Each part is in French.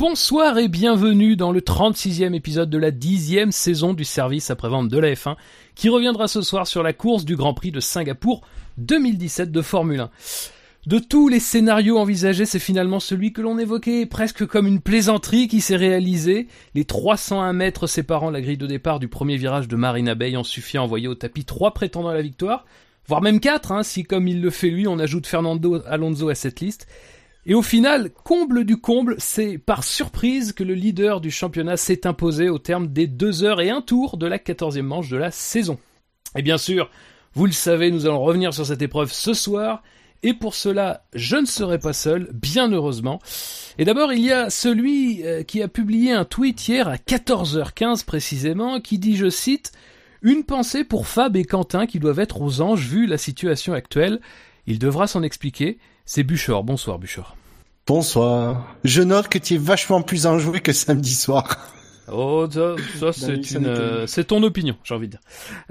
Bonsoir et bienvenue dans le 36e épisode de la 10e saison du service après-vente de la F1 qui reviendra ce soir sur la course du Grand Prix de Singapour 2017 de Formule 1. De tous les scénarios envisagés, c'est finalement celui que l'on évoquait presque comme une plaisanterie qui s'est réalisée. Les 301 mètres séparant la grille de départ du premier virage de Marina Bay ont suffi à envoyer au tapis trois prétendants à la victoire, voire même quatre, hein, si comme il le fait lui, on ajoute Fernando Alonso à cette liste. Et au final, comble du comble, c'est par surprise que le leader du championnat s'est imposé au terme des deux heures et un tour de la quatorzième manche de la saison. Et bien sûr, vous le savez, nous allons revenir sur cette épreuve ce soir, et pour cela, je ne serai pas seul, bien heureusement. Et d'abord, il y a celui euh, qui a publié un tweet hier à 14h15 précisément, qui dit, je cite, Une pensée pour Fab et Quentin qui doivent être aux anges vu la situation actuelle. Il devra s'en expliquer. C'est Buchor. Bonsoir Buchor. Bonsoir. Je note que tu es vachement plus enjoué que samedi soir. Oh, ça, ça c'est une, euh, c'est ton opinion, j'ai envie de dire.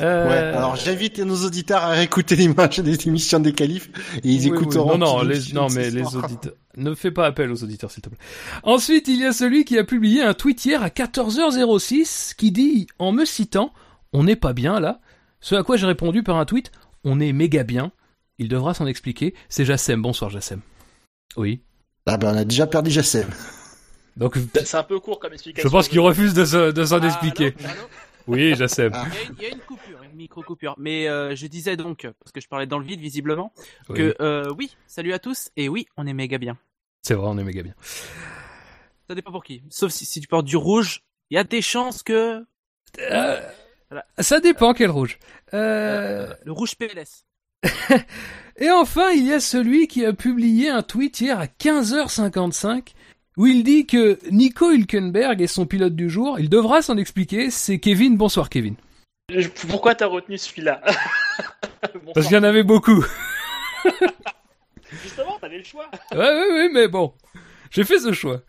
Euh... Ouais. Alors j'invite nos auditeurs à réécouter l'image des émissions des qualifs et ils oui, écouteront. Oui. Non, non, les, non, mais les auditeurs. Ne fais pas appel aux auditeurs, s'il te plaît. Ensuite, il y a celui qui a publié un tweet hier à 14h06 qui dit, en me citant, on n'est pas bien là. Ce à quoi j'ai répondu par un tweet, on est méga bien. Il devra s'en expliquer. C'est Jassem. Bonsoir Jassem. Oui. Ah ben on a déjà perdu Jassem. Donc c'est un peu court comme explication. Je pense qu'il refuse de, se, de s'en Ah, expliquer. allô Allô Oui, Jassem. Il y, a une, il y a une coupure, une micro coupure. Mais euh, je disais donc, parce que je parlais dans le vide visiblement, Oui. que euh, oui, salut à tous et oui, on est méga bien. C'est vrai, on est méga bien. Ça dépend pour qui. Sauf si, si tu portes du rouge, il y a des chances que Euh, Voilà. Ça dépend quel rouge. Euh, euh, le rouge PLS. Et enfin, il y a celui qui a publié un tweet hier à 15h55 où il dit que Nico Hülkenberg est son pilote du jour. Il devra s'en expliquer. C'est Kevin. Bonsoir Kevin. Pourquoi t'as retenu celui-là? Parce qu'il y en avait beaucoup. Justement, t'avais le choix. Ouais, ouais, ouais, mais bon. J'ai fait ce choix.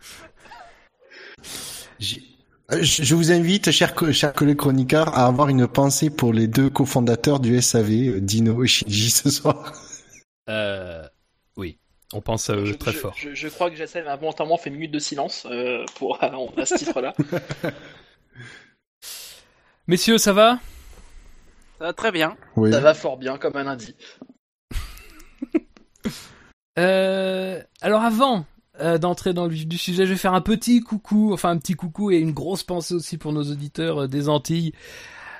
J'ai- Je je vous invite, chers, chers collègues chroniqueurs, à avoir une pensée pour les deux cofondateurs du SAV, euh, Dino et Shinji, ce soir. Euh, oui. On pense à eux je, très je- fort. Je, je crois que a involontairement fait une minute de silence euh, pour à, à ce titre-là. Messieurs, ça va? Ça va très bien. Oui. Ça va fort bien, comme un lundi. Euh, alors avant euh, d'entrer dans le vif du sujet, je vais faire un petit coucou, enfin un petit coucou et une grosse pensée aussi pour nos auditeurs euh, des Antilles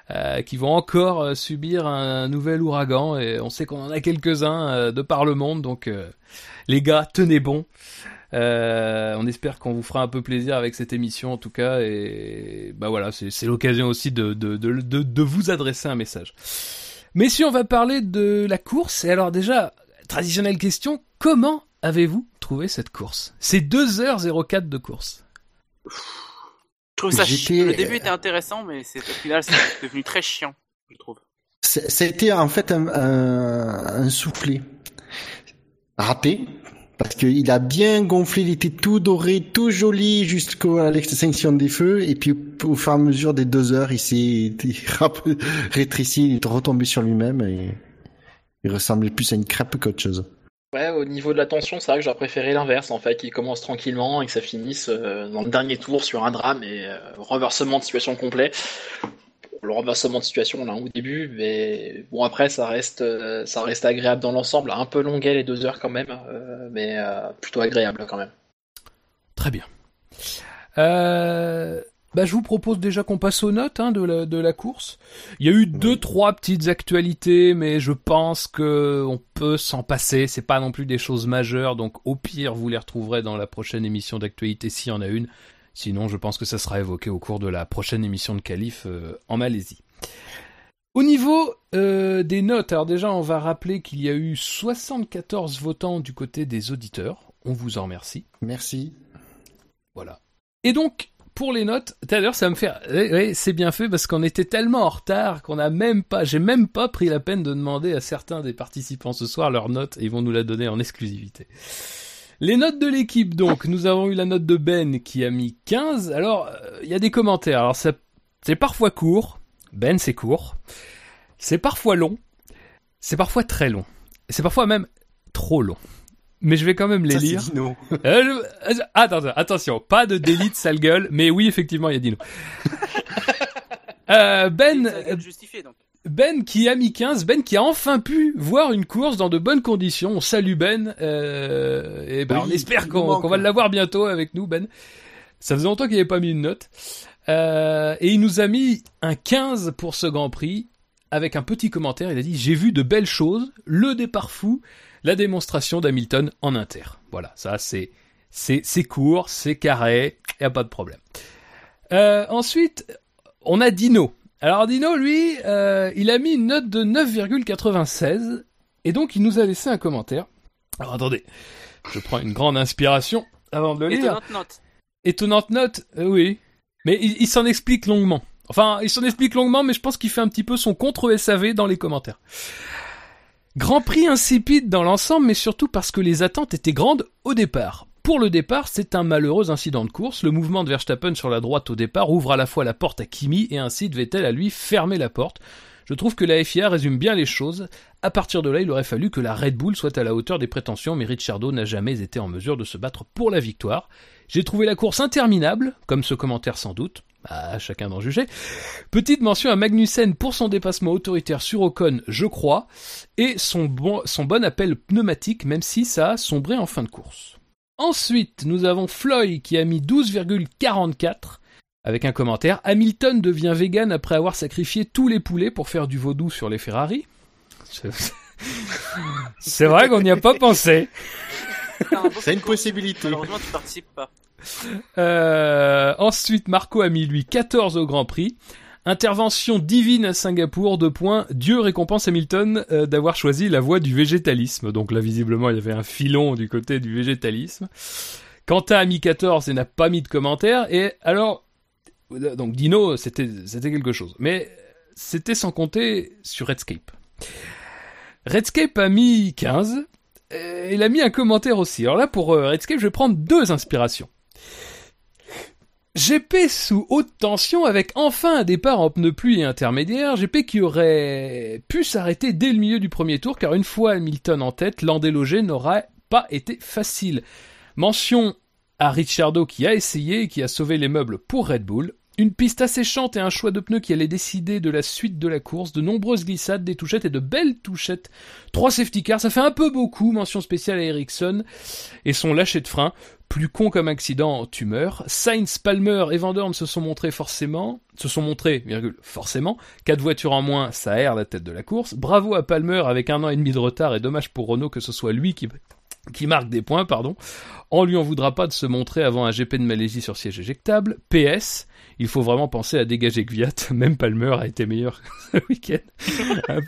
euh, qui vont encore subir un nouvel ouragan. Et on sait qu'on en a quelques-uns de par le monde, donc les gars, tenez bon. On espère qu'on vous fera un peu plaisir avec cette émission en tout cas. Et bah voilà, c'est l'occasion aussi de, de, de, de, de vous adresser un message. Messieurs, on va parler de la course. Et alors déjà, traditionnelle question, comment avez-vous trouvé cette course C'est 2h04 de course. Je trouve ça J'étais- chi- Le début était intéressant, mais c'est au final c'est devenu très chiant, je trouve. C'était en fait un, un, un soufflet raté parce qu'il a bien gonflé, il était tout doré, tout joli jusqu'à l'extinction des feux et puis au fur et à mesure des deux heures, il s'est rétréci, il est retombé sur lui-même et il ressemblait plus à une crêpe qu'autre chose. Ouais, au niveau de la tension, c'est vrai que j'aurais préféré l'inverse, en fait, qu'il commence tranquillement et que ça finisse euh, dans le dernier tour sur un drame et euh, renversement de situation complet. Le renversement de situation, on l'a au début, mais bon après, ça reste, euh, ça reste agréable dans l'ensemble, un peu longuet les deux heures quand même, euh, mais plutôt agréable quand même. Très bien. Euh, bah, je vous propose déjà qu'on passe aux notes hein, de, la, de la course. Il y a eu deux, trois petites actualités, mais je pense que on peut s'en passer. C'est pas non plus des choses majeures, donc au pire, vous les retrouverez dans la prochaine émission d'actualité s'il y en a une. Sinon, je pense que ça sera évoqué au cours de la prochaine émission de Calif euh, en Malaisie. Au niveau euh, des notes, alors déjà, on va rappeler qu'il y a eu 74 votants du côté des auditeurs. On vous en remercie. Merci. Voilà. Et donc, pour les notes, d'ailleurs, ça me fait, oui, c'est bien fait parce qu'on était tellement en retard qu'on a même pas, j'ai même pas pris la peine de demander à certains des participants ce soir leurs notes et ils vont nous la donner en exclusivité. Les notes de l'équipe, donc, nous avons eu la note de Ben qui a mis 15. Alors, euh, il y a des commentaires. Alors, c'est parfois court. Ben, c'est court. C'est parfois long. C'est parfois très long. C'est parfois même trop long. Mais je vais quand même les Ça, c'est lire. Dino. Euh, je- euh, attends, attention, pas de délit de sale gueule, mais oui, effectivement, il y a Dino. Euh, ben, justifié donc. Ben qui a mis 15, Ben qui a enfin pu voir une course dans de bonnes conditions. On salue Ben, euh, et ben Oui, on espère qu'on qu'on va l'avoir bientôt avec nous, Ben. Ça faisait longtemps qu'il n'avait pas mis une note. Euh, et il nous a mis un 15 pour ce Grand Prix, avec un petit commentaire. Il a dit, j'ai vu de belles choses, le départ fou, la démonstration d'Hamilton en inter. Voilà, ça c'est c'est court, c'est carré, y a pas de problème. Euh, ensuite, on a Dino. Alors Dino, lui, euh, il a mis une note de 9,96 et donc il nous a laissé un commentaire. Alors attendez, je prends une grande inspiration avant de le lire. Étonnante note. Étonnante note, euh, oui. Mais il, il s'en explique longuement. Enfin, il s'en explique longuement, mais je pense qu'il fait un petit peu son contre-SAV dans les commentaires. Grand Prix insipide dans l'ensemble, mais surtout parce que les attentes étaient grandes au départ. Pour le départ, c'est un malheureux incident de course. Le mouvement de Verstappen sur la droite au départ ouvre à la fois la porte à Kimi et incite Vettel à lui fermer la porte. Je trouve que la FIA résume bien les choses. À partir de là, il aurait fallu que la Red Bull soit à la hauteur des prétentions, mais Ricciardo n'a jamais été en mesure de se battre pour la victoire. J'ai trouvé la course interminable, comme ce commentaire sans doute. À chacun d'en juger. Petite mention à Magnussen pour son dépassement autoritaire sur Ocon, je crois, et son bon, son bon appel pneumatique, même si ça a sombré en fin de course. Ensuite, nous avons Floyd qui a mis 12,44 avec un commentaire. Hamilton devient vegan après avoir sacrifié tous les poulets pour faire du vaudou sur les Ferrari. C'est- vrai qu'on n'y a pas pensé. C'est une possibilité. Malheureusement, tu participes pas. Euh, ensuite, Marco a mis lui 14 au Grand Prix. Intervention divine à Singapour, deux points. Dieu récompense Hamilton euh, d'avoir choisi la voie du végétalisme. Donc là, visiblement, il y avait un filon du côté du végétalisme. Quentin a mis 14 et n'a pas mis de commentaire. Et alors, donc Dino, c'était c'était quelque chose. Mais c'était sans compter sur Redscape. Redscape a mis 15. Et il a mis un commentaire aussi. Alors là, pour euh, Redscape, je vais prendre deux inspirations. GP sous haute tension avec enfin un départ en pneu pluie et intermédiaire. GP qui aurait pu s'arrêter dès le milieu du premier tour car une fois Hamilton en tête, l'en déloger n'aurait pas été facile. Mention à Ricciardo qui a essayé et qui a sauvé les meubles pour Red Bull. Une piste asséchante et un choix de pneus qui allait décider de la suite de la course, de nombreuses glissades, des touchettes et de belles touchettes. Trois safety cars, ça fait un peu beaucoup. Mention spéciale à Ericsson et son lâcher de frein. Plus con comme accident, tu meurs. Sainz, Palmer et Van Dorn se sont montrés forcément, se sont montrés, virgule, forcément. Quatre voitures en moins, ça aère la tête de la course. Bravo à Palmer avec un an et demi de retard et dommage pour Renault que ce soit lui qui, qui marque des points, pardon. On lui en voudra pas de se montrer avant un GP de Malaisie sur siège éjectable. PS, il faut vraiment penser à dégager Gviat. Même Palmer a été meilleur ce week-end. Un,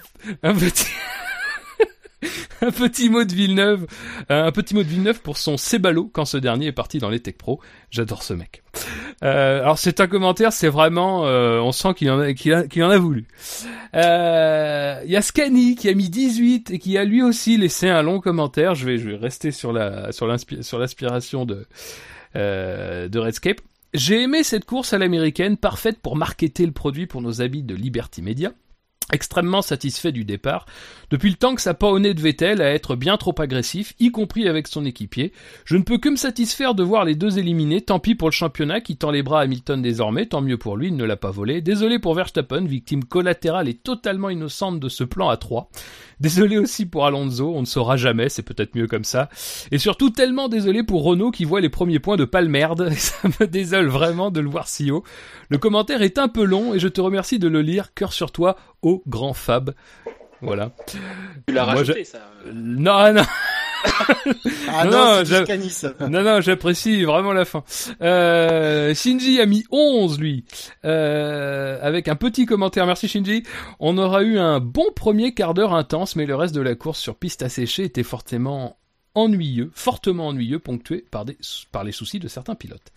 un petit... un petit mot de Villeneuve, euh, un petit mot de Villeneuve pour son Cébalo quand ce dernier est parti dans les Tech Pro. J'adore ce mec. Euh, alors c'est un commentaire, c'est vraiment, euh, on sent qu'il en a, qu'il en a voulu. Euh, y a Scani qui a mis 18 et qui a lui aussi laissé un long commentaire. Je vais, je vais rester sur la, sur l'aspiration de, euh, de Redscape. J'ai aimé cette course à l'américaine, parfaite pour marketer le produit pour nos amis de Liberty Media. Extrêmement satisfait du départ. Depuis le temps que ça pas au de Vettel à être bien trop agressif, y compris avec son équipier, je ne peux que me satisfaire de voir les deux éliminés. Tant pis pour le championnat qui tend les bras à Hamilton désormais, tant mieux pour lui, il ne l'a pas volé. Désolé pour Verstappen, victime collatérale et totalement innocente de ce plan à 3. Désolé aussi pour Alonso, on ne saura jamais, c'est peut-être mieux comme ça. Et surtout tellement désolé pour Renault qui voit les premiers points de Palmerde. Ça me désole vraiment de le voir si haut. Le commentaire est un peu long et je te remercie de le lire. Cœur sur toi, au grand Fab. Voilà. Tu l'as Moi, rajouté, ça. Non, non, Ah Non, non, non, non, j'apprécie vraiment la fin. Euh, Shinji a mis 11, lui, euh, avec un petit commentaire. Merci Shinji. On aura eu un bon premier quart d'heure intense, mais le reste de la course sur piste asséchée était fortement ennuyeux, fortement ennuyeux, ponctué par, des, par les soucis de certains pilotes.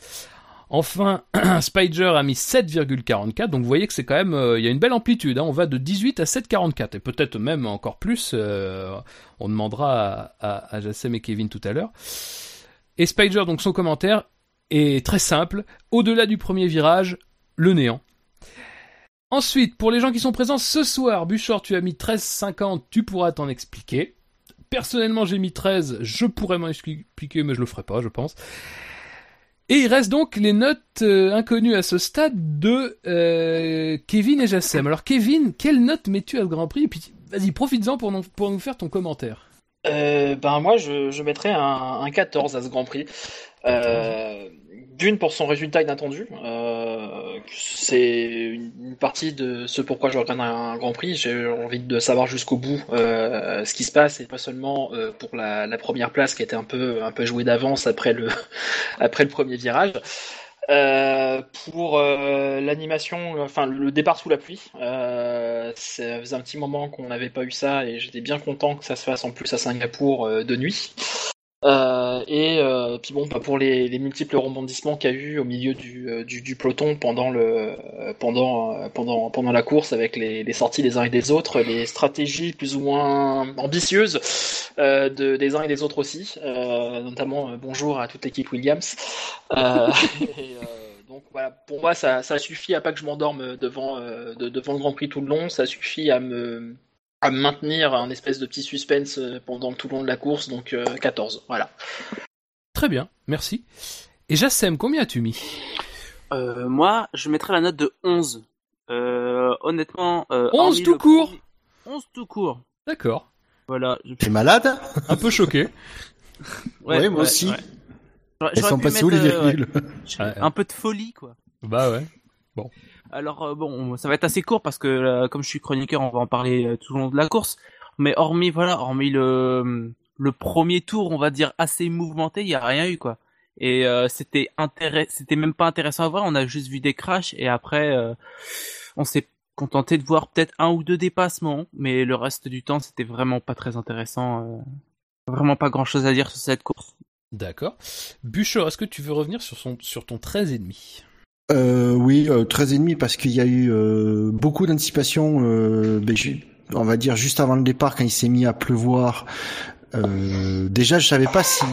Enfin, Spider a mis 7,44, donc vous voyez que c'est quand même, euh, il y a une belle amplitude, hein. on va de 18 à 7,44, et peut-être même encore plus, euh, on demandera à, à, et Kevin tout à l'heure. Et Spider, donc son commentaire est très simple, au-delà du premier virage, le néant. Ensuite, pour les gens qui sont présents ce soir, Buchor, tu as mis 13,50, tu pourras t'en expliquer. Personnellement, j'ai mis 13, je pourrais m'en expliquer, mais je le ferai pas, je pense. Et il reste donc les notes euh, inconnues à ce stade de euh, Kevin et Jassem. Alors Kevin, quelle note mets-tu à ce Grand Prix? Et puis vas-y, profites-en pour, pour nous faire ton commentaire. Euh, ben moi, je, je mettrais un, un 14 à ce Grand Prix. D'une pour son résultat inattendu. Euh, c'est une une partie de ce pourquoi je regarde un Grand Prix. J'ai envie de savoir jusqu'au bout euh, ce qui se passe et pas seulement euh, pour la, la première place qui était un peu un peu jouée d'avance après le après le premier virage. Euh, pour euh, l'animation, enfin le départ sous la pluie, euh, ça faisait un petit moment qu'on n'avait pas eu ça et j'étais bien content que ça se fasse en plus à Singapour euh, de nuit. Euh, et euh, puis bon, bah, pour les, les multiples rebondissements qu'il y a eu au milieu du, euh, du, du peloton pendant le euh, pendant euh, pendant pendant la course avec les, les sorties des uns et des autres, les stratégies plus ou moins ambitieuses euh, de, des uns et des autres aussi, euh, notamment bonjour à toute l'équipe Williams. Euh, et, euh, donc voilà, pour moi ça, ça suffit à pas que je m'endorme devant euh, de- devant le Grand Prix tout le long, ça suffit à me à maintenir un espèce de petit suspense euh, pendant tout le long de la course, donc euh, 14, voilà. Très bien, merci. Et Jassem, combien as-tu mis? Euh, moi, je mettrais la note de 11. Euh, honnêtement... Euh, 11 hormis tout court premier- 11 tout court. D'accord. Voilà. je- T'es malade? Un peu choqué. Ouais, moi aussi. J'aurais- Elles sont passées où les euh, virgules ouais, Un peu de folie, quoi. Bah ouais. Alors euh, bon, ça va être assez court parce que euh, comme je suis chroniqueur, on va en parler euh, tout au long de la course. Mais hormis voilà, hormis le le premier tour, on va dire assez mouvementé, il y a rien eu quoi. Et euh, c'était intéress c'était même pas intéressant à voir. On a juste vu des crashs et après euh, on s'est contenté de voir peut-être un ou deux dépassements, mais le reste du temps c'était vraiment pas très intéressant. euh, Vraiment pas grand chose à dire sur cette course. D'accord. Bûcheur, est-ce que tu veux revenir sur, son, sur ton 13,5 Euh, oui, euh, 13 et demi parce qu'il y a eu euh, beaucoup d'anticipation. Euh, on va dire juste avant le départ, quand il s'est mis à pleuvoir. Euh, déjà, je savais pas si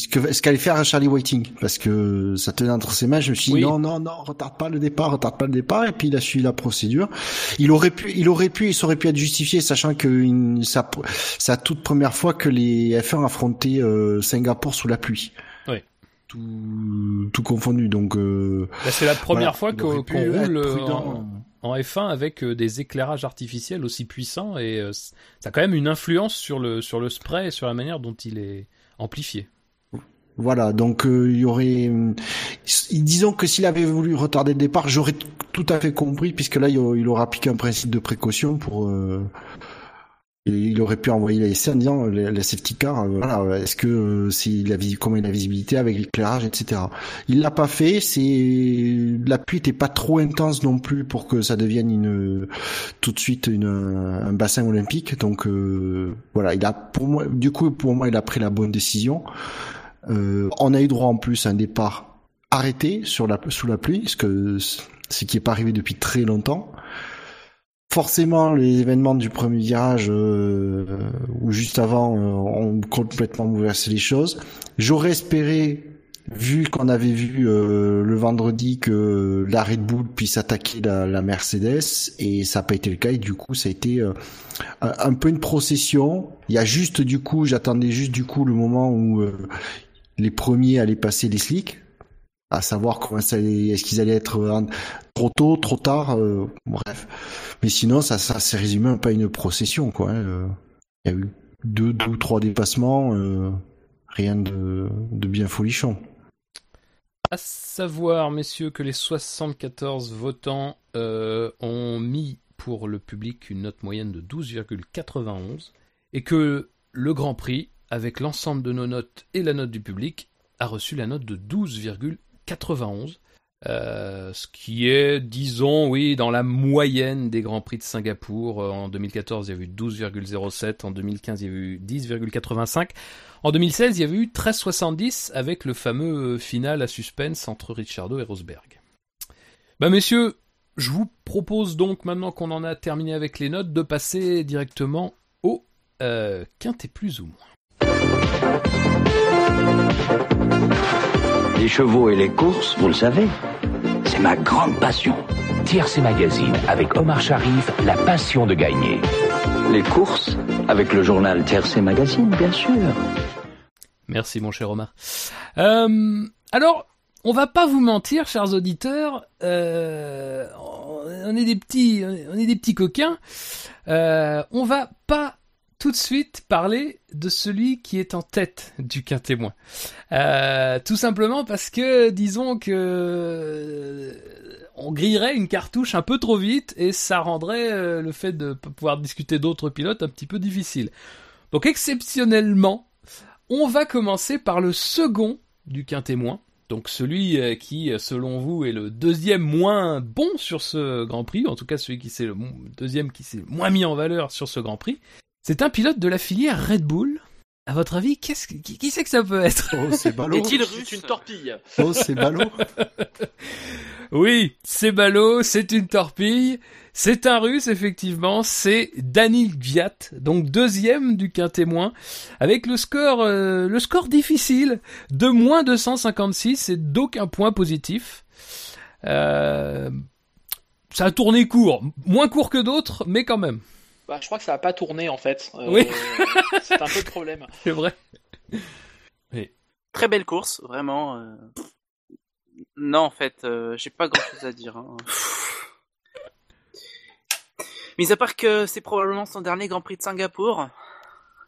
ce que ce qu'allait faire Charlie Whiting parce que ça tenait entre ses mains. Je me suis Oui. dit non, non, non, retarde pas le départ, retarde pas le départ. Et puis il a suivi la procédure. Il aurait pu, il aurait pu, il saurait pu être justifié, sachant que une, sa, sa toute première fois que les F1 affrontaient euh, Singapour sous la pluie. Tout, tout confondu. Donc euh, Là, c'est la première voilà, fois qu'on roule euh, en, en F1 avec euh, des éclairages artificiels aussi puissants et euh, ça a quand même une influence sur le, sur le spray et sur la manière dont il est amplifié. Voilà, donc euh, il y aurait, disons que s'il avait voulu retarder le départ, j'aurais tout à fait compris, puisque là il aura appliqué un principe de précaution pour, euh, il aurait pu envoyer essais en disant la, la safety car, euh, voilà, est-ce que euh, c'est la visi- comment est la visibilité avec l'éclairage, etc. Il l'a pas fait, c'est la pluie était pas trop intense non plus pour que ça devienne une tout de suite une, un bassin olympique, donc euh, voilà, il a pour moi, du coup pour moi il a pris la bonne décision. Euh, on a eu droit en plus à un départ arrêté sur la, sous la pluie, ce, ce qui n'est pas arrivé depuis très longtemps. Forcément, les événements du premier virage euh, ou juste avant euh, ont complètement bouleversé les choses. J'aurais espéré, vu qu'on avait vu euh, le vendredi que la Red Bull puisse attaquer la, Mercedes, et ça n'a pas été le cas, et du coup ça a été euh, un, un peu une procession. Il y a juste du coup, j'attendais juste du coup le moment où euh, les premiers allaient passer les slicks, à savoir comment ça est-ce qu'ils allaient être euh, trop tôt, trop tard, euh, bref. Mais sinon, ça, ça s'est résumé un peu à une procession, quoi. hein, euh. Il y a eu deux, deux ou trois dépassements, rien de, de bien folichon. À savoir, messieurs, que les 74 votants ont mis pour le public une note moyenne de 12,91 et que le Grand Prix, avec l'ensemble de nos notes et la note du public, a reçu la note de 12,91. Euh, ce qui est, disons, oui, dans la moyenne des Grands Prix de Singapour. Euh, En 2014, il y a eu 12,07. En 2015, il y a eu 10,85. En 2016, il y avait eu 13,70 avec le fameux final à suspense entre Ricciardo et Rosberg. Bah messieurs, je vous propose donc maintenant qu'on en a terminé avec les notes de passer directement au euh, quintet plus ou moins. Les chevaux et les courses, vous le savez, c'est ma grande passion. Tiercé Magazine avec Omar Sharif, la passion de gagner. Les courses, avec le journal Tiercé Magazine, bien sûr. Merci mon cher Omar. Euh, alors, on va pas vous mentir, chers auditeurs, euh, on est des petits, on est des petits coquins. Euh, on va pas tout de suite parler de celui qui est en tête du quintémoin. Euh, tout simplement parce que, disons que euh, on grillerait une cartouche un peu trop vite et ça rendrait euh, le fait de pouvoir discuter d'autres pilotes un petit peu difficile. Donc exceptionnellement, on va commencer par le second du quintémoin. Donc celui qui, selon vous, est le deuxième moins bon sur ce Grand Prix, en tout cas celui qui c'est le deuxième qui s'est moins mis en valeur sur ce Grand Prix. C'est un pilote de la filière Red Bull. À votre avis, qu'est-ce que, qui, qui c'est que ça peut être? Oh, c'est ballot. Est-il C'est russe une torpille. Oh, c'est ballot. Oui, c'est ballot, c'est une torpille. C'est un russe, effectivement, c'est Danil Gviat, donc deuxième du quintémoin, avec le score, euh, le score difficile de moins 256 et d'aucun point positif. Euh, ça a tourné court, moins court que d'autres, mais quand même, Bah, je crois que ça va pas tourner en fait. Euh, Oui. c'est un peu le problème. c'est vrai. Très belle course, vraiment. euh, Non, en fait, euh, j'ai pas grand chose à dire. Hein. Mis à part que c'est probablement son dernier Grand Prix de Singapour,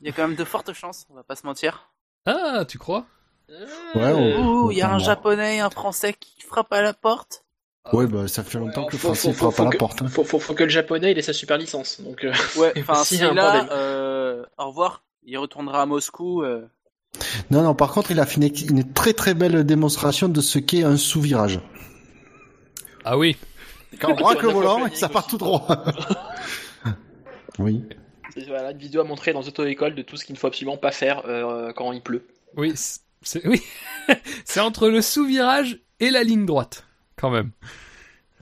il y a quand même de fortes chances, on va pas se mentir. Ah, tu crois? Ouais, on- Ouh, il y a un japonais et un français qui frappent à la porte. Ouais, bah, ça fait longtemps que le français faut- faut- frappe à la que- porte. hein. Faut, faut- faut que le japonais il ait sa super licence. Donc, euh, Ouais, enfin, Si, là, euh, au revoir, il retournera à Moscou. euh. Non, non, par contre, il a fait une, une très très belle démonstration de ce qu'est un sous-virage. Ah oui. Quand on braque le volant, ça part tout droit. oui. c'est- voilà, une vidéo à montrer dans auto-école de tout ce qu'il ne faut absolument pas faire euh, quand il pleut. Oui, c'est- c'est oui, c'est entre le sous-virage et la ligne droite, quand même.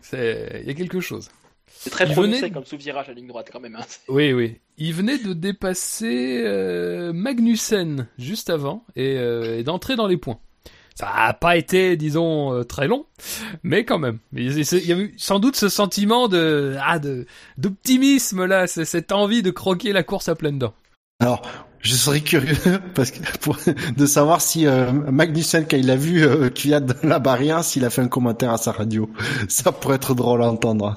C'est, il y a quelque chose. C'est très prononcé venait- comme sous-virage à ligne droite quand même. hein. Oui, oui. Il venait de dépasser euh, Magnussen juste avant et, euh, et d'entrer dans les points. Ça a pas été, disons, euh, très long, mais quand même. Il y a eu sans doute ce sentiment de ah de d'optimisme là, c'est cette envie de croquer la course à pleines dents. Alors, je serais curieux parce que pour, de savoir si euh, Magnussen, quand il a vu euh, Kvyat dans la barrière, s'il a fait un commentaire à sa radio. Ça pourrait être drôle à entendre.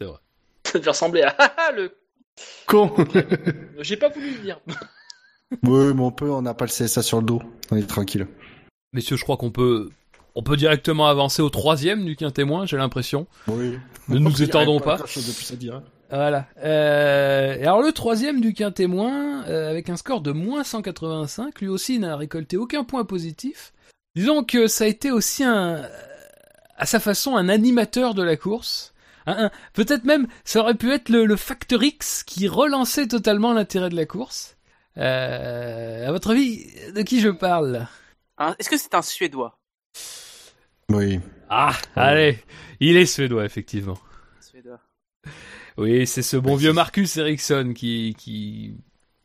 Ça devait ressembler à Ah, ah, le. Con. J'ai pas voulu le dire. oui, mais on peut, on n'a pas le CSA sur le dos. On est tranquille. Messieurs, je crois qu'on peut on peut directement avancer au troisième du quintémoin, j'ai l'impression. Oui. Ne nous étendons pas. Quelque Voilà. Euh, et alors le troisième du quintémoin, euh, avec un score de moins 185, lui aussi n'a récolté aucun point positif. Disons que ça a été aussi un, à sa façon, un animateur de la course. Un- un- Peut-être même, ça aurait pu être le, le facteur X qui relançait totalement l'intérêt de la course. Euh, à votre avis, de qui je parle? Hein, Est-ce que c'est un Suédois? Oui. Ah, allez, il est suédois effectivement. Oui, c'est ce bon vieux Marcus Ericsson qui, qui,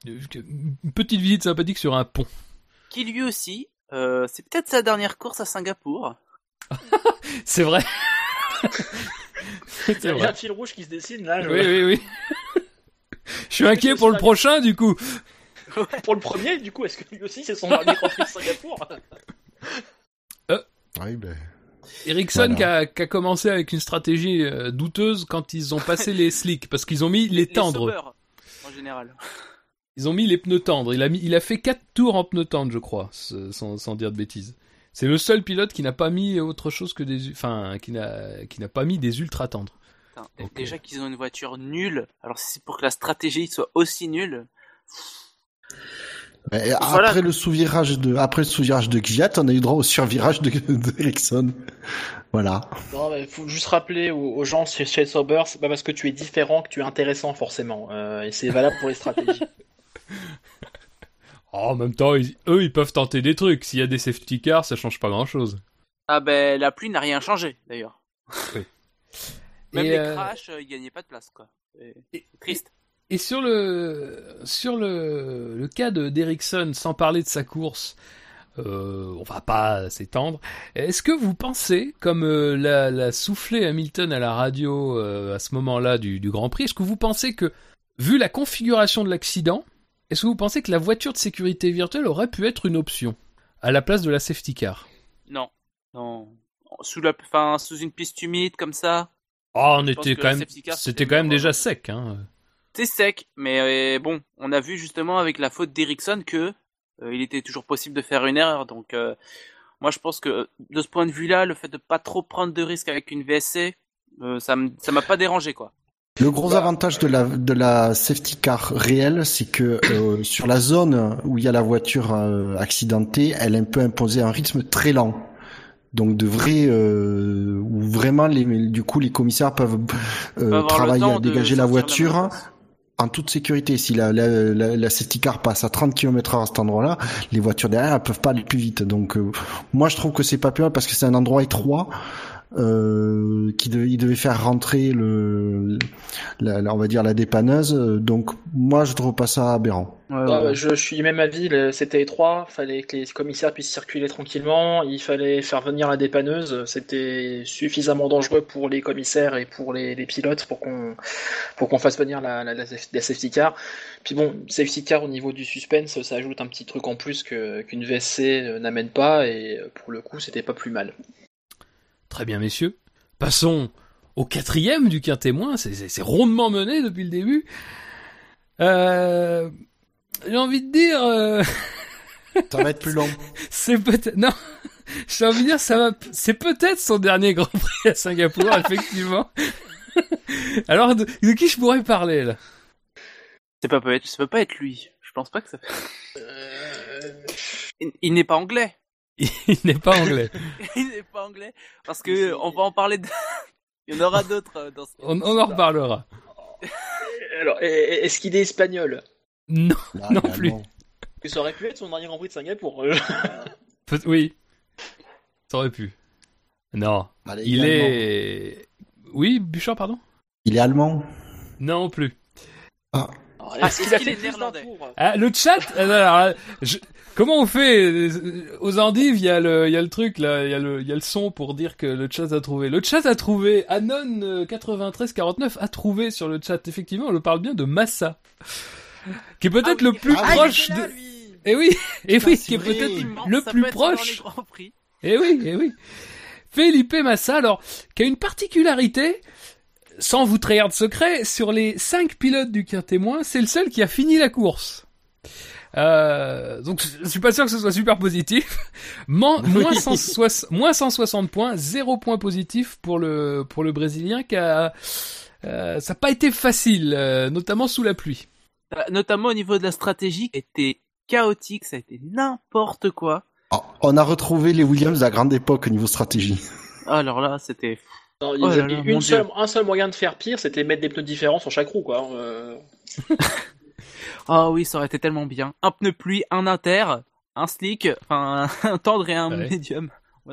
une petite visite sympathique sur un pont. Qui lui aussi, euh, c'est peut-être sa dernière course à Singapour. C'est vrai. Il c'est y a vrai. un fil rouge qui se dessine là. je- Oui, oui, oui. Je suis inquiet pour le prochain, du coup. Pour le premier, du coup, est-ce que lui aussi c'est son dernier Grand Prix de Singapour? Oui, ben. Ericsson Voilà. qui, a, qui a commencé avec une stratégie euh, douteuse quand ils ont passé les slicks, parce qu'ils ont mis les tendres. en général. Ils ont mis les pneus tendres. Il a, mis, il a fait quatre tours en pneus tendres, je crois, ce- sans, sans dire de bêtises. C'est le seul pilote qui n'a pas mis autre chose que des, enfin, qui n'a, qui n'a pas mis des ultra tendres. Putain. Déjà qu'ils ont une voiture nulle, alors si c'est pour que la stratégie soit aussi nulle. Voilà. Après le sous-virage de, après le sous-virage de Kvyat, on a eu droit au survirage de, d'Ericsson. Voilà. Non, mais faut juste rappeler aux, aux gens chez, chez Sauber, c'est pas parce que tu es différent que tu es intéressant forcément. Euh, et c'est valable pour les stratégies. Oh, en même temps, ils- eux, ils peuvent tenter des trucs. S'il y a des safety cars, ça change pas grand-chose. Ah ben la pluie n'a rien changé d'ailleurs. Oui. Même Et, les euh, crashs, euh, ils gagnaient pas de place quoi. Et- triste. Et sur le sur le, le cas de d'Ericsson, sans parler de sa course, euh, on va pas s'étendre. Est-ce que vous pensez, comme euh, l'a, l'a soufflé Hamilton à la radio euh, à ce moment-là du, du Grand Prix, est-ce que vous pensez que, vu la configuration de l'accident, est-ce que vous pensez que la voiture de sécurité virtuelle aurait pu être une option à la place de la safety car? Non, non. Sous la, enfin sous une piste humide comme ça, Oh, on était quand même, c'était quand même déjà sec. Hein. C'est sec. Mais euh, bon, on a vu justement avec la faute d'Ericsson que euh, il était toujours possible de faire une erreur. Donc euh, moi je pense que de ce point de vue-là, le fait de pas trop prendre de risques avec une VSC, euh, ça m- ça m'a pas dérangé quoi. Le gros avantage de la de la safety car réelle, c'est que euh, sur la zone où il y a la voiture euh, accidentée, elle peut imposer un rythme très lent. Donc de vrai, euh, où vraiment les, du coup les commissaires peuvent euh, travailler à dégager la voiture. En toute sécurité. Si la, la, la, la safety car passe à 30 km heure à cet endroit-là, les voitures derrière elles peuvent pas aller plus vite. Donc euh, moi je trouve que c'est pas mal parce que c'est un endroit étroit euh, qui devait, il devait faire rentrer le, la, la- on va dire la dépanneuse. Euh, Donc moi je trouve pas ça aberrant. Ah, ouais, je, je suis du même avis, c'était étroit, fallait que les commissaires puissent circuler tranquillement, il fallait faire venir la dépanneuse, c'était suffisamment dangereux pour les commissaires et pour les, les pilotes pour qu'on pour qu'on fasse venir la, la, la, la safety car. Puis bon, safety car au niveau du suspense, ça ajoute un petit truc en plus que qu'une VSC euh, n'amène pas et pour le coup, c'était pas plus mal. Très bien, messieurs. Passons au quatrième du quintémoin. C'est, c'est, rondement mené depuis le début. Euh, j'ai envie de dire, euh, Ça va être plus long. c'est peut-être non. J'ai envie de dire, ça va. C'est peut-être son dernier Grand Prix à Singapour, effectivement. Alors, de, de qui je pourrais parler là? C'est pas peut être, ça peut pas être lui. Je pense pas que ça. Euh, Il, il n'est pas anglais. Il n'est pas anglais. il n'est pas anglais parce que on va en parler. De... il y en aura d'autres euh, dans ce. On, on en reparlera. Alors, est-ce qu'il est espagnol? Non, Là, non plus. Que ça aurait pu être son dernier Grand Prix de Singapour. euh. Oui. Ça aurait pu. Non. Allez, Il est. Oui, Bouchard, pardon? Il est allemand. Non plus. Alors, Ah, est-ce qu'il est-ce a qu'il fait est plus d'un néerlandais tour Ah, le chat alors, alors, je- Comment on fait euh, Aux Andives, il y, a le- il y a le truc, là, il y, a le- il y a le son pour dire que le chat a trouvé. Le chat a trouvé, Anon9349 a trouvé sur le chat, effectivement, on le parle bien de Massa. Qui est peut-être Ah le plus Ah, proche là, de... lui. Eh oui, et Putain, oui, qui est peut-être le ça plus peut proche. Prix. Eh oui, eh oui. Felipe Massa, alors, qui a une particularité, sans vous trahir de secret, sur les cinq pilotes du quintémoin, c'est le seul qui a fini la course. Euh, donc, je suis pas sûr que ce soit super positif. Man- moins, 160, moins 160 points, zéro point positif pour le, pour le Brésilien qui a, euh, ça n'a pas été facile, euh, notamment sous la pluie. Euh, Notamment au niveau de la stratégie, qui était chaotique, ça a été n'importe quoi. Oh, on a retrouvé les Williams la grande époque au niveau stratégie. Alors là, c'était. Non, Oh là une seule- un seul moyen de faire pire, c'était mettre des pneus différents sur chaque roue, quoi. Euh, Ah oui, ça aurait été tellement bien. Un pneu pluie, un inter, un slick, enfin un tendre et un Ouais. médium.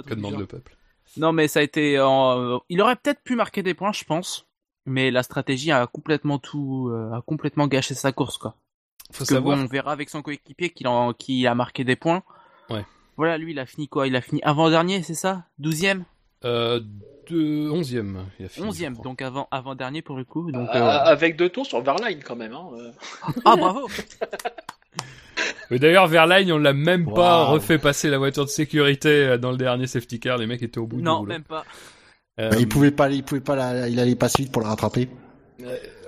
Que demande genre. le peuple. Non, mais ça a été. euh, Il aurait peut-être pu marquer des points, je pense. Mais la stratégie a complètement tout, euh, a complètement gâché sa course, quoi. Faut Parce que savoir. bon, on verra avec son coéquipier qu'il en... a marqué des points. Ouais. Voilà, lui, il a fini quoi? Il a fini avant-dernier, c'est ça? Douzième? Euh, de 11e. Il a fini, je Onzième, crois. donc avant, avant-dernier pour le coup. Donc, euh, euh, Avec deux tours sur Verline, quand même. Hein. euh. Ah, bravo Mais d'ailleurs, Verlaine, on l'a même pas refait passer la voiture de sécurité euh, dans le dernier safety car. Les mecs étaient au bout du Non, rouleau. même pas. Euh, Bah, il pouvait pas, il pouvait pas, la- il allait pas si vite pour la rattraper.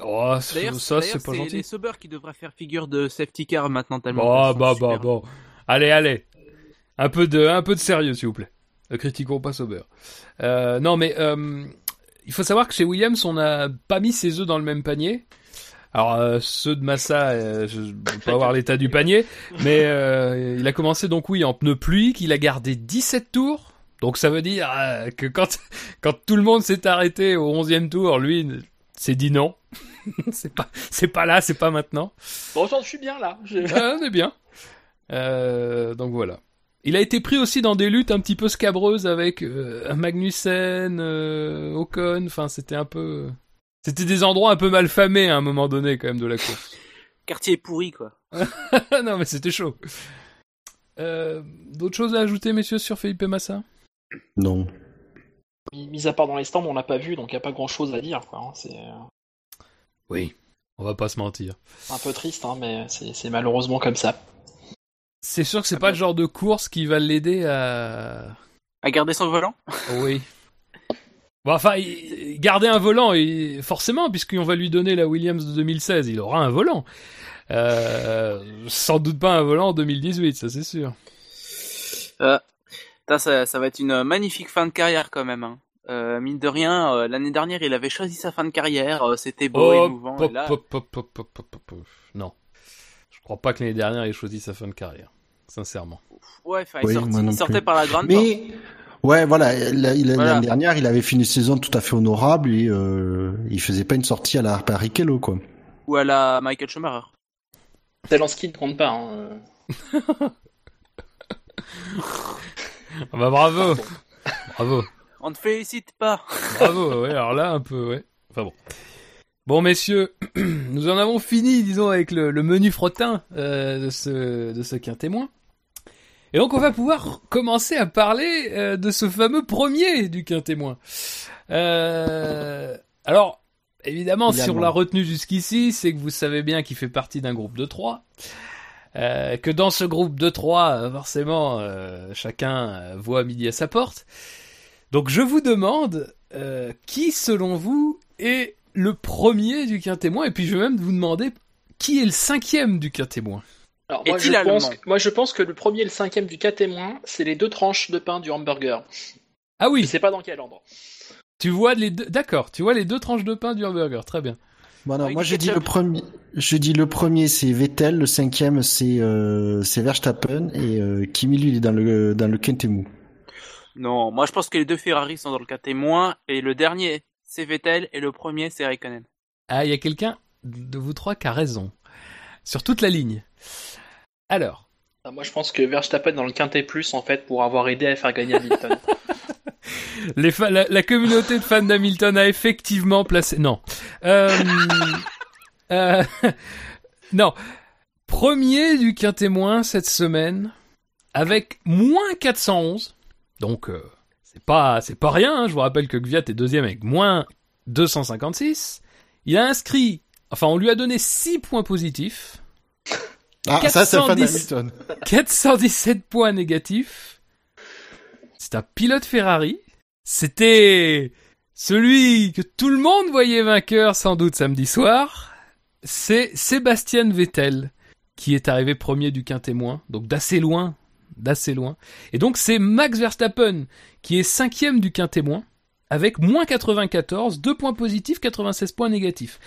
oh, ça, D'ailleurs, ça, d'ailleurs, c'est pas gentil. les Sauber qui devraient faire figure de safety car maintenant tellement. Sont bah, bah, super. bon. Allez, allez. Un peu de, un peu de sérieux, s'il vous plaît. Ne critiquons pas Sauber. Euh, non, mais euh, il faut savoir que chez Williams, on n'a pas mis ses œufs dans le même panier. Alors, euh, ceux de Massa, euh, je ne peux pas voir l'état du panier, mais euh, il a commencé donc, oui, en pneu pluie, qu'il a gardé 17 tours. Donc, ça veut dire euh, que quand, quand tout le monde s'est arrêté au 11e tour, lui s'est dit non. c'est pas, c'est pas là, c'est pas maintenant. Bon, je suis bien là. Je- Ah, on est bien. Euh, donc voilà. Il a été pris aussi dans des luttes un petit peu scabreuses avec euh, Magnussen, euh, Ocon. Enfin, c'était un peu, c'était des endroits un peu mal famés à un moment donné quand même de la course. Quartier pourri, quoi. non, mais c'était chaud. Euh, D'autres choses à ajouter, messieurs, sur Felipe Massa? Non. Mis mis à part dans les stands, on l'a pas vu, donc il n'y a pas grand chose à dire. quoi, hein. Euh, Oui. On va pas se mentir. un peu triste, hein, mais c'est malheureusement comme ça. C'est sûr que c'est pas le genre de course qui va l'aider à. À garder son volant? Oui. Bon, enfin, garder un volant, et forcément, puisqu'on va lui donner la Williams de 2016, il aura un volant. Euh, sans doute pas un volant en 2018, ça c'est sûr. Euh, ça, ça va être une magnifique fin de carrière quand même. Hein. Euh, mine de rien, euh, l'année dernière, il avait choisi sa fin de carrière. C'était beau, Hop, émouvant. et là. Non. Je crois pas que l'année dernière il ait choisi sa fin de carrière. Sincèrement. ouais, enfin, Oui, il, sorti- sortait par la grande porte. Mais ouais, voilà, la- il- Voilà. l'année dernière, il avait fini une saison tout à fait honorable et euh, il faisait pas une sortie à la Barrichello, quoi. Ou à la Michael Schumacher. Zelensky ne compte pas. hein. Ah bah bravo. Bravo. On ne félicite pas. Bravo, ouais, alors là, un peu, ouais. Enfin bon. Bon, messieurs, nous en avons fini, disons, avec le, le menu frottin euh, de ce, de ce quintémoin. Et donc, on va pouvoir commencer à parler euh, de ce fameux premier du quintémoin. Euh, alors, évidemment, Évidemment. sur la retenue jusqu'ici, c'est que vous savez bien qu'il fait partie d'un groupe de trois. Euh, que dans ce groupe de trois, forcément, euh, chacun voit midi à sa porte. Donc je vous demande euh, qui, selon vous, est le premier du quintémoin Et puis je vais même vous demander qui est le cinquième du quintémoin Alors, moi, je pense, allemand moi, je pense que le premier et le cinquième du cas témoin, c'est les deux tranches de pain du hamburger. Ah Je oui, sais pas dans quel ordre. tu vois les deux. D'accord, tu vois les deux tranches de pain du hamburger. Très bien. Bon, non, Avec moi je dis le premier. Je dis le premier c'est Vettel, le cinquième c'est euh, c'est Verstappen et euh, Kimi lui il est dans le dans le Quintemou. Non, moi je pense que les deux Ferrari sont dans le cas témoin. Et le dernier, c'est Vettel. Et le premier, c'est Raikkonen. Ah, il y a quelqu'un de vous trois qui a raison sur toute la ligne. Alors, Ah, Moi, je pense que Verstappen dans le quintet plus, en fait, pour avoir aidé à faire gagner Hamilton. les fa- la, la communauté de fans d'Hamilton a effectivement placé. Non. Euh, euh, non. Premier du quintémoin cette semaine avec moins 411. Donc euh, c'est pas c'est pas rien. hein. Je vous rappelle que Gviat est deuxième avec moins 256. Il a inscrit. Enfin, on lui a donné 6 points positifs. Ah ça c'est un fan 410. d'Hamilton. 417 points négatifs. C'est un pilote Ferrari. C'était celui que tout le monde voyait vainqueur sans doute samedi soir. C'est Sébastien Vettel qui est arrivé premier du quintémoin, donc d'assez loin, d'assez loin. Et donc c'est Max Verstappen qui est cinquième du quintémoin avec moins 94, 2 points positifs, 96 points négatifs.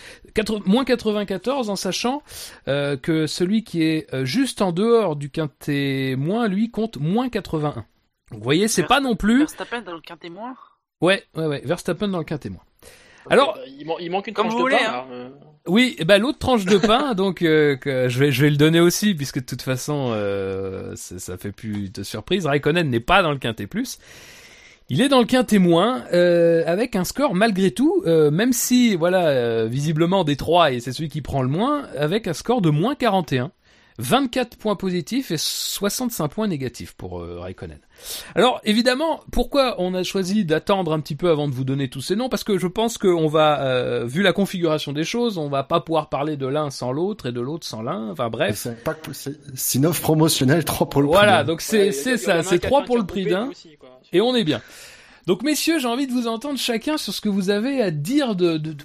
Moins 94 en sachant euh, que celui qui est euh, juste en dehors du quintet moins, lui, compte moins 81. Donc, vous voyez, c'est Vers- pas non plus... Verstappen dans le cas témoin Ouais, ouais, ouais, Verstappen dans le quintet moins. Alors- Euh, il, man- il manque une Comme tranche de voulez, pain. hein. là, euh. Oui, et ben l'autre tranche de pain, donc euh, que je vais le donner aussi puisque de toute façon euh, ça, fait plus de surprise. Raikkonen n'est pas dans le quintet plus. Il est dans le quintet moins euh, avec un score malgré tout, euh, même si voilà euh, visiblement Détroit et c'est celui qui prend le moins, avec un score de moins 41. 24 points positifs et 65 points négatifs pour euh, Raikkonen. Alors évidemment, pourquoi on a choisi d'attendre un petit peu avant de vous donner tous ces noms? Parce que je pense qu'on va, euh, vu la configuration des choses, on va pas pouvoir parler de l'un sans l'autre et de l'autre sans l'un. Enfin bref. C'est pack- c'est- c'est une offre promotionnelle 3 pour le prix Voilà, donc c'est c'est ça, c'est un qui a trois fait pour un le prix d'un. Et on est bien. Donc messieurs, j'ai envie de vous entendre chacun sur ce que vous avez à dire de, de, de-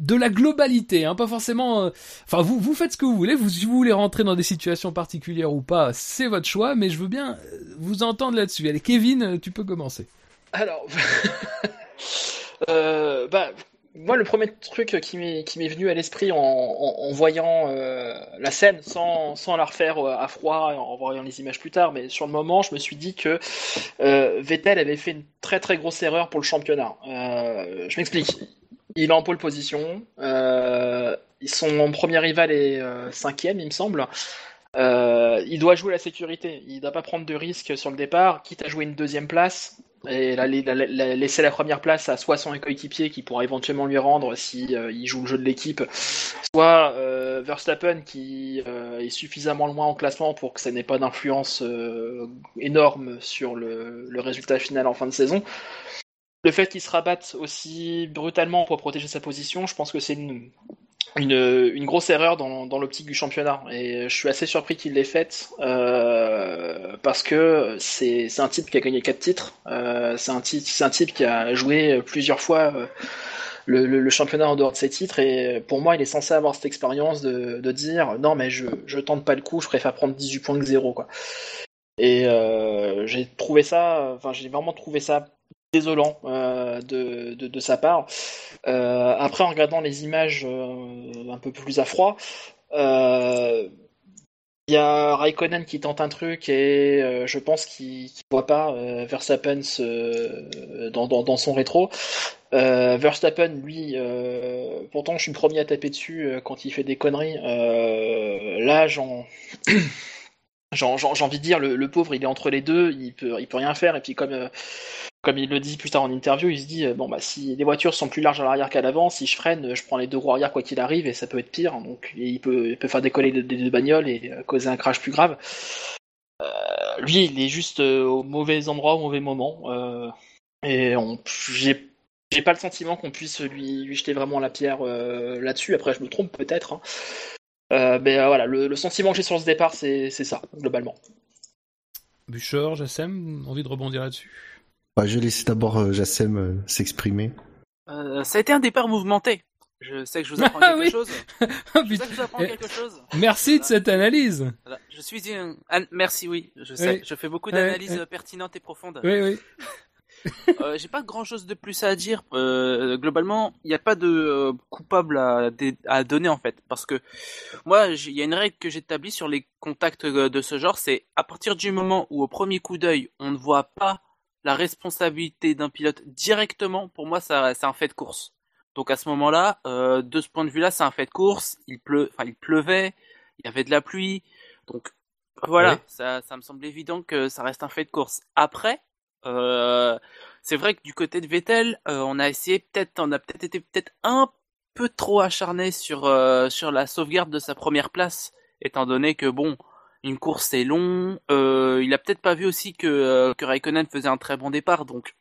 de la globalité, hein, pas forcément... euh, Enfin, vous, vous faites ce que vous voulez, vous, si vous voulez rentrer dans des situations particulières ou pas, c'est votre choix, mais je veux bien euh, vous entendre là-dessus. Allez, Kevin, euh, tu peux commencer. Alors, bah, moi, le premier truc qui m'est venu à l'esprit en, en, voyant la scène, sans, sans la refaire à froid, en voyant les images plus tard, mais sur le moment, je me suis dit que Vettel avait fait une très très grosse erreur pour le championnat. Je m'explique. Il est en pole position. Euh, son premier rival est euh, cinquième, il me semble. Euh, il doit jouer la sécurité. Il ne doit pas prendre de risques sur le départ, quitte à jouer une deuxième place et la, la, la, laisser la première place à soit son coéquipier qui pourra éventuellement lui rendre si il joue le jeu de l'équipe, soit Verstappen qui est suffisamment loin en classement pour que ça n'ait pas d'influence énorme sur le, résultat final en fin de saison. Le fait qu'il se rabatte aussi brutalement pour protéger sa position, je pense que c'est une, grosse erreur dans, l'optique du championnat. Et je suis assez surpris qu'il l'ait faite euh, parce que c'est un type qui a gagné 4 titres. Euh, c'est un, type qui a joué plusieurs fois euh, le, championnat en dehors de ses titres. Et pour moi, il est censé avoir cette expérience de, dire non, mais je, je tente pas le coup, je préfère prendre 18 points que 0. Quoi. Et j'ai trouvé ça, enfin, j'ai vraiment trouvé ça désolant euh, de, sa part. Euh, après, en regardant les images euh, un peu plus à froid, il y a Raikkonen qui tente un truc et je pense qu'il qu voit pas Verstappen dans, dans, son rétro. Verstappen, lui, pourtant je suis le premier à taper dessus quand il fait des conneries. là, j'en j'ai envie de dire, le, pauvre, il est entre les deux, il peut, il peut rien faire. Et puis comme, comme il le dit plus tard en interview, il se dit, bon bah si les voitures sont plus larges à l'arrière qu'à l'avant, si je freine, je prends les deux roues arrière quoi qu'il arrive, et ça peut être pire. Donc il peut, faire décoller des deux bagnoles et euh, causer un crash plus grave. Euh, lui, il est juste au mauvais endroit, au mauvais moment. et j'ai j'ai pas le sentiment qu'on puisse lui, jeter vraiment la pierre là-dessus. Après, je me trompe peut-être. Hein. Euh, mais euh, voilà, le, sentiment que j'ai sur ce départ, c'est ça, globalement. Bûcher, Jassem, envie de rebondir là-dessus? Bah, Je vais laisser d'abord euh, Jassem s'exprimer. ça a été un départ mouvementé. Je sais que je vous apprends quelque oui. chose. Je sais que je vous apprends quelque chose. Merci voilà. de cette analyse. Voilà. Je suis une... Merci, oui. Je sais. Oui. Je fais beaucoup d'analyses oui, pertinentes et profondes. Oui, oui. euh, j'ai pas grand chose de plus à dire. Euh, globalement, il n'y a pas de euh, coupable à, à, donner en fait, parce que moi, il y a une règle que j'établis sur les contacts euh, de ce genre, c'est à partir du moment où au premier coup d'œil, on ne voit pas la responsabilité d'un pilote directement, pour moi, ça, c'est un fait de course. Donc à ce moment-là, euh, de ce point de vue-là, c'est un fait de course. Il enfin, il pleuvait, il y avait de la pluie, donc voilà, ça, ça me semble évident que ça reste un fait de course. Après, euh, c'est vrai que du côté de Vettel, euh, on a essayé peut-être, on a peut-être été peut-être un peu trop acharné sur euh, sur la sauvegarde de sa première place, étant donné que bon, une course c'est long. Euh, il a peut-être pas vu aussi que que Raikkonen faisait un très bon départ, donc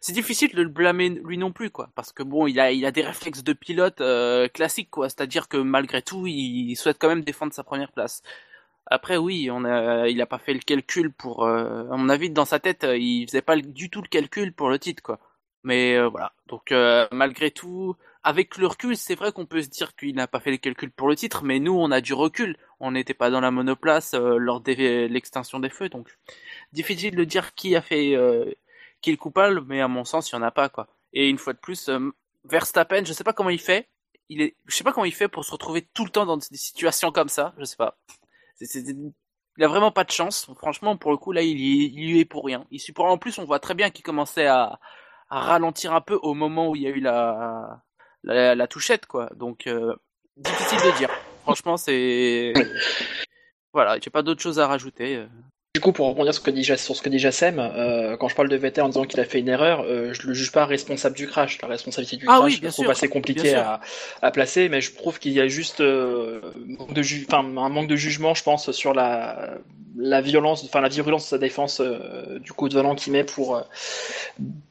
c'est difficile de le blâmer lui non plus quoi, parce que bon, il a il a des réflexes de pilote classiques quoi, c'est-à-dire que malgré tout, il souhaite quand même défendre sa première place. Après, oui, on a, il a pas fait le calcul pour. Euh, à mon avis, dans sa tête, il faisait pas du tout le calcul pour le titre, quoi. Mais euh, voilà. Donc, euh, malgré tout, avec le recul, c'est vrai qu'on peut se dire qu'il n'a pas fait le calcul pour le titre, mais nous, on a du recul. On n'était pas dans la monoplace lors de l'extinction des feux, donc difficile de dire qui a fait, qui est le coupable, mais à mon sens, il y en a pas, quoi. Et une fois de plus, Verstappen, je sais pas comment il fait. Il est, je sais pas comment il fait pour se retrouver tout le temps dans des situations comme ça. Je sais pas. Il a vraiment pas de chance. Franchement, pour le coup, là, il est pour rien. Il supporte. En plus, on voit très bien qu'il commençait à, à, ralentir un peu au moment où il y a eu la, la, la touchette, quoi. Donc, euh, difficile de dire. Franchement, c'est. Voilà, j'ai pas d'autre chose à rajouter. Coup, pour rebondir sur ce que dit, sur ce que dit Jassem, euh, quand je parle de Vettel en disant qu'il a fait une erreur, euh, je le juge pas responsable du crash. La responsabilité du ah crash, oui, je trouve assez compliqué à, à, placer, mais je trouve qu'il y a juste euh, de un manque de jugement, je pense, sur la, la violence, enfin la virulence de sa défense euh, du coup de volant qu'il met pour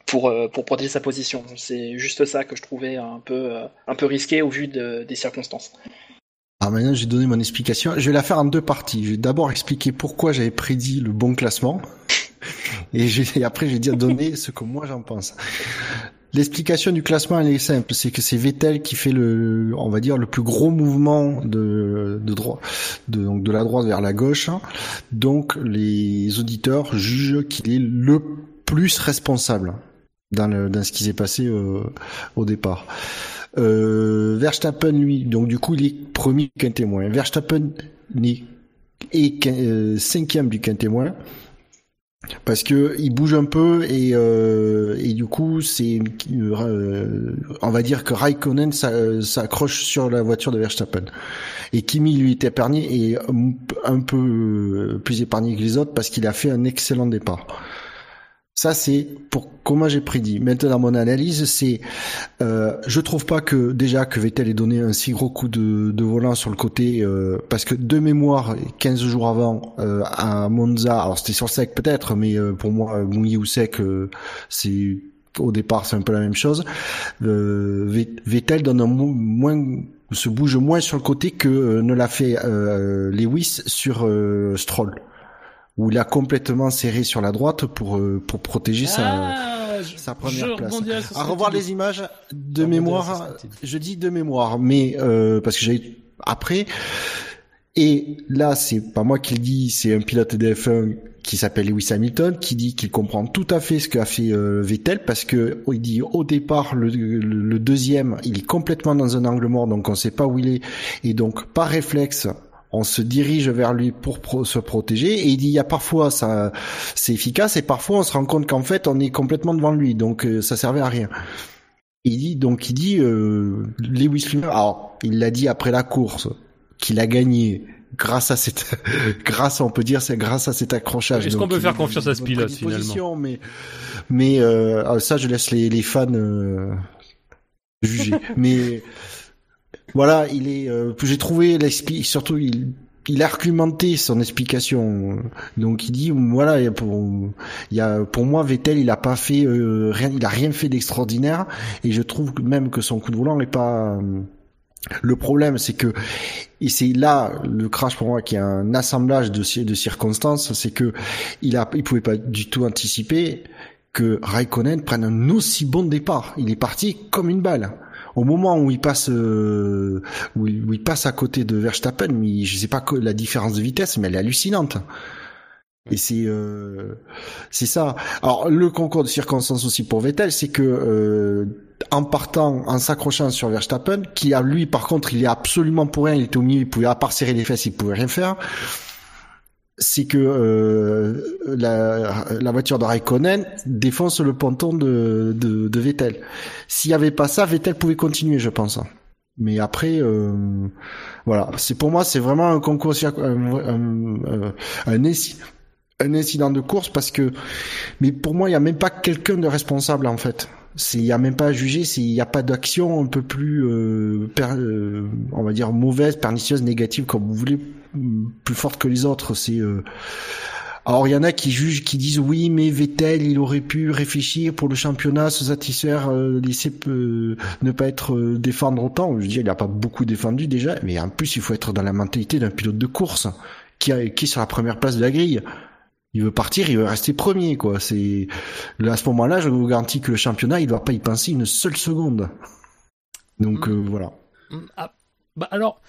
pour pour protéger sa position. C'est juste ça que je trouvais un peu un peu risqué au vu de, des circonstances. Alors maintenant, j'ai donné mon explication. Je vais la faire en deux parties. Je vais d'abord expliquer pourquoi j'avais prédit le bon classement. Et, et après, je vais dire donner ce que moi j'en pense. L'explication du classement elle est simple, c'est que c'est Vettel qui fait le, on va dire, le plus gros mouvement de de droit, de donc de la droite vers la gauche. Donc les auditeurs jugent qu'il est le plus responsable dans, le, dans ce qui s'est passé euh, au départ. Euh, Verstappen, lui, donc du coup, il est premier qu'un témoin. Verstappen est euh, cinquième du qu'un témoin. Parce que il bouge un peu et euh, et du coup c'est euh, on va dire que Raikkonen s'a- s'accroche sur la voiture de Verstappen et Kimi lui est épargné et un peu plus épargné que les autres parce qu'il a fait un excellent départ. Ça c'est pour comment j'ai prédit. Maintenant mon analyse c'est euh, je trouve pas que déjà que Vettel ait donné un si gros coup de, de volant sur le côté euh, parce que de mémoire 15 jours avant euh, à Monza alors c'était sur sec peut-être mais euh, pour moi mouillé ou sec euh, c'est au départ c'est un peu la même chose euh, Ve- Vettel donne un mo- moins se bouge moins sur le côté que euh, ne l'a fait Lewis sur Stroll où il a complètement serré sur la droite pour euh, pour protéger sa Ah, je- sa première je place. À revoir les images de Je mémoire, je dis de mémoire, mais euh, parce que j'ai après. Et là, c'est pas moi qui le dis, c'est un pilote de F1 qui s'appelle Lewis Hamilton qui dit qu'il comprend tout à fait ce qu'a fait euh, Vettel parce que il dit au départ le, le- le deuxième, il est complètement dans un angle mort donc on sait pas où il est et donc par réflexe on se dirige vers lui pour pro- se protéger et il dit il y a parfois ça c'est efficace et parfois on se rend compte qu'en fait on est complètement devant lui donc euh, ça servait à rien. Il dit donc il dit euh, Lewis alors il l'a dit après la course qu'il a gagné grâce à cette grâce on peut dire c'est grâce à cet accrochage. Est-ce qu'on peut faire confiance à ce pilote, prédisposition, mais mais euh, ah, ça je laisse les, les fans euh, juger. mais voilà, il est euh, j'ai trouvé l'expli surtout il il a argumenté son explication. Donc il dit voilà il y a pour il y a pour moi Vettel il a pas fait euh, rien il a rien fait d'extraordinaire. Et je trouve même que son coup de volant n'est pas euh, le problème c'est que et c'est là le crash pour moi qui est un assemblage de, de circonstances c'est que il a il pouvait pas du tout anticiper que Raikkonen prenne un aussi bon départ. Il est parti comme une balle au moment où il passe euh, où, il, où il passe à côté de Verstappen mais je sais pas que la différence de vitesse mais elle est hallucinante et c'est euh, c'est ça. Alors le concours de circonstances aussi pour Vettel, c'est que euh, en partant, en s'accrochant sur Verstappen, qui a lui par contre, il est absolument pour rien, il était au milieu, il pouvait à part serrer les fesses, il pouvait rien faire. C'est que euh, la, la voiture de Raikkonen défonce le ponton de, de, de Vettel. S'il y avait pas ça, Vettel pouvait continuer, je pense. Mais après, euh, voilà, c'est pour moi, c'est vraiment un concours, un, un, un, un inci- un incident de course parce que, mais pour moi, il y a même pas quelqu'un de responsable en fait. Il y a même pas à juger, il y a pas d'action un peu plus, euh, per- euh, on va dire mauvaise, pernicieuse, négative, comme vous voulez, plus forte que les autres. C'est, euh, alors il y en a qui jugent, qui disent oui, mais Vettel, il aurait pu réfléchir pour le championnat, se satisfaire, euh, laisser euh, ne pas être euh, défendre autant. Je veux dire, il a pas beaucoup défendu déjà, mais en plus il faut être dans la mentalité d'un pilote de course qui, a, qui est sur la première place de la grille. Il veut partir, il veut rester premier, quoi. C'est à ce moment-là, je vous garantis que le championnat, il doit pas y penser une seule seconde. Donc euh, voilà. Mm, ah, bah alors,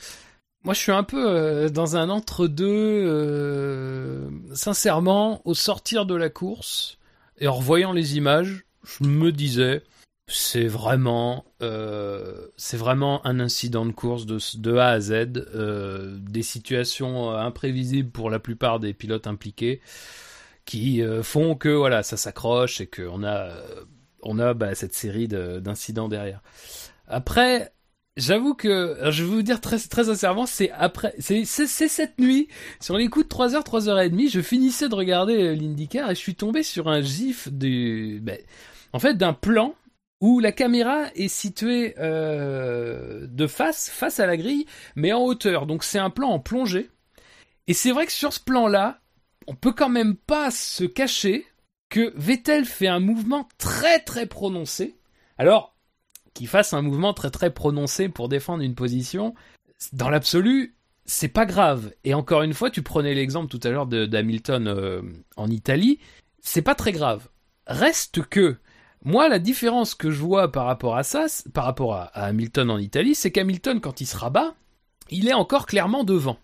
moi je suis un peu euh, dans un entre-deux. euh, sincèrement, au sortir de la course et en revoyant les images, je me disais, c'est vraiment, euh, c'est vraiment un incident de course de, A à Z, euh, des situations euh, imprévisibles pour la plupart des pilotes impliqués, qui font que voilà, ça s'accroche et qu'on a, on a bah, cette série de- d'incidents derrière. Après, J'avoue que, je vais vous dire très, très sincèrement, c'est après, c'est, c'est, c'est cette nuit, sur les coups de 3h, 3h30, je finissais de regarder euh, l'IndyCar et je suis tombé sur un gif du, ben, en fait, d'un plan où la caméra est située euh, de face, face à la grille, mais en hauteur. Donc c'est un plan en plongée. Et c'est vrai que sur ce plan-là, on peut quand même pas se cacher que Vettel fait un mouvement très très prononcé. Alors, qu'il fasse un mouvement très très prononcé pour défendre une position, dans l'absolu, c'est pas grave. Et encore une fois, tu prenais l'exemple tout à l'heure d'Hamilton euh, en Italie, c'est pas très grave. Reste que, moi, la différence que je vois par rapport à ça, par rapport à, à Hamilton en Italie, c'est qu'Hamilton, quand il se rabat, il est encore clairement devant.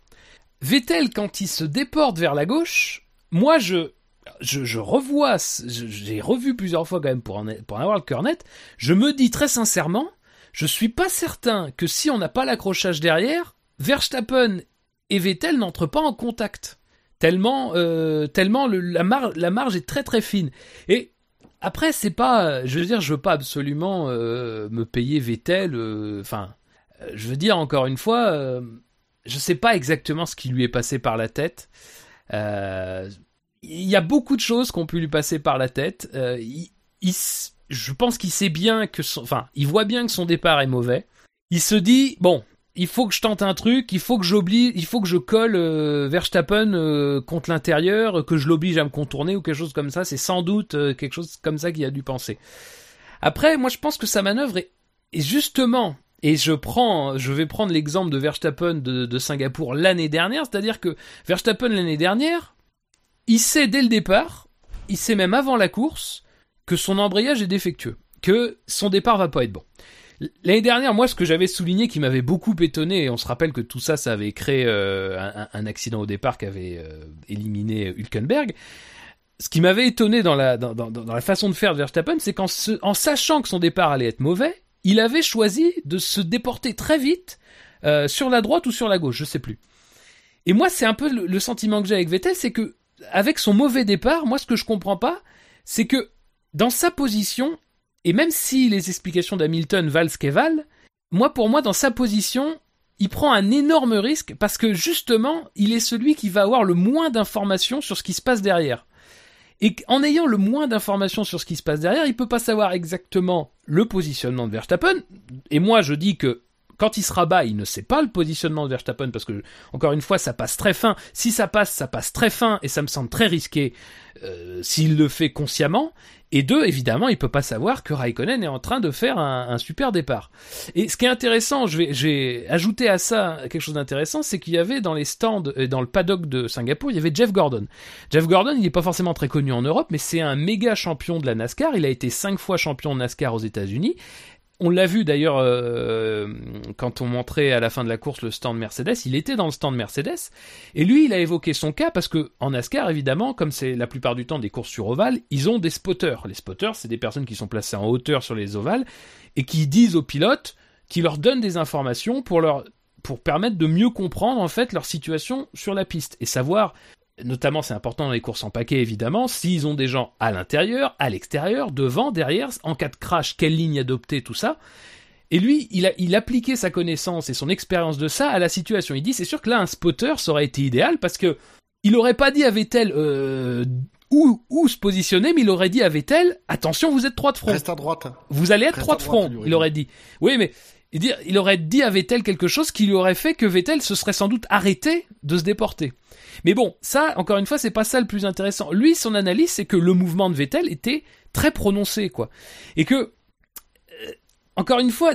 Vettel, quand il se déporte vers la gauche, moi, je, je, revois, j'ai revu plusieurs fois quand même pour en, avoir le cœur net, je me dis très sincèrement, je suis pas certain que si on n'a pas l'accrochage derrière, Verstappen et Vettel n'entrent pas en contact. Tellement, euh, tellement le- la, mar- la marge est très très fine. Et après, c'est pas, je veux dire, je veux pas absolument euh, me payer Vettel. euh, Enfin, je veux dire encore une fois, je sais pas exactement ce qui lui est passé par la tête. Il y a beaucoup de choses qui ont pu lui passer par la tête. Euh, il- je pense qu'il sait bien que son, enfin, il voit bien que son départ est mauvais. Il se dit bon, il faut que je tente un truc, il faut que j'oblige, il faut que je colle euh, Verstappen euh, contre l'intérieur, que je l'oblige à me contourner ou quelque chose comme ça. C'est sans doute quelque chose comme ça qu'il a dû penser. Après, moi, je pense que sa manœuvre est, justement, et je prends, je vais prendre l'exemple de Verstappen de Singapour l'année dernière, c'est-à-dire que Verstappen l'année dernière, il sait dès le départ, il sait même avant la course, que son embrayage est défectueux, que son départ va pas être bon. L'année dernière, moi, ce que j'avais souligné qui m'avait beaucoup étonné, et on se rappelle que tout ça, ça avait créé euh, un, accident au départ qui avait euh, éliminé Hülkenberg. Ce qui m'avait étonné dans la, façon de faire de Verstappen, c'est qu'en sachant que son départ allait être mauvais, il avait choisi de se déporter très vite euh, sur la droite ou sur la gauche, je sais plus. Et moi, c'est un peu le sentiment que j'ai avec Vettel, c'est que avec son mauvais départ, moi, ce que je comprends pas, c'est que dans sa position, et même si les explications d'Hamilton valent ce qu'elles valent, moi, pour moi, dans sa position, il prend un énorme risque parce que justement, il est celui qui va avoir le moins d'informations sur ce qui se passe derrière. Et en ayant le moins d'informations sur ce qui se passe derrière, il peut pas savoir exactement le positionnement de Verstappen. Et moi, je dis que quand il sera bas, il ne sait pas le positionnement de Verstappen parce que, encore une fois, ça passe très fin. Si ça passe, ça passe très fin et ça me semble très risqué euh, s'il le fait consciemment. Et deux, évidemment, il peut pas savoir que Raikkonen est en train de faire un, super départ. Et ce qui est intéressant, j'ai ajouté à ça quelque chose d'intéressant, c'est qu'il y avait dans les stands, et dans le paddock de Singapour, il y avait Jeff Gordon. Jeff Gordon, il n'est pas forcément très connu en Europe, mais c'est un méga champion de la NASCAR. Il a été cinq fois champion de NASCAR aux États-Unis. On l'a vu d'ailleurs euh, quand on montrait à la fin de la course le stand Mercedes, il était dans le stand Mercedes et lui il a évoqué son cas parce que en NASCAR évidemment comme c'est la plupart du temps des courses sur ovale, ils ont des spotters. Les spotters c'est des personnes qui sont placées en hauteur sur les ovales et qui disent aux pilotes, qui leur donnent des informations pour leur pour permettre de mieux comprendre en fait leur situation sur la piste et savoir notamment c'est important dans les courses en paquet évidemment, s'ils ont des gens à l'intérieur, à l'extérieur, devant, derrière, en cas de crash, quelle ligne adopter, tout ça. Et lui, il a, il appliquait sa connaissance et son expérience de ça à la situation. Il dit, c'est sûr que là, un spotter, ça aurait été idéal parce que il aurait pas dit à Vettel euh, où, où se positionner, mais il aurait dit à Vettel, attention, vous êtes trois de front. Reste à droite. Vous allez être Reste trois de front, il aurait dit. Oui, mais il, aurait dit à Vettel quelque chose qui lui aurait fait que Vettel se serait sans doute arrêté de se déporter. Mais bon, ça, encore une fois, c'est pas ça le plus intéressant. Lui, son analyse, c'est que le mouvement de Vettel était très prononcé, quoi. Et que, encore une fois,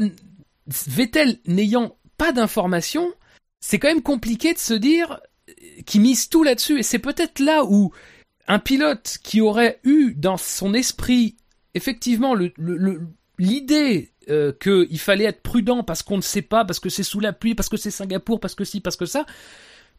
Vettel n'ayant pas d'informations, c'est quand même compliqué de se dire euh, qu'il mise tout là-dessus. Et c'est peut-être là où un pilote qui aurait eu dans son esprit effectivement l'idée euh, qu'il fallait être prudent parce qu'on ne sait pas, parce que c'est sous la pluie, parce que c'est Singapour, parce que si, parce que ça,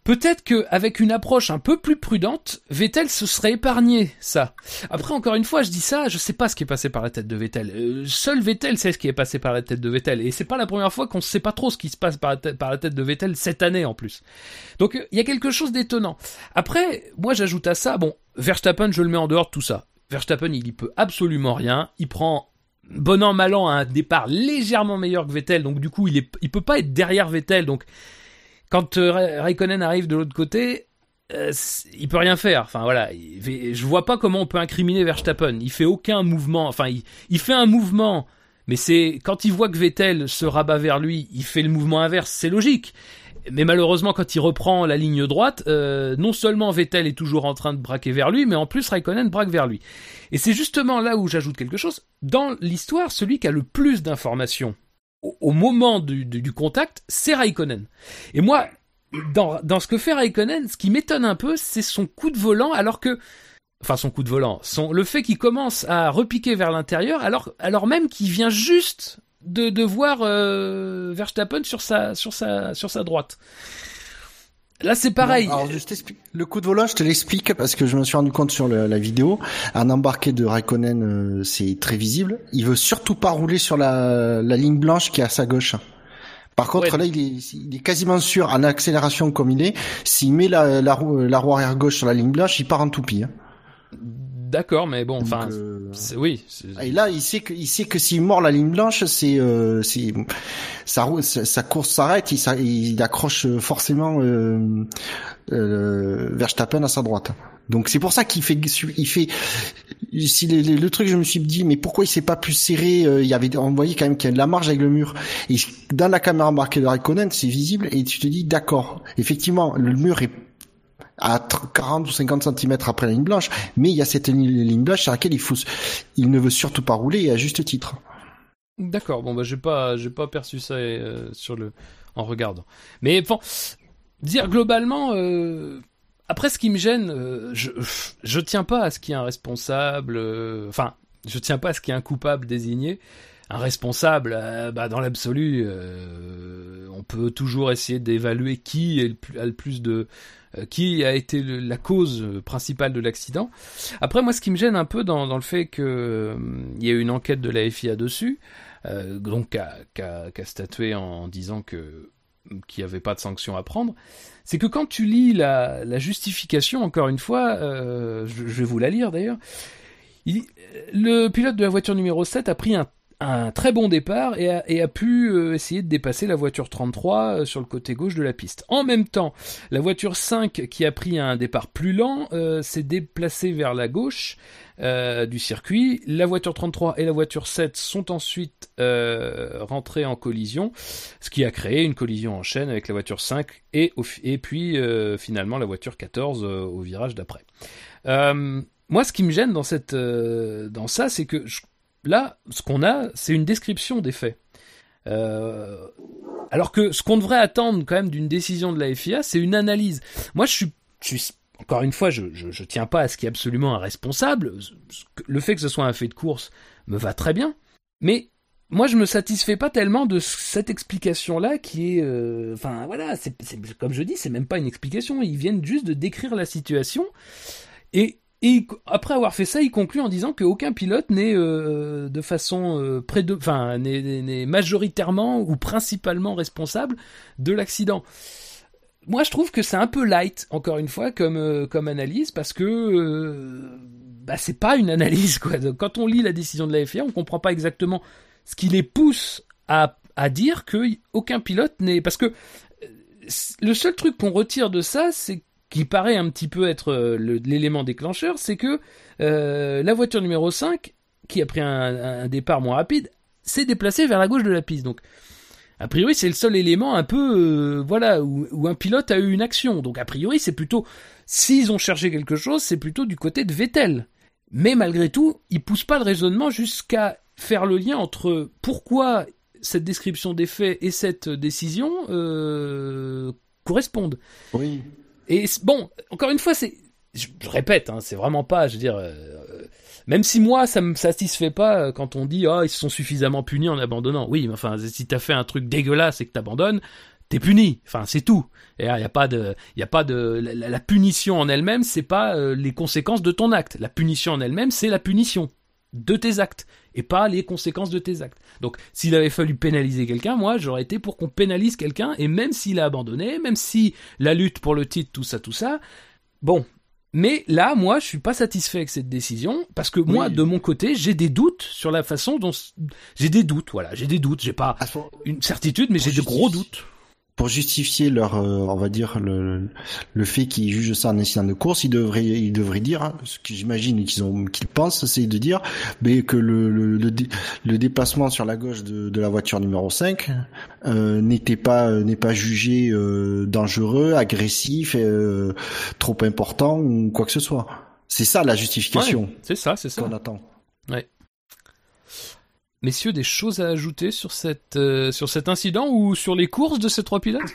peut-être qu'avec une approche un peu plus prudente, Vettel se serait épargné ça. Après, encore une fois, je dis ça, je sais pas ce qui est passé par la tête de Vettel. Euh, seul Vettel sait ce qui est passé par la tête de Vettel, et c'est pas la première fois qu'on sait pas trop ce qui se passe par la tête, de Vettel cette année en plus. Donc il y a quelque chose d'étonnant. Après, moi j'ajoute à ça, bon, Verstappen, je le mets en dehors de tout ça. Verstappen, il y peut absolument rien. Il prend bon an mal an un départ légèrement meilleur que Vettel, donc du coup il est, il peut pas être derrière Vettel. Donc quand euh, Ra- Raikkonen arrive de l'autre côté, euh, il peut rien faire. Enfin voilà, il- je vois pas comment on peut incriminer Verstappen. Il fait aucun mouvement. Enfin, il, il fait un mouvement, mais c'est quand il voit que Vettel se rabat vers lui, il fait le mouvement inverse. C'est logique. Mais malheureusement, quand il reprend la ligne droite, euh, non seulement Vettel est toujours en train de braquer vers lui, mais en plus Raikkonen braque vers lui. Et c'est justement là où j'ajoute quelque chose. Dans l'histoire, celui qui a le plus d'informations au, au moment du, du- du contact, c'est Raikkonen. Et moi, dans, dans ce que fait Raikkonen, ce qui m'étonne un peu, c'est son coup de volant, alors que, enfin son coup de volant, son, le fait qu'il commence à repiquer vers l'intérieur, alors, alors même qu'il vient juste de, de voir euh, Verstappen sur sa, sur sa, sur sa droite. Là, c'est pareil. Non, alors, je t'explique. Le coup de volant, je te l'explique parce que je me suis rendu compte sur le- la vidéo. Un embarqué de Raikkonen, euh, c'est très visible. Il veut surtout pas rouler sur la, la ligne blanche qui est à sa gauche. Par contre, Ouais. là, il est, il est quasiment sûr, en accélération comme il est, s'il met la, la roue arrière gauche sur la ligne blanche, il part en toupie. Hein. D'accord, mais bon, enfin, euh, oui. Et là, il sait que, il sait que s'il mord la ligne blanche, c'est, euh, c'est, sa, course s'arrête, il, accroche forcément euh, euh, Verstappen à sa droite. Donc c'est pour ça qu'il fait, il fait. Si les- les- le truc, je me suis dit, mais pourquoi il s'est pas plus serré euh, Il y avait, on voyait quand même qu'il y a de la marge avec le mur. Et dans la caméra embarquée de Raikkonen, c'est visible, et tu te dis, d'accord, effectivement, le mur est à tr- 40 ou 50 cm après la ligne blanche, mais il y a cette ligne blanche sur laquelle il il ne veut surtout pas rouler et à juste titre. D'accord, bon bah j'ai pas j'ai pas perçu ça euh, sur le en regardant. Mais bon, dire globalement euh, après ce qui me gêne, euh, je je tiens pas à ce qu'il y ait un responsable enfin, je tiens pas à ce qu'il y ait un coupable désigné. Un responsable, euh, bah, dans l'absolu, euh, on peut toujours essayer d'évaluer qui a le plus de, euh, qui a été la cause principale de l'accident. Après, moi, ce qui me gêne un peu dans, le fait que il y a eu une enquête de la FIA dessus, donc qui a, statué en disant que qu'il n'y avait pas de sanction à prendre, c'est que quand tu lis la, justification, encore une fois, je, vais vous la lire d'ailleurs, il- le pilote de la voiture numéro 7 a pris un, un très bon départ et a, pu euh, essayer de dépasser la voiture 33 euh, sur le côté gauche de la piste. En même temps, la voiture 5 qui a pris un départ plus lent euh, s'est déplacée vers la gauche du circuit. La voiture 33 et la voiture 7 sont ensuite rentrées en collision, ce qui a créé une collision en chaîne avec la voiture 5 et, puis finalement la voiture 14 euh, au virage d'après. Moi, ce qui me gêne dans, dans ça, c'est que je- là, ce qu'on a, c'est une description des faits. Euh, alors que ce qu'on devrait attendre quand même d'une décision de la FIA, c'est une analyse. Moi, je suis, encore une fois, je, je, je tiens pas à ce qu'il y ait absolument un responsable. Le fait que ce soit un fait de course me va très bien, mais moi, je me satisfais pas tellement de cette explication-là qui est, euh, enfin voilà, c'est- comme je dis, c'est même pas une explication. Ils viennent juste de décrire la situation et et après avoir fait ça, il conclut en disant qu'aucun pilote n'est euh, de façon euh, enfin, n'est- majoritairement ou principalement responsable de l'accident. Moi, je trouve que c'est un peu light, encore une fois, comme euh, analyse, parce que bah, c'est pas une analyse quoi. Quand on lit la décision de la FIA, on comprend pas exactement ce qui les pousse à à dire que aucun pilote n'est, parce que le seul truc qu'on retire de ça, c'est qui paraît un petit peu être euh, l'élément déclencheur, c'est que euh, la voiture numéro 5, qui a pris un, départ moins rapide, s'est déplacée vers la gauche de la piste. Donc, a priori, c'est le seul élément un peu, euh, voilà, où, un pilote a eu une action. Donc, a priori, c'est plutôt, s'ils ont cherché quelque chose, c'est plutôt du côté de Vettel. Mais malgré tout, ils poussent pas le raisonnement jusqu'à faire le lien entre pourquoi cette description des faits et cette décision correspondent. Oui. Et bon, encore une fois, c'est, je, répète, hein, c'est vraiment pas, je veux dire, euh, même si moi ça me satisfait pas euh, quand on dit ah ils se sont suffisamment punis en abandonnant. Oui, mais enfin si t'as fait un truc dégueulasse et que t'abandonnes, t'es puni. Enfin c'est tout. Il y a pas de, il a pas de, la punition en elle-même, c'est pas euh, les conséquences de ton acte. La punition en elle-même, c'est la punition de tes actes et pas les conséquences de tes actes. Donc, s'il avait fallu pénaliser quelqu'un, moi, j'aurais été pour qu'on pénalise quelqu'un, et même s'il a abandonné, même si la lutte pour le titre, tout ça, tout ça, bon. Mais là, moi, je suis pas satisfait avec cette décision, parce que moi, Oui. de mon côté, j'ai des doutes sur la façon dont, j'ai des doutes, voilà, j'ai des doutes, j'ai pas une certitude, mais j'ai de gros doutes. Pour justifier leur, euh, on va dire le, le fait qu'ils jugent ça un incident de course, ils devraient, ils devraient dire, hein, ce que j'imagine qu'ils ont, qu'ils pensent, c'est de dire, mais que le, le, le, dé- le déplacement sur la gauche de, de la voiture numéro 5 euh, n'était pas, euh, n'est pas jugé euh, dangereux, agressif, euh, trop important ou quoi que ce soit. C'est ça la justification Ouais, c'est ça, c'est ça. qu'on attend. Messieurs, des choses à ajouter sur cette, euh, sur cet incident ou sur les courses de ces trois pilotes?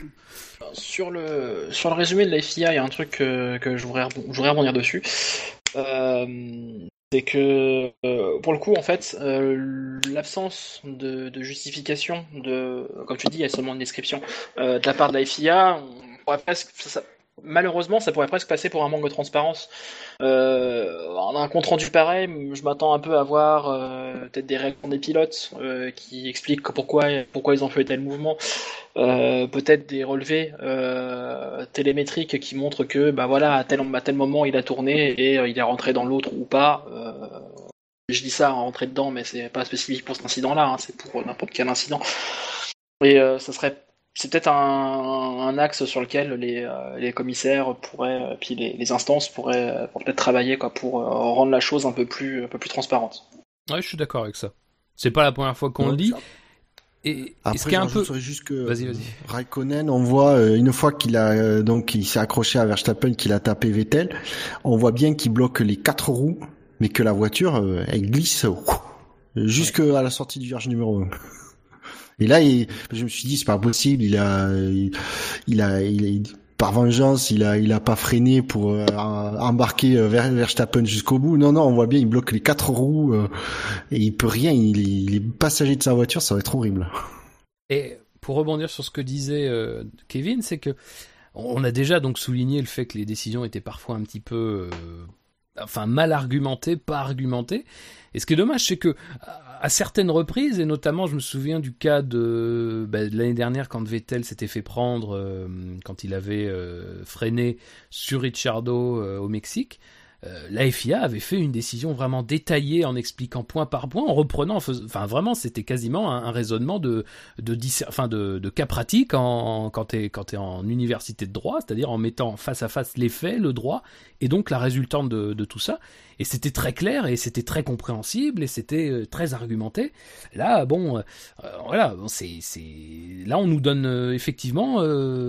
Sur le, sur le résumé de la FIA, il y a un truc euh, que je voudrais, rebondir dessus. Euh, c'est que, pour le coup, en fait, l'absence de, justification, de, comme tu dis, il y a seulement une description de la part de la FIA, on pourrait presque, ça- malheureusement, ça pourrait presque passer pour un manque de transparence. Euh, un compte rendu pareil, je m'attends un peu à voir euh, peut-être des réactions des pilotes euh, qui expliquent pourquoi, pourquoi ils ont fait tel mouvement. Euh, peut-être des relevés télémétriques qui montrent que bah voilà à tel, moment il a tourné et il est rentré dans l'autre ou pas. Je dis ça, rentrer dedans, mais c'est pas spécifique pour cet incident-là, hein, c'est pour n'importe quel incident. Et ça serait c'est peut-être un, un axe sur lequel les, euh, les commissaires pourraient, euh, puis les, les instances pourraient, euh, pourraient peut-être travailler quoi, pour rendre la chose un peu plus, un peu plus transparente. Ouais, je suis d'accord avec ça. C'est pas la première fois qu'on le dit. Et, et Après, ce qui est un peu. juste que Vas-y, vas-y. Raikkonen, on voit euh, une fois qu'il a euh, donc il s'est accroché à Verstappen, qu'il a tapé Vettel, on voit bien qu'il bloque les quatre roues, mais que la voiture euh, elle glisse jusqu'à la sortie du virage numéro 1. Et là, je me suis dit c'est pas possible, il a il, a par vengeance, il a il a pas freiné pour euh, embarquer euh, Ver- Verstappen jusqu'au bout. Non non, on voit bien il bloque les quatre roues euh, et il peut rien, il, il est passager de sa voiture, ça va être horrible. Et pour rebondir sur ce que disait Kevin, c'est que on a déjà donc souligné le fait que les décisions étaient parfois un petit peu, enfin mal argumentées, pas argumentées. Et ce qui est dommage, c'est que à certaines reprises, et notamment, je me souviens du cas de, bah, de l'année dernière quand Vettel s'était fait prendre euh, quand il avait euh, freiné sur Ricciardo euh, au Mexique. Euh, la FIA avait fait une décision vraiment détaillée en expliquant point par point, en reprenant, enfin vraiment, c'était quasiment un, raisonnement de de, cas pratique en, quand quand t'es en université de droit, c'est-à-dire en mettant face à face les faits, le droit, et donc la résultante de, tout ça. Et c'était très clair et c'était très compréhensible et c'était euh, très argumenté. Là, bon, euh, voilà, c'est là on nous donne effectivement,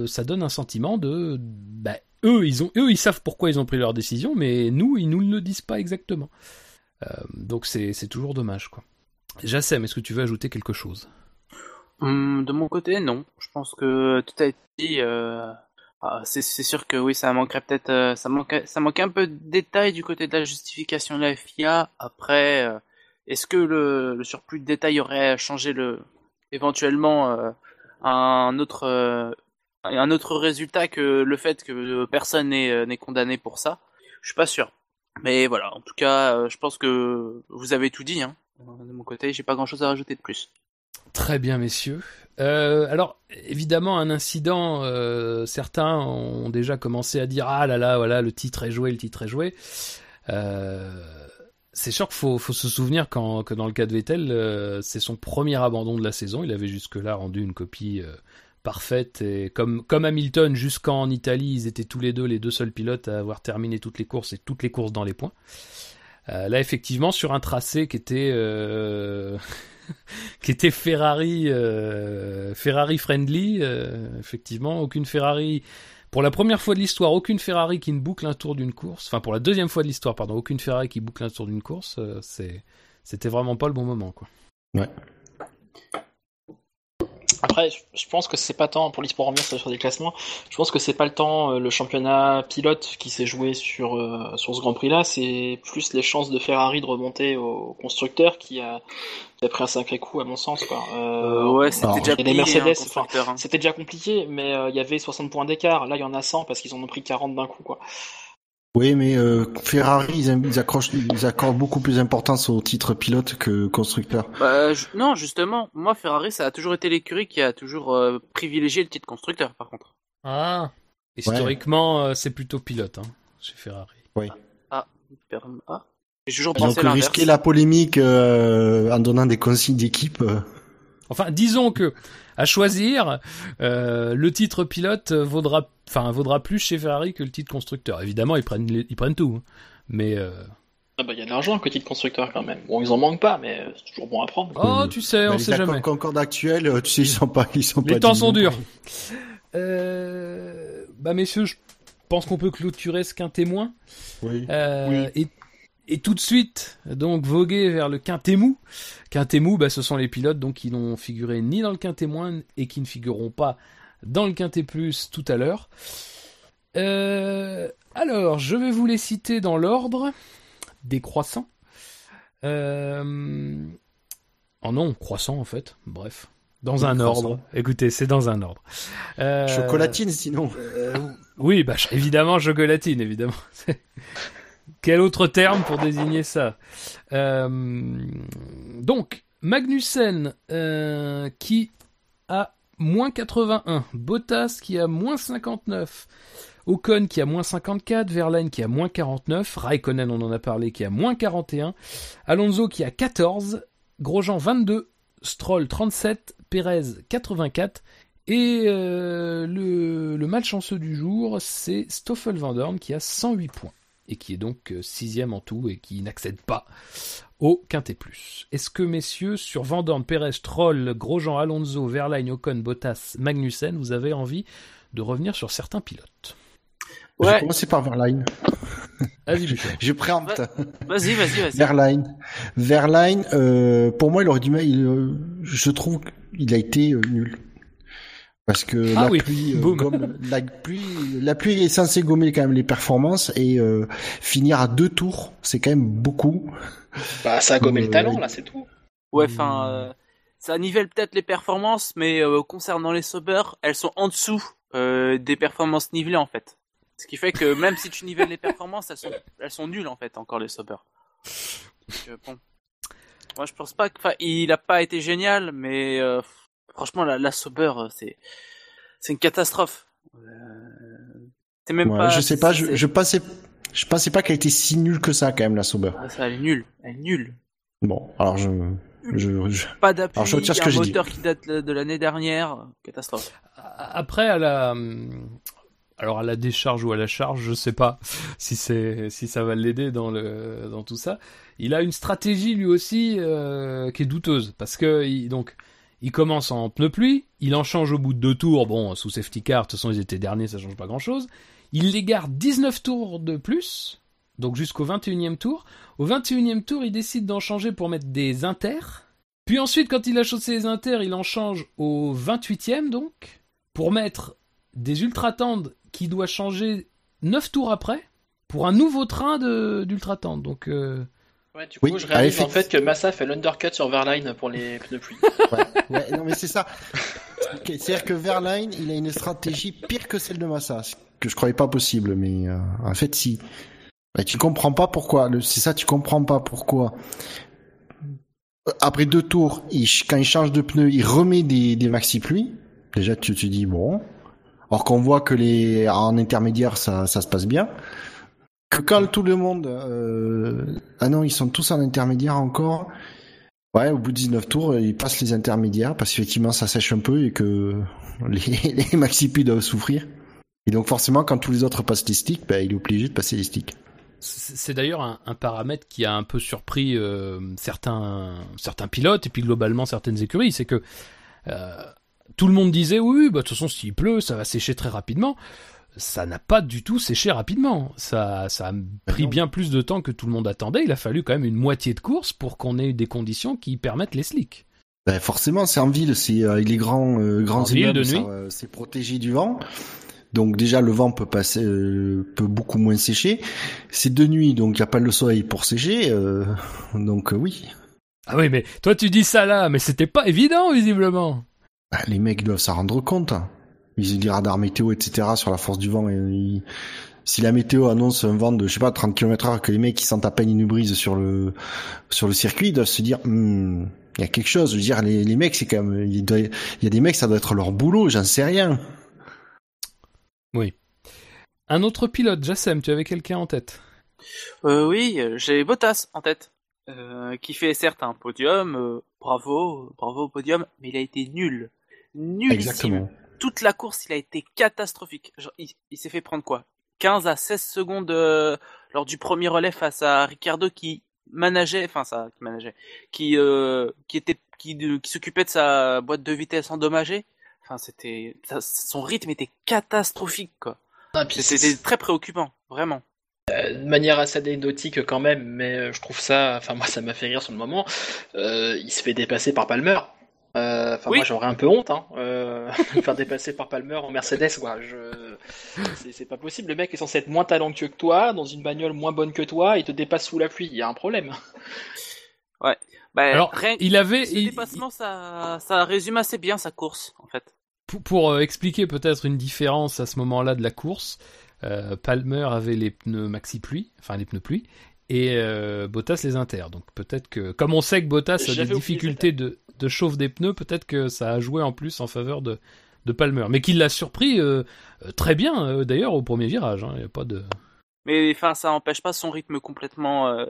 ça donne un sentiment de, bah, eux ils ont eux ils savent pourquoi ils ont pris leur décision, mais nous ils nous le disent pas exactement. Euh, donc c'est toujours dommage quoi. Jassem, est-ce que tu veux ajouter quelque chose? Hum, de mon côté, non. Je pense que tout a été dit. euh, ah, c'est sûr que oui, ça manquerait peut-être, euh, ça manquait, ça manquait un peu de détails du côté de la justification de la FIA. Après, est-ce que le, surplus de détails aurait changé le, éventuellement euh, un autre, un autre résultat que le fait que personne n'est euh, condamné pour ça Je suis pas sûr. Mais voilà, en tout cas, euh, je pense que vous avez tout dit. Hein. De mon côté, j'ai pas grand-chose à rajouter de plus. Très bien, messieurs. Euh, alors, évidemment, un incident, euh, certains ont déjà commencé à dire ah là là, voilà, le titre est joué, le titre est joué. Euh, c'est sûr qu'il faut, se souvenir que dans le cas de Vettel, euh, c'est son premier abandon de la saison. Il avait jusque-là rendu une copie euh, parfaite et comme comme Hamilton jusqu'en Italie, ils étaient tous les deux les deux seuls pilotes à avoir terminé toutes les courses et toutes les courses dans les points. Euh, là, effectivement, sur un tracé qui était euh, qui était Ferrari euh, Ferrari friendly, effectivement, aucune Ferrari pour la première fois de l'histoire, aucune Ferrari qui ne boucle un tour d'une course. Enfin, pour la deuxième fois de l'histoire, pardon, aucune Ferrari qui boucle un tour d'une course. c'est c'était vraiment pas le bon moment, quoi. Après, je- pense que c'est pas tant pour l'e-sport revenir sur des classements. Je pense que c'est pas le temps euh, le championnat pilote qui s'est joué sur euh, sur ce Grand Prix-là. C'est plus les chances de Ferrari de remonter au constructeur qui a qui a pris un sacré coup à mon sens. Quoi. Euh, Euh, ouais, c'était déjà les Mercedes, hein, hein. C'était déjà compliqué, mais euh, il y avait 60 points d'écart. Là, il y en a 100 parce qu'ils en ont pris 40 d'un coup. Quoi. Oui, mais euh, Ferrari, ils, ils accrochent, ils accordent beaucoup plus d'importance au titre pilote que constructeur. Bah, non, justement, moi Ferrari, ça a toujours été l'écurie qui a toujours euh, privilégié le titre constructeur, par contre. Ah. Historiquement, euh, c'est plutôt pilote, hein, chez Ferrari. Ah, per- ah. J'ai toujours Donc pensé l'inverse. risquer la polémique euh, en donnant des consignes d'équipe. euh, Enfin, disons que à choisir, euh, le titre pilote vaudra, enfin, vaudra plus chez Ferrari que le titre constructeur. Évidemment, ils prennent, les- ils prennent tout, hein. mais euh, Ah bah, il y a de l'argent côté de constructeur quand même. Bon, ils en manquent pas, mais euh, c'est toujours bon à prendre. oh, tu sais, bah, on les sait jamais. Concorde actuels, euh, tu sais, ils sont pas, ils sont pas. Les temps sont durs. Euh, bah messieurs, je pense qu'on peut clôturer ce qu'un témoin. Oui. Euh, et, et tout de suite, donc voguer vers le quintet mou. Quintet mou, bah, ce sont les pilotes donc qui n'ont figuré ni dans le quintet moins et qui ne figureront pas dans le quintet plus tout à l'heure. Euh, alors, je vais vous les citer dans l'ordre décroissant. Euh... Oh non, croissant en fait. Bref, dans un ordre. Écoutez, c'est dans un ordre. Euh, Chocolatine, sinon. euh, Oui, bah évidemment chocolatine, évidemment. Quel autre terme pour désigner ça Euh, Donc, Magnussen euh, qui a moins 81, Bottas qui a moins 59, Ocon qui a moins 54, Verlaine qui a moins 49, Raikkonen on en a parlé qui a moins 41, Alonso qui a 14, Grosjean 22, Stroll 37, Perez 84 et euh, le, le malchanceux du jour c'est Stoffel Van Dorn qui a 108 points et qui est donc euh, sixième en tout et qui n'accède pas au Quintet Plus. Est-ce que messieurs, sur Van Dorn, Perez, Troll, Grosjean, Alonso, Verlaine, Ocon, Bottas, Magnussen, vous avez envie de revenir sur certains pilotes? Je vais commencer par Verline. Vas-y. Je préempte. vas-y, vas-y, vas-y. Verline. Verline, euh, pour moi, il aurait dû il, euh, je trouve qu'il a été euh, nul. Parce que Ah la oui, pluie, euh, gomme, la pluie, la pluie est censée gommer quand même les performances et euh, finir à deux tours, c'est quand même beaucoup. Bah, ça a gommé Euh, le talent, là, c'est tout. Ouais, enfin, euh, ça nivelle peut-être les performances, mais euh, concernant les Sauber, elles sont en dessous euh, des performances nivelées en fait. Ce qui fait que même si tu nivelles les performances, elles sont, elles sont nulles en fait encore les euh, bon. Moi je pense pas que, enfin, il a pas été génial, mais euh, franchement la, la Sauber, euh, c'est, c'est une catastrophe. Euh, c'est même Ouais, pas. je sais pas, je, je pensais, je pensais pas qu'elle était si nulle que ça quand même la Sauber. Ah, ça, elle est nulle, elle est nulle. Bon, alors je, je, je- Pas d'appui, Alors, je retire ce un dit. moteur qui date de l'année dernière, catastrophe. Après, à la, alors à la décharge ou à la charge, je sais pas si c'est si ça va l'aider dans le dans tout ça. Il a une stratégie lui aussi euh, qui est douteuse parce que il, donc il commence en pneu pluie, il en change au bout de deux tours. Bon, sous safety car, de toute façon ils étaient derniers, ça change pas grand chose. Il les garde 19 tours de plus, donc jusqu'au 21e tour. Au 21e tour, il décide d'en changer pour mettre des inters. Puis ensuite, quand il a chaussé les inters, il en change au 28e donc pour mettre des ultra tendres qui doit changer 9 tours après pour un nouveau train de d'ultra tendre. Donc euh, Ouais, du coup, Oui, je réalise ah, en fait que Massa fait l'undercut sur Verline pour les pneus pluie. ouais, ouais, non mais c'est ça. C'est-à-dire que Verline, il a une stratégie pire que celle de Massa, ce que je croyais pas possible, mais euh, en fait si. Bah, tu comprends pas pourquoi. C'est ça, tu comprends pas pourquoi. Après deux tours, il, quand il change de pneu, il remet des, des maxi pluies. Déjà, tu te dis bon. Alors qu'on voit que les en intermédiaire, ça, ça se passe bien. Que quand tout le monde, euh, ah non, ils sont tous en intermédiaire encore. Ouais, au bout de 19 tours, ils passent les intermédiaires parce qu'effectivement ça sèche un peu et que les, les maxi pluies doivent souffrir. Et donc forcément, quand tous les autres passent les sticks, bah, il est obligé de passer les sticks. c'est c'est d'ailleurs un, un paramètre qui a un peu surpris euh, certains certains pilotes et puis globalement certaines écuries, c'est que euh, tout le monde disait oui, bah de toute façon s'il pleut, ça va sécher très rapidement. Ça n'a pas du tout séché rapidement. Ça, ça a pris non. bien plus de temps que tout le monde attendait. Il a fallu quand même une moitié de course pour qu'on ait des conditions qui permettent les slicks. Ben forcément, c'est en ville, c'est euh, les grands euh, grands immeubles, euh, c'est protégé du vent. Donc déjà le vent peut passer, euh, peut beaucoup moins sécher. C'est de nuit, donc il y a pas le soleil pour sécher. euh, donc oui, Ah oui, mais toi tu dis ça là, mais c'était pas évident visiblement. Ben, les mecs doivent s'en rendre compte. hein. Ils ont des radars météo, etc. sur la force du vent. Et ils- Si la météo annonce un vent de, je sais pas, 30 km heure, que les mecs qui sentent à peine une brise sur le sur le circuit, ils doivent se dire, Hmm, il y a quelque chose. Je veux dire, les, les mecs, c'est quand même, il, doit- il y a des mecs, ça doit être leur boulot. J'en sais rien. Un autre pilote, Jassem, tu avais quelqu'un en tête? Euh, oui, j'ai Bottas en tête, euh, qui fait certes un podium, euh, bravo, bravo au podium, mais il a été nul, nul. Exactement. Toute la course, il a été catastrophique. Genre, il il s'est fait prendre quoi? 15 à 16 secondes euh, lors du premier relais face à Ricardo qui manageait, enfin ça, qui manageait, qui euh, qui était, qui, qui s'occupait de sa boîte de vitesse endommagée. Enfin, c'était, ça- son rythme était catastrophique quoi. Ah, C'était très préoccupant, vraiment. de manière assez anecdotique quand même, mais euh, je trouve ça, enfin moi ça m'a fait rire sur le moment. Euh, il se fait dépasser par Palmer. Euh, Enfin Oui. moi j'aurais un peu honte, hein, euh, de me faire dépasser par Palmer en Mercedes quoi. Je, c'est- c'est pas possible. Le mec est censé être moins talentueux que toi, dans une bagnole moins bonne que toi, il te dépasse sous la pluie. Il y a un problème. Bah, Alors, rien, il avait, Ce il- dépassement, ça, ça résume assez bien sa course, en fait. pour, pour, euh, expliquer peut-être une différence à ce moment-là de la course, euh, Palmer avait les pneus maxi pluie, enfin les pneus pluie, et euh, Bottas les inter. Donc peut-être que, comme on sait que Bottas a des difficultés de, de chauffe des pneus, peut-être que ça a joué en plus en faveur de, de Palmer, mais qu'il l'a surpris euh, très bien euh, d'ailleurs au premier virage. Hein, y a pas de. Mais enfin, ça n'empêche pas son rythme complètement euh,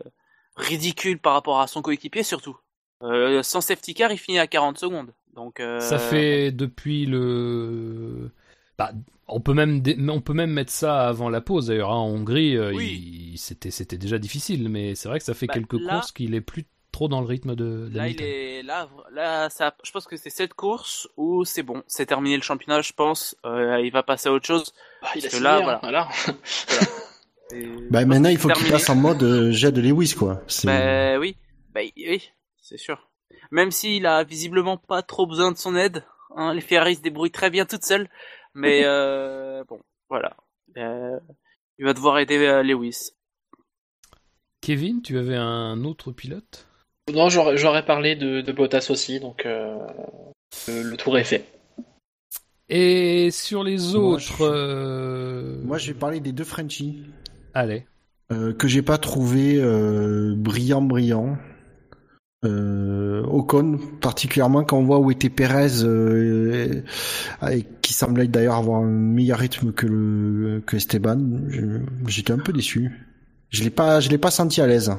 ridicule par rapport à son coéquipier surtout. Euh, sans safety car, il finit à 40 secondes. Donc euh, ça fait depuis le. Bah, on peut même on peut même mettre ça avant la pause d'ailleurs. Hein. En Hongrie, Oui. il- c'était c'était déjà difficile, mais c'est vrai que ça fait Bah, quelques là- courses qu'il est plus trop dans le rythme de. Là, il est là, là, ça, je pense que c'est cette course où c'est bon, c'est terminé le championnat, je pense. Euh, il va passer à autre chose. Ah, il a Parce que là, hein, voilà. voilà. Et- Bah, maintenant, il faut qu'il passe en mode euh, jet de Lewis, quoi. Bah oui, bah oui, c'est sûr. Même s'il a visiblement pas trop besoin de son aide, hein, les Ferrari se débrouillent très bien toutes seules. Mais euh, bon, voilà. Euh, il va devoir aider euh, Lewis. Kevin, tu avais un autre pilote? Non, j'aurais parlé de, de Bottas aussi, donc euh, le, le tour est fait. Et sur les Moi, autres. je- euh, Moi, je vais parler des deux Frenchies. Allez. euh, que j'ai pas trouvé euh, brillant brillant. Euh, Ocon particulièrement quand on voit où était Perez euh, et qui semblait d'ailleurs avoir un meilleur rythme que le que Esteban j'étais un peu déçu je l'ai pas je l'ai pas senti à l'aise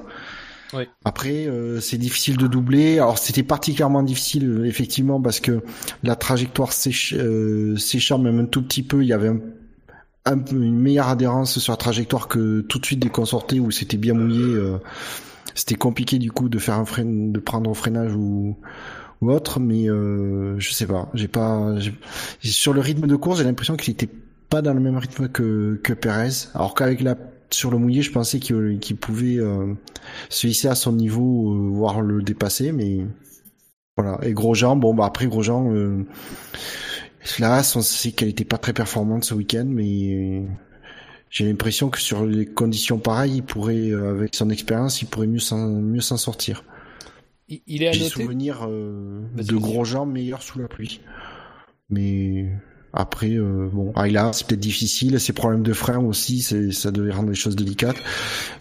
Oui. après euh, c'est difficile de doubler alors c'était particulièrement difficile euh, effectivement parce que la trajectoire s'éch- euh, même un tout petit peu il y avait un un peu une meilleure adhérence sur la trajectoire que tout de suite sortait où c'était bien mouillé. euh, c'était compliqué du coup de faire un frein, de prendre un freinage ou, ou autre, mais euh, je sais pas. J'ai pas sur le rythme de course, j'ai l'impression qu'il était pas dans le même rythme que que Perez. Alors qu'avec la sur le mouillé, je pensais qu'il qu'il pouvait euh, se hisser à son niveau, euh, voire le dépasser, mais voilà. Et Grosjean, bon bah après Grosjean. Euh, Là, on sait qu'elle était pas très performante ce week-end, mais j'ai l'impression que sur les conditions pareilles, il pourrait, euh, avec son expérience, il pourrait mieux s'en mieux s'en sortir. Il, il est à J'ai noter. souvenir euh, Vas-y, de. Grosjean meilleur sous la pluie. Mais après, euh, bon, ah, là, c'est peut-être difficile. Ses problèmes de frein aussi, c'est, ça devait rendre les choses délicates.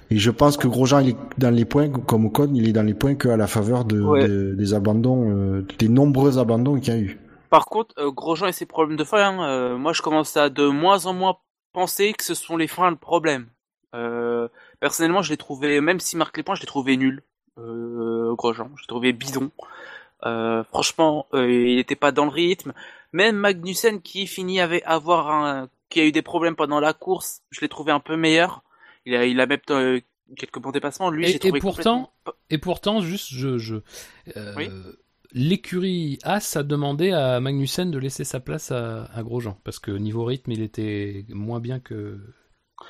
Et je pense que Grosjean, il est dans les points, comme Ocon, il est dans les points qu'à la faveur de, Ouais. de- des abandons, euh, des nombreux abandons qu'il y a eu. Par contre, euh, Grosjean et ses problèmes de frein, euh, moi je commence à de moins en moins penser que ce sont les freins le problème. Euh, personnellement, je l'ai trouvé, même s'il marque les points, je l'ai trouvé nul. Euh, Grosjean, je l'ai trouvé bidon. Euh, franchement, euh, il n'était pas dans le rythme. Même Magnussen qui finit avec avoir un, qui a eu des problèmes pendant la course, je l'ai trouvé un peu meilleur. Il a, il a même euh, quelques bons dépassements. Lui, Et- j'ai trouvé et pourtant- complètement- Et pourtant, juste, je, je, euh, Oui. l'écurie As a demandé à Magnussen de laisser sa place à, à Grosjean parce que niveau rythme, il était moins bien que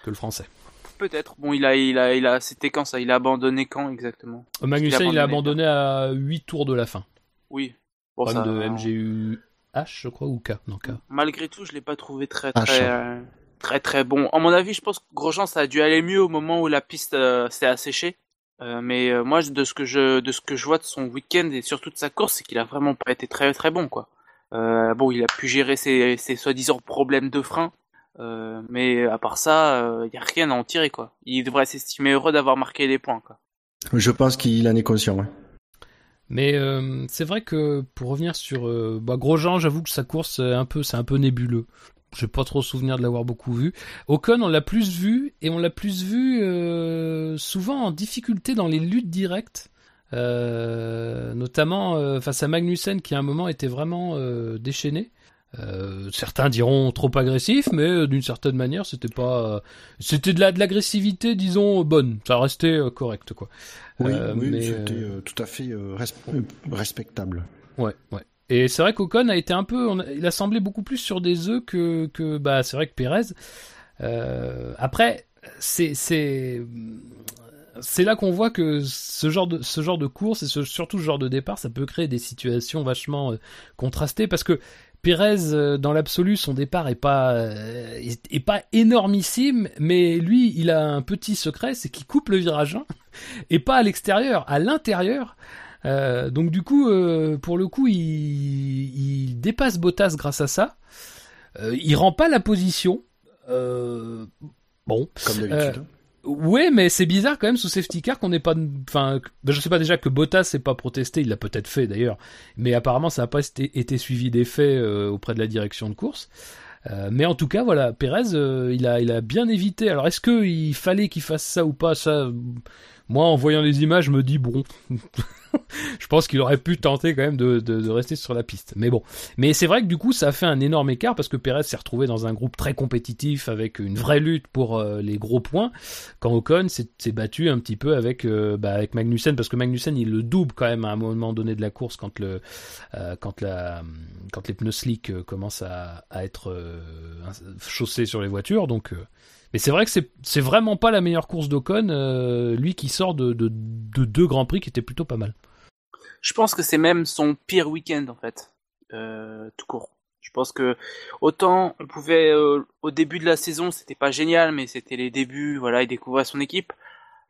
que le français. peut-être. Bon, il a, il a, il a, c'était quand ça? Il a abandonné quand exactement? Magnussen, il a abandonné, abandonné à 8 tours de la fin. Oui. Bon, ça- de MGU H, je crois, ou K. Non, K. Malgré tout, je l'ai pas trouvé très très euh, très très bon. À mon avis, je pense que Grosjean ça a dû aller mieux au moment où la piste euh, s'est asséchée. Euh, mais euh, moi, de ce que je de ce que je vois de son week-end et surtout de sa course, c'est qu'il a vraiment pas été très très bon quoi. Euh, bon, il a pu gérer ses, ses soi-disant problèmes de frein, euh, mais à part ça, il y a rien à en tirer quoi. Il devrait s'estimer heureux d'avoir marqué les points quoi. Je pense qu'il en est conscient. ouais. Mais euh, c'est vrai que pour revenir sur euh, bah, Grosjean, j'avoue que sa course c'est un peu c'est un peu nébuleux. J'ai pas trop souvenir de l'avoir beaucoup vu. Ocon, on l'a plus vu et on l'a plus vu euh, souvent en difficulté dans les luttes directes, euh, notamment euh, face à Magnussen qui à un moment était vraiment euh, déchaîné. Euh, certains diront trop agressif, mais euh, d'une certaine manière, c'était pas, euh, c'était de la de l'agressivité, disons bonne. Ça restait euh, correct, quoi. Oui, oui, mais, c'était tout à fait res- respectable. Ouais, ouais. Et c'est vrai qu'Ocon a été un peu, on a- il a semblé beaucoup plus sur des œufs que, que bah, c'est vrai que Pérez. Euh, après, c'est, c'est, c'est là qu'on voit que ce genre de, ce genre de course et ce- surtout ce genre de départ, ça peut créer des situations vachement contrastées parce que Pérez, euh, dans l'absolu, son départ est pas, euh, est, est pas énormissime, mais lui, il a un petit secret, c'est qu'il coupe le virage 1 et pas à l'extérieur, à l'intérieur. Euh, donc du coup, euh, pour le coup, il, il dépasse Bottas grâce à ça. Euh, il rend pas la position. Euh, bon, Comme d'habitude. Ouais, mais c'est bizarre quand même sous safety car qu'on n'ait pas, enfin, ben, je sais pas déjà que Bottas n'ait pas protesté, il l'a peut-être fait d'ailleurs, mais apparemment ça n'a pas été, suivi des faits euh, auprès de la direction de course. Euh, mais en tout cas, voilà, Pérez, euh, il a, il a bien évité. Alors, est-ce que il fallait qu'il fasse ça ou pas? Ça, moi, en voyant les images, je me dis bon, je pense qu'il aurait pu tenter quand même de, rester sur la piste. Mais bon, mais c'est vrai que du coup, ça a fait un énorme écart parce que Pérez s'est retrouvé dans un groupe très compétitif avec une vraie lutte pour euh, les gros points. Quand Ocon s'est battu un petit peu avec euh, bah, avec Magnussen parce que Magnussen il le double quand même à un moment donné de la course quand euh, les pneus slick commencent à, à être chaussés sur les voitures. Donc mais c'est vrai que c'est vraiment pas la meilleure course d'Ocon euh, lui qui sort de, de de deux grands prix qui étaient plutôt pas mal Je pense que c'est même son pire week-end en fait, euh, tout court. Je pense que autant on pouvait euh, au début de la saison c'était pas génial, mais c'était les débuts, voilà, il découvrait son équipe.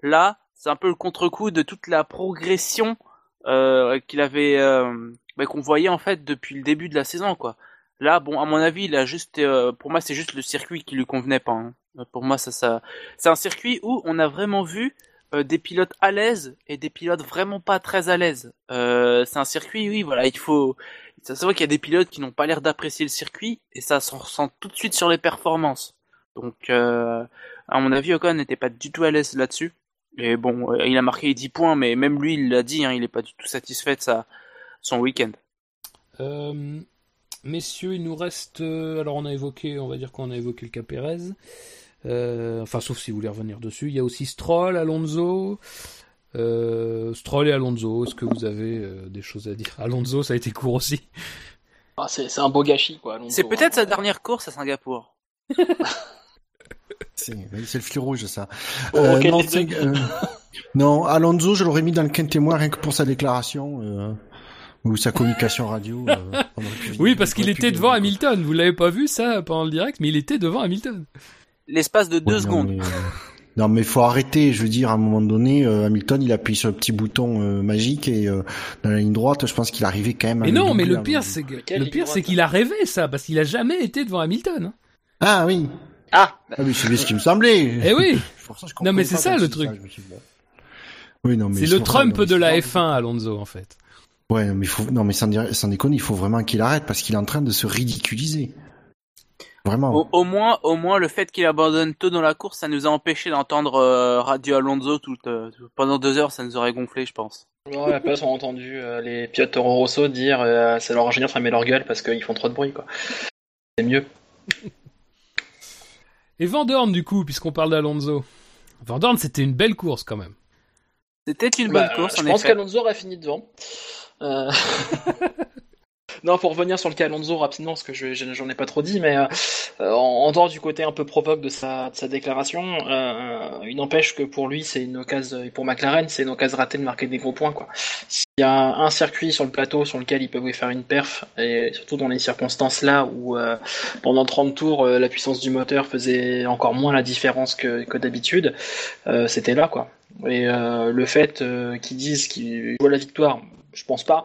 Là, c'est un peu le contre-coup de toute la progression euh, qu'il avait, euh, bah, qu'on voyait en fait depuis le début de la saison, quoi. Là, bon, à mon avis, il a juste, euh, pour moi, c'est juste le circuit qui lui convenait pas. hein. Pour moi, ça, ça, c'est un circuit où on a vraiment vu euh, des pilotes à l'aise et des pilotes vraiment pas très à l'aise. Euh, c'est un circuit, oui, voilà, il faut. Ça se voit qu'il y a des pilotes qui n'ont pas l'air d'apprécier le circuit et ça se ressent tout de suite sur les performances. Donc, euh, à mon avis, Ocon n'était pas du tout à l'aise là-dessus. Et bon, euh, il a marqué 10 points, mais même lui, il l'a dit, hein, il est pas du tout satisfait de sa, son week-end. Messieurs, il nous reste. euh, alors, on a évoqué, on va dire qu'on a évoqué le cas Pérez. Euh, enfin, sauf si vous voulez revenir dessus. Il y a aussi Stroll, Alonso. Euh, Stroll et Alonso, est-ce que vous avez euh, des choses à dire? Alonso, ça a été court aussi. Ah, c'est un beau gâchis, quoi. C'est peut-être hein. sa dernière course à Singapour. C'est le fil rouge, ça. Oh, Euh, non, euh, non, Alonso, je l'aurais mis dans le quin témoin rien que pour sa déclaration euh, ou sa communication radio. euh, Oui, parce qu'il était devant Hamilton. Vous l'avez pas vu ça pendant le direct, mais il était devant Hamilton. L'espace de deux Ouais, non, secondes. mais, euh, Non, mais faut arrêter. Je veux dire, à un moment donné, euh, Hamilton, il appuie sur le petit bouton euh, magique et euh, dans la ligne droite, je pense qu'il arrivait quand même. à Mais non, mais le pire, c'est que le pire, c'est qu'il a rêvé ça, parce qu'il a jamais été devant Hamilton. hein. Ah oui. Ah, Ah oui, c'est bien ce qui me semblait. Eh oui, ça Non, mais c'est ça, le truc. Oui, non, mais c'est le Trump mais de la c'est- F1, Alonso, en fait. Ouais, mais faut, non, mais sans, dire- sans déconner, il faut vraiment qu'il arrête parce qu'il est en train de se ridiculiser. Vraiment. Au, au moins, au moins, le fait qu'il abandonne tôt dans la course, ça nous a empêché d'entendre euh, Radio Alonso tout, euh, pendant deux heures, ça nous aurait gonflé, je pense. Ouais, à la place, on a entendu euh, les pilotes Toro Rosso dire euh, c'est leur ingénieur fermer leur gueule parce qu'ils font trop de bruit, quoi. C'est mieux. Et Van Dorn, du coup, puisqu'on parle d'Alonso. Van Dorn, c'était une belle course quand même. C'était une Bah, bonne course, je en pense qu'Alonso aurait fini devant. Euh, non, pour revenir sur le cas Alonso rapidement, parce que je- je- j'en ai pas trop dit, mais euh, en, dehors du côté un peu provoque de sa, déclaration, euh, il n'empêche que pour lui, c'est une occasion, et pour McLaren, c'est une occasion ratée de marquer des gros points. quoi. S'il y a un circuit sur le plateau sur lequel ils peuvent faire une perf, et surtout dans les circonstances là où pendant 30 tours, la puissance du moteur faisait encore moins la différence que, d'habitude, c'était là. quoi. Et le fait qu'ils disent qu'ils jouent à la victoire, je pense pas.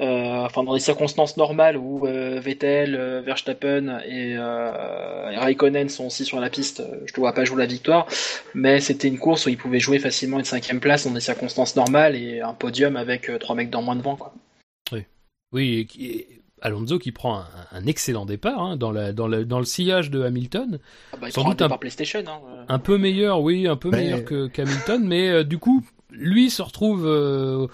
Euh, enfin, dans des circonstances normales où euh, Vettel, euh, Verstappen et, euh, et Raikkonen sont aussi sur la piste, je ne vois pas jouer la victoire. Mais c'était une course où ils pouvaient jouer facilement une cinquième place dans des circonstances normales et un podium avec euh, trois mecs dans moins devant. Quoi. Oui, et Alonso qui prend un, un excellent départ hein, dans, la, dans, le, dans le sillage de Hamilton. Ah bah, il Sans un doute un- départ PlayStation. Hein. Un peu meilleur, oui, un peu Mais- meilleur que qu'Hamilton, mais euh, du coup, lui se retrouve euh,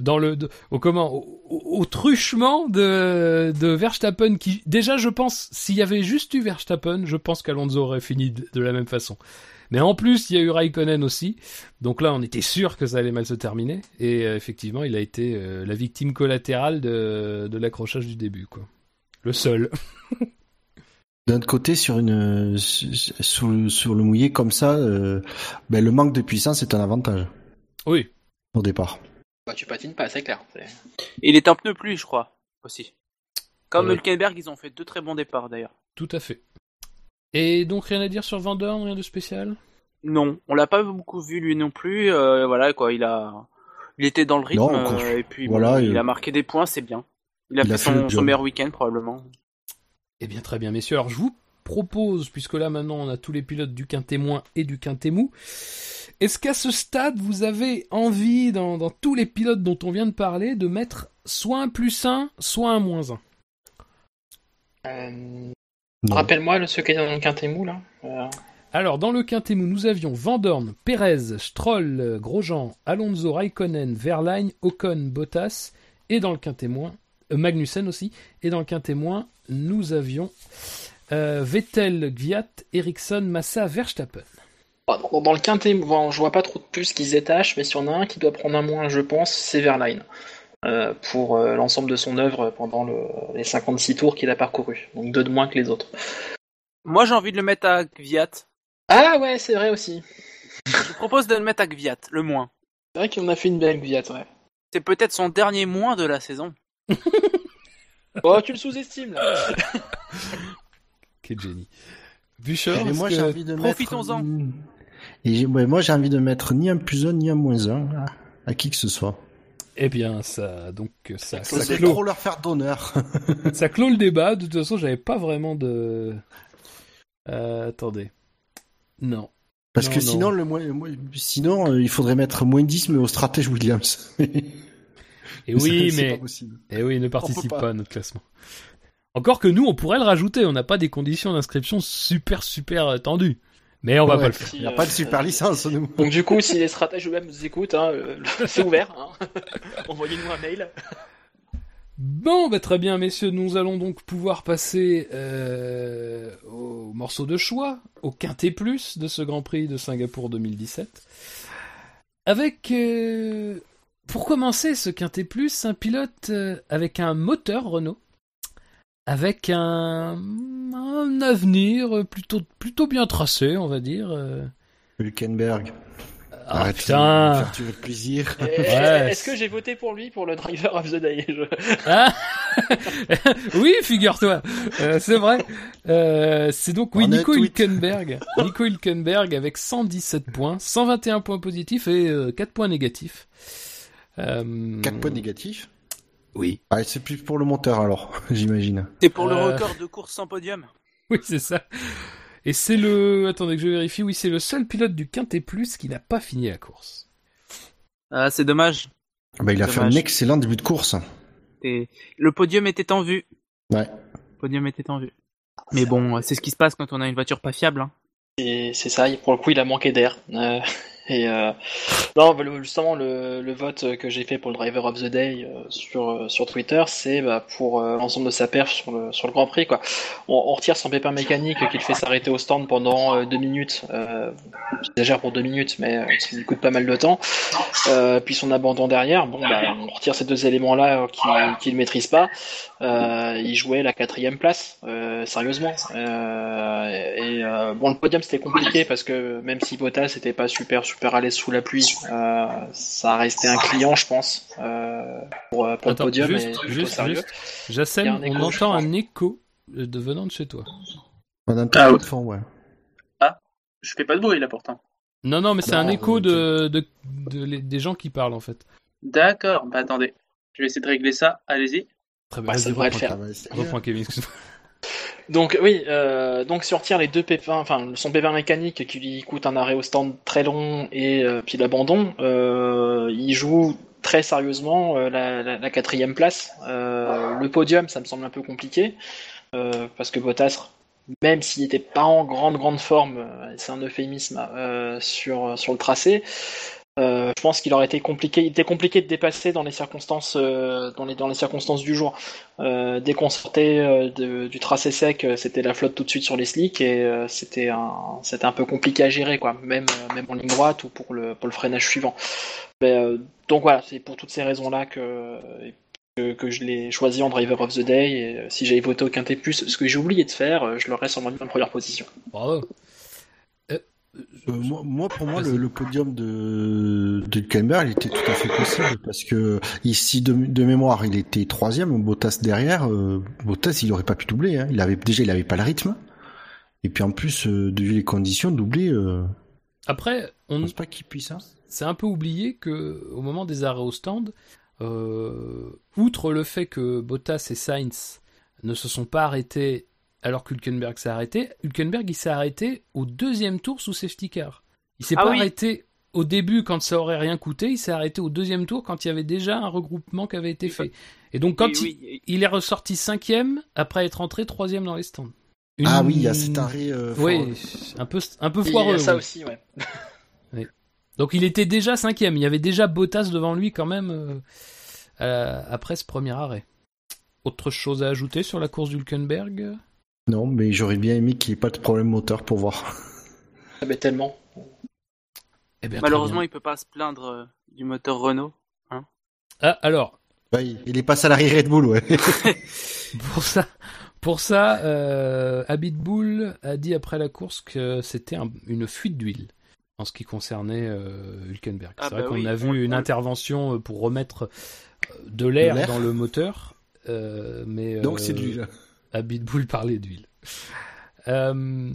dans le de- au comment au, truchement de de Verstappen qui déjà je pense s'il y avait juste eu Verstappen, je pense qu'Alonso aurait fini de, de la même façon. Mais en plus, il y a eu Raikkonen aussi. Donc là, on était sûr que ça allait mal se terminer et euh, effectivement, il a été euh, la victime collatérale de de l'accrochage du début quoi. Le seul. D'un autre côté, sur une euh, sur, le- sur le mouillé comme ça, euh, ben, le manque de puissance est un avantage Oui. au départ. Bah, tu patines pas, c'est clair. Et il est un pneu plus, je crois, aussi. Comme Ouais. Hülkenberg, ils ont fait deux très bons départs, d'ailleurs. Tout à fait. Et donc rien à dire sur Van Dorn, rien de spécial? Non, on l'a pas beaucoup vu lui non plus. euh, voilà quoi, il a, Il était dans le rythme Non, euh, et puis voilà, bon, et- il a marqué des points, c'est bien. Il a Il fait a fait son, son meilleur week-end probablement. Eh bien, très bien, messieurs. Alors, je vous propose, puisque là, maintenant, on a tous les pilotes du quintet moins et du quintet mou. Est-ce qu'à ce stade, vous avez envie, dans, dans tous les pilotes dont on vient de parler, de mettre soit un plus 1, soit un moins 1 Euh. Rappelle-moi le ceux qui étaient dans le quintet mou là. Euh, Alors, dans le quintet mou, nous avions Vandorn, Perez, Stroll, Grosjean, Alonso, Raikkonen, Verlaine, Ocon, Bottas, et dans le quintet moins, euh, Magnussen aussi, et dans le quintet moins, nous avions euh, Vettel, Gviat, Ericsson, Massa, Verstappen. Bah, Dans, le quintet, bon, je vois pas trop de plus qui se détachent, mais s'il y en a un qui doit prendre un moins, je pense, c'est Verline. Euh, pour euh, l'ensemble de son œuvre pendant le- les 56 tours qu'il a parcouru. Donc deux de moins que les autres. Moi j'ai envie de le mettre à Gviat. Ah ouais, c'est vrai aussi. Je vous propose de le mettre à Gviat, le moins. C'est vrai qu'on a fait une belle Gviat, ouais. C'est peut-être son dernier moins de la saison. Oh, tu le sous-estimes là. Quel génie. Bûcher, Mais moi, est-ce j'ai que- envie de profitons-en. mettre. Et moi, j'ai envie de mettre ni un plus un, ni un moins un à, à qui que ce soit. Eh bien, ça, donc, ça, clôt ça, C'est clôt, trop leur faire d'honneur. ça clôt le débat. De toute façon, j'avais pas vraiment de. Euh, attendez. Non. Parce Non, que non. sinon, le moins, sinon, euh, il faudrait mettre moins 10, mais au stratège Williams. Et oui, mais. pas possible. Eh oui, il ne participe pas. pas. à notre classement. Encore que nous, on pourrait le rajouter. On n'a pas des conditions d'inscription super, super euh, tendues. Mais on va Ouais. pas le faire. Il n'y a pas de super licence, nous. Donc du coup, si les stratèges eux-mêmes nous écoutent, hein, euh, c'est ouvert. Hein. Envoyez-nous un mail. Bon, bah très bien, messieurs. Nous allons donc pouvoir passer euh, au morceau de choix, au quintet plus de ce Grand Prix de Singapour 2017. Avec, euh, pour commencer ce quintet plus, un pilote euh, avec un moteur Renault, avec un, un avenir plutôt, plutôt bien tracé, on va dire. euh. Hülkenberg. Ah Arrête de putain faire tuer le plaisir. Ouais. Est-ce que j'ai voté pour lui pour le driver of the day Je- Ah oui, figure-toi, Euh, c'est vrai. Euh, c'est donc oui Nico. Hülkenberg, Nico Hülkenberg avec 117 points, 121 points positifs et euh, 4 points négatifs. Euh, 4 points négatifs. Oui, Ah, c'est plus pour le monteur, alors, j'imagine. C'est pour le Euh. record de course sans podium. oui c'est ça. Et c'est le, attendez que je vérifie, oui c'est le seul pilote du Quintet Plus qui n'a pas fini la course. Ah, c'est dommage. Bah, il a fait un excellent début de course. Et le podium était en vue. Ouais. Le podium était en vue. Mais bon, c'est ce qui se passe quand on a une voiture pas fiable. Hein. C'est ça, pour le coup, il a manqué d'air. Euh, et euh, non, justement, le, le vote que j'ai fait pour le Driver of the Day euh, sur, euh, sur Twitter, c'est bah, pour euh, l'ensemble de sa perf sur le, sur le Grand Prix. Quoi. On, on retire son pépin mécanique qui le fait s'arrêter au stand pendant euh, deux minutes. Euh, J'exagère pour deux minutes, mais ça lui coûte pas mal de temps. Puis son abandon derrière, bon, bah, on retire ces deux éléments-là qu'il qu'il ne maîtrise pas. Il jouait la quatrième place, sérieusement. Et bon, le podium c'était compliqué parce que même si Bottas n'était pas super à l'aise sous la pluie, euh, ça restait un client, je pense, euh, pour, pour Attends, le podium juste, et juste, sérieux. juste. A on écho, entend un écho euh, de venant de chez toi. On a un Ah, ouais. fond, ouais. Je fais pas de bruit là pourtant. Non, non, mais c'est Non, un écho ok. de, de, de- les- des gens qui parlent en fait. D'accord, bah attendez. Je vais essayer de régler ça, allez-y. Très bien, Ouais, ça vas-y, devrait le faire. Ah, bah, reprends, Kevin, excuse-moi. Donc oui, euh, donc si on retire les deux pépins, enfin son pépin mécanique qui lui coûte un arrêt au stand très long et euh, puis l'abandon, euh, il joue très sérieusement euh, la, la- la quatrième place. Euh, le podium, ça me semble un peu compliqué euh, parce que Bottas, même s'il n'était pas en grande grande forme, c'est un euphémisme sur sur le tracé. Euh, je pense qu'il aurait été compliqué, il était compliqué de dépasser dans les circonstances, euh, dans les circonstances du jour. Euh, euh, du tracé sec, c'était la flotte tout de suite sur les slicks et c'était un, peu compliqué à gérer, quoi, même, en ligne droite ou pour le, freinage suivant. Donc voilà, c'est pour toutes ces raisons-là que, que, je l'ai choisi en driver of the day. Et si j'avais voté au Quintet Plus, ce que j'ai oublié de faire, je l'aurais sûrement mis en première position. Bravo. Euh, moi, moi, pour moi, le, le podium de, de il était tout à fait possible parce que ici, de, de mémoire, il était troisième, Bottas derrière. Euh, Bottas, il aurait pas pu doubler. Hein. Il avait déjà, il avait pas le rythme. Et puis en plus, euh, de vu les conditions, doubler, Après, on, pense pas qu'il puisse. Hein. c'est un peu oublié que au moment des arrêts au stand, outre le fait que Bottas et Sainz ne se sont pas arrêtés alors qu'Hülkenberg s'est arrêté, Hülkenberg il s'est arrêté au deuxième tour sous safety car. Il s'est Ah pas oui. arrêté au début quand ça aurait rien coûté, il s'est arrêté au deuxième tour quand il y avait déjà un regroupement qui avait été fait. Et donc quand il, oui, il est ressorti cinquième après être entré troisième dans les stands. Ah oui, il y a cet arrêt. Euh, Oui, foireux. un peu, un peu Il y foireux. a ça oui. aussi, ouais. Donc il était déjà cinquième. Il y avait déjà Bottas devant lui quand même euh, euh, après ce premier arrêt. Autre chose à ajouter sur la course d'Hulkenberg? Non, mais j'aurais bien aimé qu'il n'y ait pas de problème moteur pour voir. Ah, mais tellement. eh Malheureusement, bien. il peut pas se plaindre euh, du moteur Renault. Ah, alors, Ouais, il est pas salarié Red Bull, ouais. pour ça, pour ça euh, Abitbull a dit après la course que c'était un- une fuite d'huile en ce qui concernait euh, Hülkenberg. Ah C'est vrai bah qu'on a on- vu une on- intervention euh, pour remettre de l'air De l'air. dans le moteur, euh, mais Donc euh, c'est de l'huile. Abitbull parlait d'huile. Euh,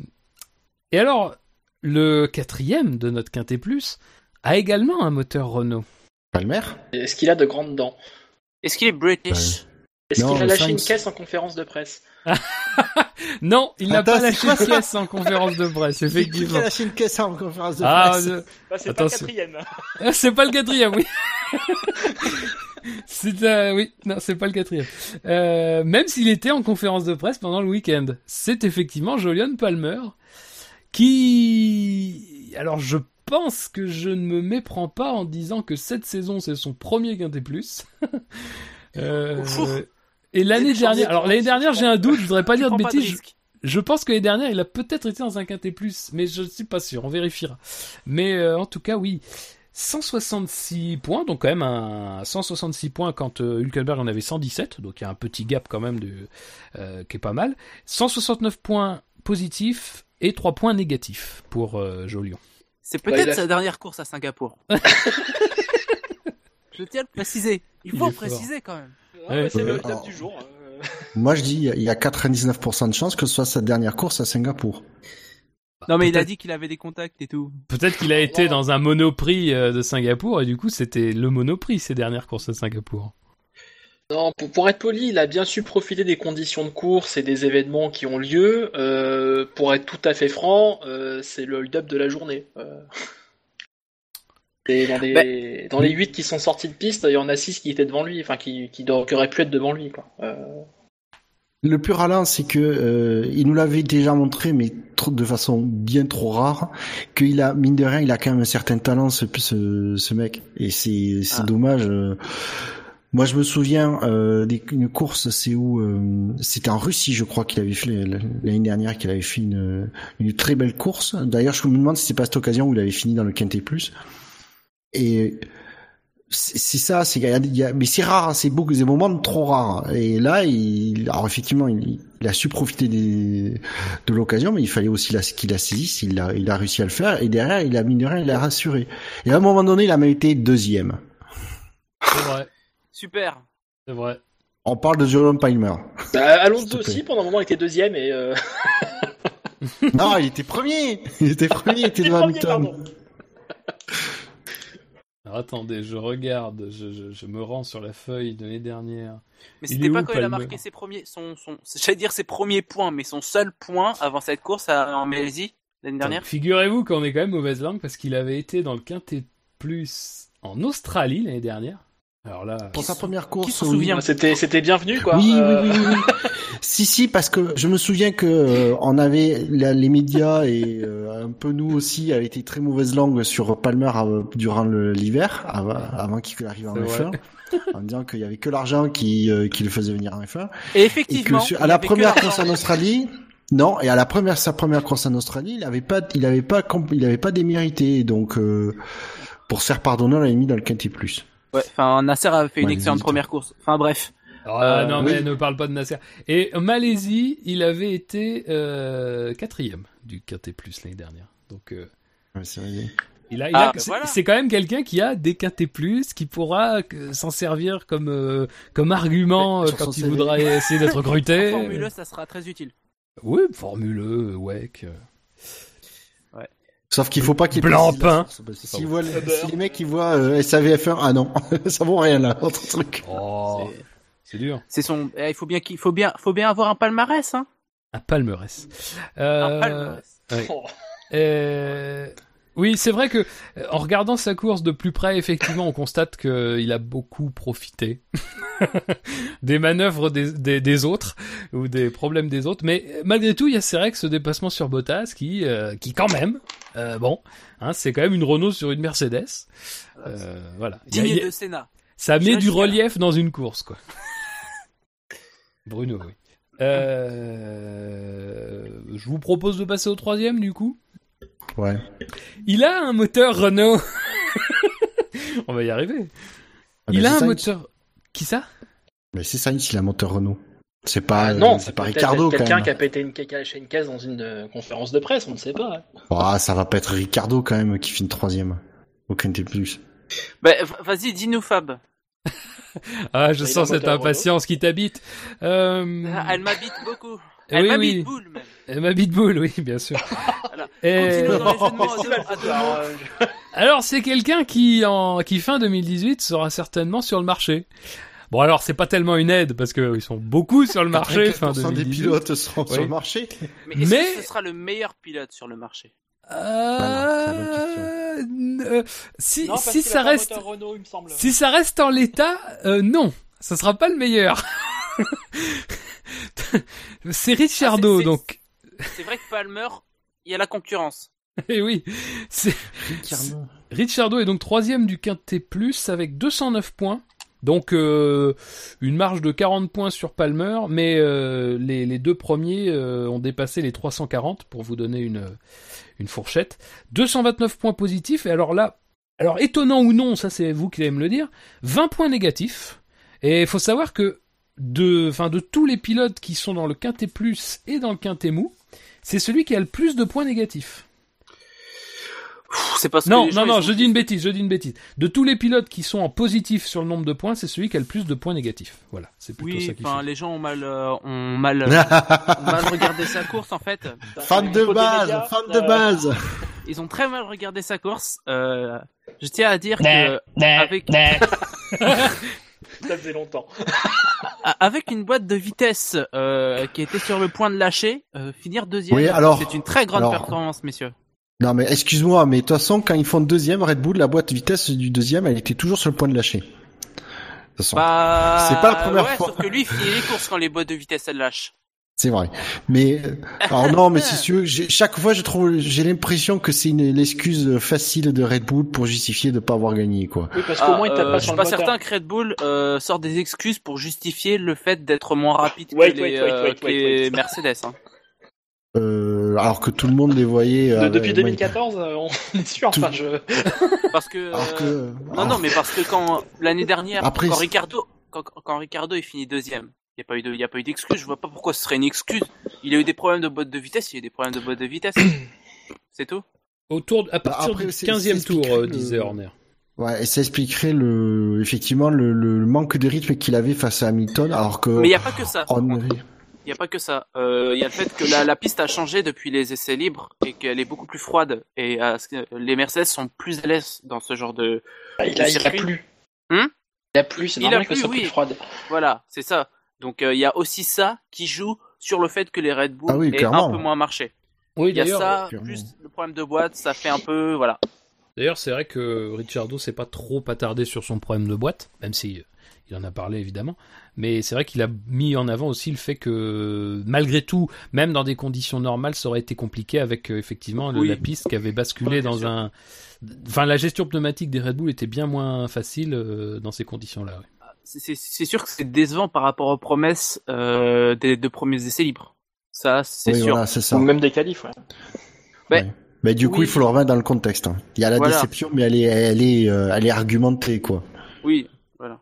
et alors, le quatrième de notre Quintet Plus a également un moteur Renault. Palmer Est-ce qu'il a de grandes dents? Est-ce qu'il est British? Est-ce Non, qu'il a lâché Sainz. une caisse en conférence de presse? Non, il n'a pas lâché ça? pièce en conférence de presse, effectivement. Il a lâché une caisse en conférence de Ah, presse. je- Bah, c'est pas le quatrième. Ah, c'est pas le quatrième, oui. c'est euh, oui, non, c'est pas le quatrième. Euh, même s'il était en conférence de presse pendant le week-end, c'est effectivement Jolion Palmer qui, alors je pense que je ne me méprends pas en disant que cette saison c'est son premier quintet plus. Euh, et l'année dernière, de alors l'année dernière j'ai un doute, je voudrais pas dire de bêtises. je- pense que l'année dernière, il a peut-être été dans un quintet plus, mais je ne suis pas sûr, on vérifiera. Mais euh, en tout cas, oui. 166 points, donc quand même un 166 points quand euh, Hülkenberg en avait 117, donc il y a un petit gap quand même de, euh, qui est pas mal. 169 points positifs et 3 points négatifs pour euh, Jolion. C'est Bah, peut-être il a- sa dernière course à Singapour. Je tiens à le préciser. Il Il faut le préciser quand même. Ah, Ouais. bah, c'est le du jour. euh. Moi, je dis, il y a 99% de chances que ce soit sa dernière course à Singapour. Non mais il a dit qu'il avait des contacts et tout. Peut-être qu'il a été Non. dans un monoprix euh, de Singapour et du coup c'était le monoprix ces dernières courses à Singapour. Non, pour, pour être poli, il a bien su profiter des conditions de course et des événements qui ont lieu. Euh, pour être tout à fait franc, euh, c'est le hold-up de la journée. Euh. Et dans, les, dans les 8 qui sont sortis de piste, il y en a 6 qui étaient devant lui, enfin qui, qui, qui auraient pu être devant lui. Quoi. Le plus ralent, c'est que euh, il nous l'avait déjà montré, mais trop, de façon bien trop rare, qu'il a mine de rien, il a quand même un certain talent, ce, ce, ce mec, et c'est c'est Ah. dommage. euh. Moi, je me souviens euh, d'une course, c'est où euh, c'était en Russie, je crois qu'il avait fait l'année dernière, qu'il avait fait une, une très belle course. D'ailleurs, je me demande si c'est pas cette occasion où il avait fini dans le Quintet Plus. Et c'est c'est ça, c'est il y a- il y a- mais c'est rare, hein, c'est beaucoup, des moments trop rares. Et là, il, alors effectivement, il, il a su profiter des, de l'occasion, mais il fallait aussi la- qu'il la saisisse. Il a, il a réussi à le faire. Et derrière, il a mine de rien, il a rassuré. Et à un moment donné, il a même été deuxième. C'est vrai, Super. c'est vrai. On parle de Jerome Palmer. bah, Alonso aussi, pendant un moment, était deuxième et. Euh... non, il était premier. Il était premier. Il était il devant premier, Hamilton. Alors attendez, je regarde, je, je, je me rends sur la feuille de l'année dernière. Mais c'était pas où, quand il a marqué ses premiers, son, son, j'allais dire ses premiers points, mais son seul point avant cette course à, en Malaisie l'année dernière. Figurez-vous qu'on est quand même mauvaise langue parce qu'il avait été dans le Quintet Plus en Australie l'année dernière. Alors là, Pour sa première course. souvient C'était, c'était bienvenu, quoi. Oui, Euh, oui, oui, oui, oui. si, si, parce que je me souviens que euh, on avait la- les médias et euh, un peu nous aussi avaient été très mauvaise langue sur Palmer euh, durant l'hiver, avant, avant qu'il arrive en C'est F1, vrai. en disant qu'il y avait que l'argent qui, euh, qui le faisait venir en F1, Et et effectivement, que sur- il à la première course en Australie. Non, et à la première sa première course en Australie, il avait pas, il avait pas, il avait pas démérité, donc euh, pour se faire pardonner, on l'avait mis dans le quintet plus. Ouais, enfin, Nasser a fait une excellente première course. Enfin bref. Ah, Euh, non mais oui. ne parle pas de Nasser. Et en Malaisie, il avait été euh, quatrième du Quintet Plus l'année dernière. Donc euh, Ouais, c'est vrai. il a, il Ah, a- c'est voilà. c'est quand même quelqu'un qui a des Quintet Plus, qui pourra euh, s'en servir comme euh, comme argument Ouais, quand il CV. voudra essayer d'être recruté. Formule 1, ça sera très utile. Oui, Formule E, WEC. Sauf qu'il faut pas qu'ils Blanc pain. Si, voient les- si les mecs ils voient euh, SAVF1, ah non, ça vaut rien là, autre truc. Oh, c'est dur. C'est son. eh, il faut bien qu'il faut bien faut bien avoir un palmarès hein. Un palmarès. Un Euh, palmarès. oui. Oh. Euh, oui, c'est vrai que euh, en regardant sa course de plus près, effectivement, on constate qu'il a beaucoup profité des manœuvres des, des, des autres ou des problèmes des autres. Mais euh, malgré tout, il y a c'est vrai que ce dépassement sur Bottas qui, euh, qui quand même, euh, bon, hein, c'est quand même une Renault sur une Mercedes. Euh, voilà. Digne de Sénat. ça met du relief dans une course, quoi. Bruno, oui. Euh, je vous propose de passer au troisième, du coup. Ouais. Il a un moteur Renault. On va y arriver. Ah, Il a un moteur. Qui ça? Mais c'est Sainz, il a un moteur Renault. C'est pas, Ah non, euh, ça c'est pas Ricardo quelqu'un même. qui a pété une, une case dans une euh, conférence de presse, on ne sait pas. hein. Ah, ça va pas être Ricardo quand même qui finit troisième. Aucun T+. Bah, v- vas-y, dis-nous Fab. Ah, je sens cette impatience qui t'habite. Euh... Ah, Elle m'habite beaucoup. Eh Elle oui, m'habite oui. boule même. Ma bitbull, oui, bien sûr. Voilà. Et- alors, c'est quelqu'un qui, en, qui fin 2018 sera certainement sur le marché. Bon, alors, c'est pas tellement une aide parce que ils sont beaucoup sur le marché fin 95% des 2018. pilotes seront Oui. sur le marché. Mais est-ce Mais- que ce sera le meilleur pilote sur le marché? Euh, euh, si, non, si ça reste, moteur Renault, il me semble. si ça reste en l'état, euh, non, ça sera pas le meilleur. c'est Ricciardo, Ah, c'est- donc. C'est vrai que Palmer, il y a la concurrence. Eh oui, c'est. Ricciardo est donc troisième du Quintet Plus avec 209 points. Donc euh, une marge de 40 points sur Palmer, mais euh, les, les deux premiers euh, ont dépassé les 340 pour vous donner une, une fourchette. 229 points positifs, et alors là, alors étonnant ou non, ça c'est vous qui allez me le dire, 20 points négatifs. Et il faut savoir que de, enfin, de tous les pilotes qui sont dans le Quintet Plus et dans le Quintet Mou, c'est celui qui a le plus de points négatifs. C'est parce que Non, gens, non, non, ils je sont- dis une bêtise, je dis une bêtise. De tous les pilotes qui sont en positif sur le nombre de points, c'est celui qui a le plus de points négatifs. Voilà, c'est plutôt Oui, ça qui fait. les gens ont mal, euh, ont mal, ont mal regardé sa course en fait. fan de base, fan de euh, base. Ils ont très mal regardé sa course. Euh, je tiens à dire que avec, Ça faisait longtemps. avec une boîte de vitesse euh, qui était sur le point de lâcher, euh, finir deuxième, Oui, alors- c'est une très grande alors- performance, messieurs. Non mais excuse-moi, mais de toute façon, quand ils font deuxième, Red Bull, la boîte de vitesse du deuxième, elle était toujours sur le point de lâcher. De toute façon, Bah, C'est pas la première ouais, fois. Sauf que lui, il finit les courses quand les boîtes de vitesse elles lâchent. C'est vrai. Mais euh, alors non, mais c'est sûr, j'ai- chaque fois, je trouve, j'ai l'impression que c'est une l'excuse facile de Red Bull pour justifier de pas avoir gagné, quoi. Oui, parce qu'au moins, il Ah, tape euh, pas je suis pas moteur. certain que Red Bull euh, sort des excuses pour justifier le fait d'être moins rapide que wait, les, wait, euh, wait. Mercedes. Hein. Euh, alors que tout le monde les voyait. De- euh, depuis ouais, 2014, euh, on est sûr. Tout- Enfin, je... Parce que, non, non, mais parce que quand l'année dernière, Après, quand Ricardo, quand, quand Ricardo est fini deuxième, il y a pas eu de, il y a pas eu d'excuse. Je vois pas pourquoi ce serait une excuse. Il a eu des problèmes de boîte de vitesse. Il a eu des problèmes de boîte de vitesse. C'est tout. Autour, de- à partir Bah, après, du c'est- 15e c'est tour, euh, disait Horner. Ouais, et ça expliquerait le, effectivement, le, le manque de rythme qu'il avait face à Hamilton, alors que. Mais il y a pas que ça. on-. Il y a pas que ça. Euh, Il y a le fait que la, la piste a changé depuis les essais libres et qu'elle est beaucoup plus froide. Et euh, les Mercedes sont plus à l'aise dans ce genre de. il, a, il a plu. Hum il a plu, c'est Il normal a que ça soit oui. plus froide. Voilà, c'est ça. Donc euh, il y a aussi ça qui joue sur le fait que les Red Bull Ah oui, aient un peu moins marché. Oui, Il y a ça, clairement. plus le problème de boîte, ça fait un peu. Voilà. d'ailleurs, c'est vrai que Ricciardo s'est pas trop attardé sur son problème de boîte, même si euh, il en a parlé évidemment. Mais c'est vrai qu'il a mis en avant aussi le fait que malgré tout, même dans des conditions normales, ça aurait été compliqué avec euh, effectivement le- Oui. la piste qui avait basculé Ouais, dans sûr. un. Enfin, la gestion pneumatique des Red Bull était bien moins facile dans ces conditions-là. oui. C'est- sûr que c'est décevant par rapport aux promesses euh, des deux premiers essais libres. Ça, c'est Oui, sûr. voilà, c'est ça. Ou même des qualifs, ouais. Ouais. Ouais. Mais du coup, Oui. il faut le remettre dans le contexte. hein. Il y a la Voilà. déception, mais elle est, elle est, euh, elle est argumentée, quoi. Oui, voilà.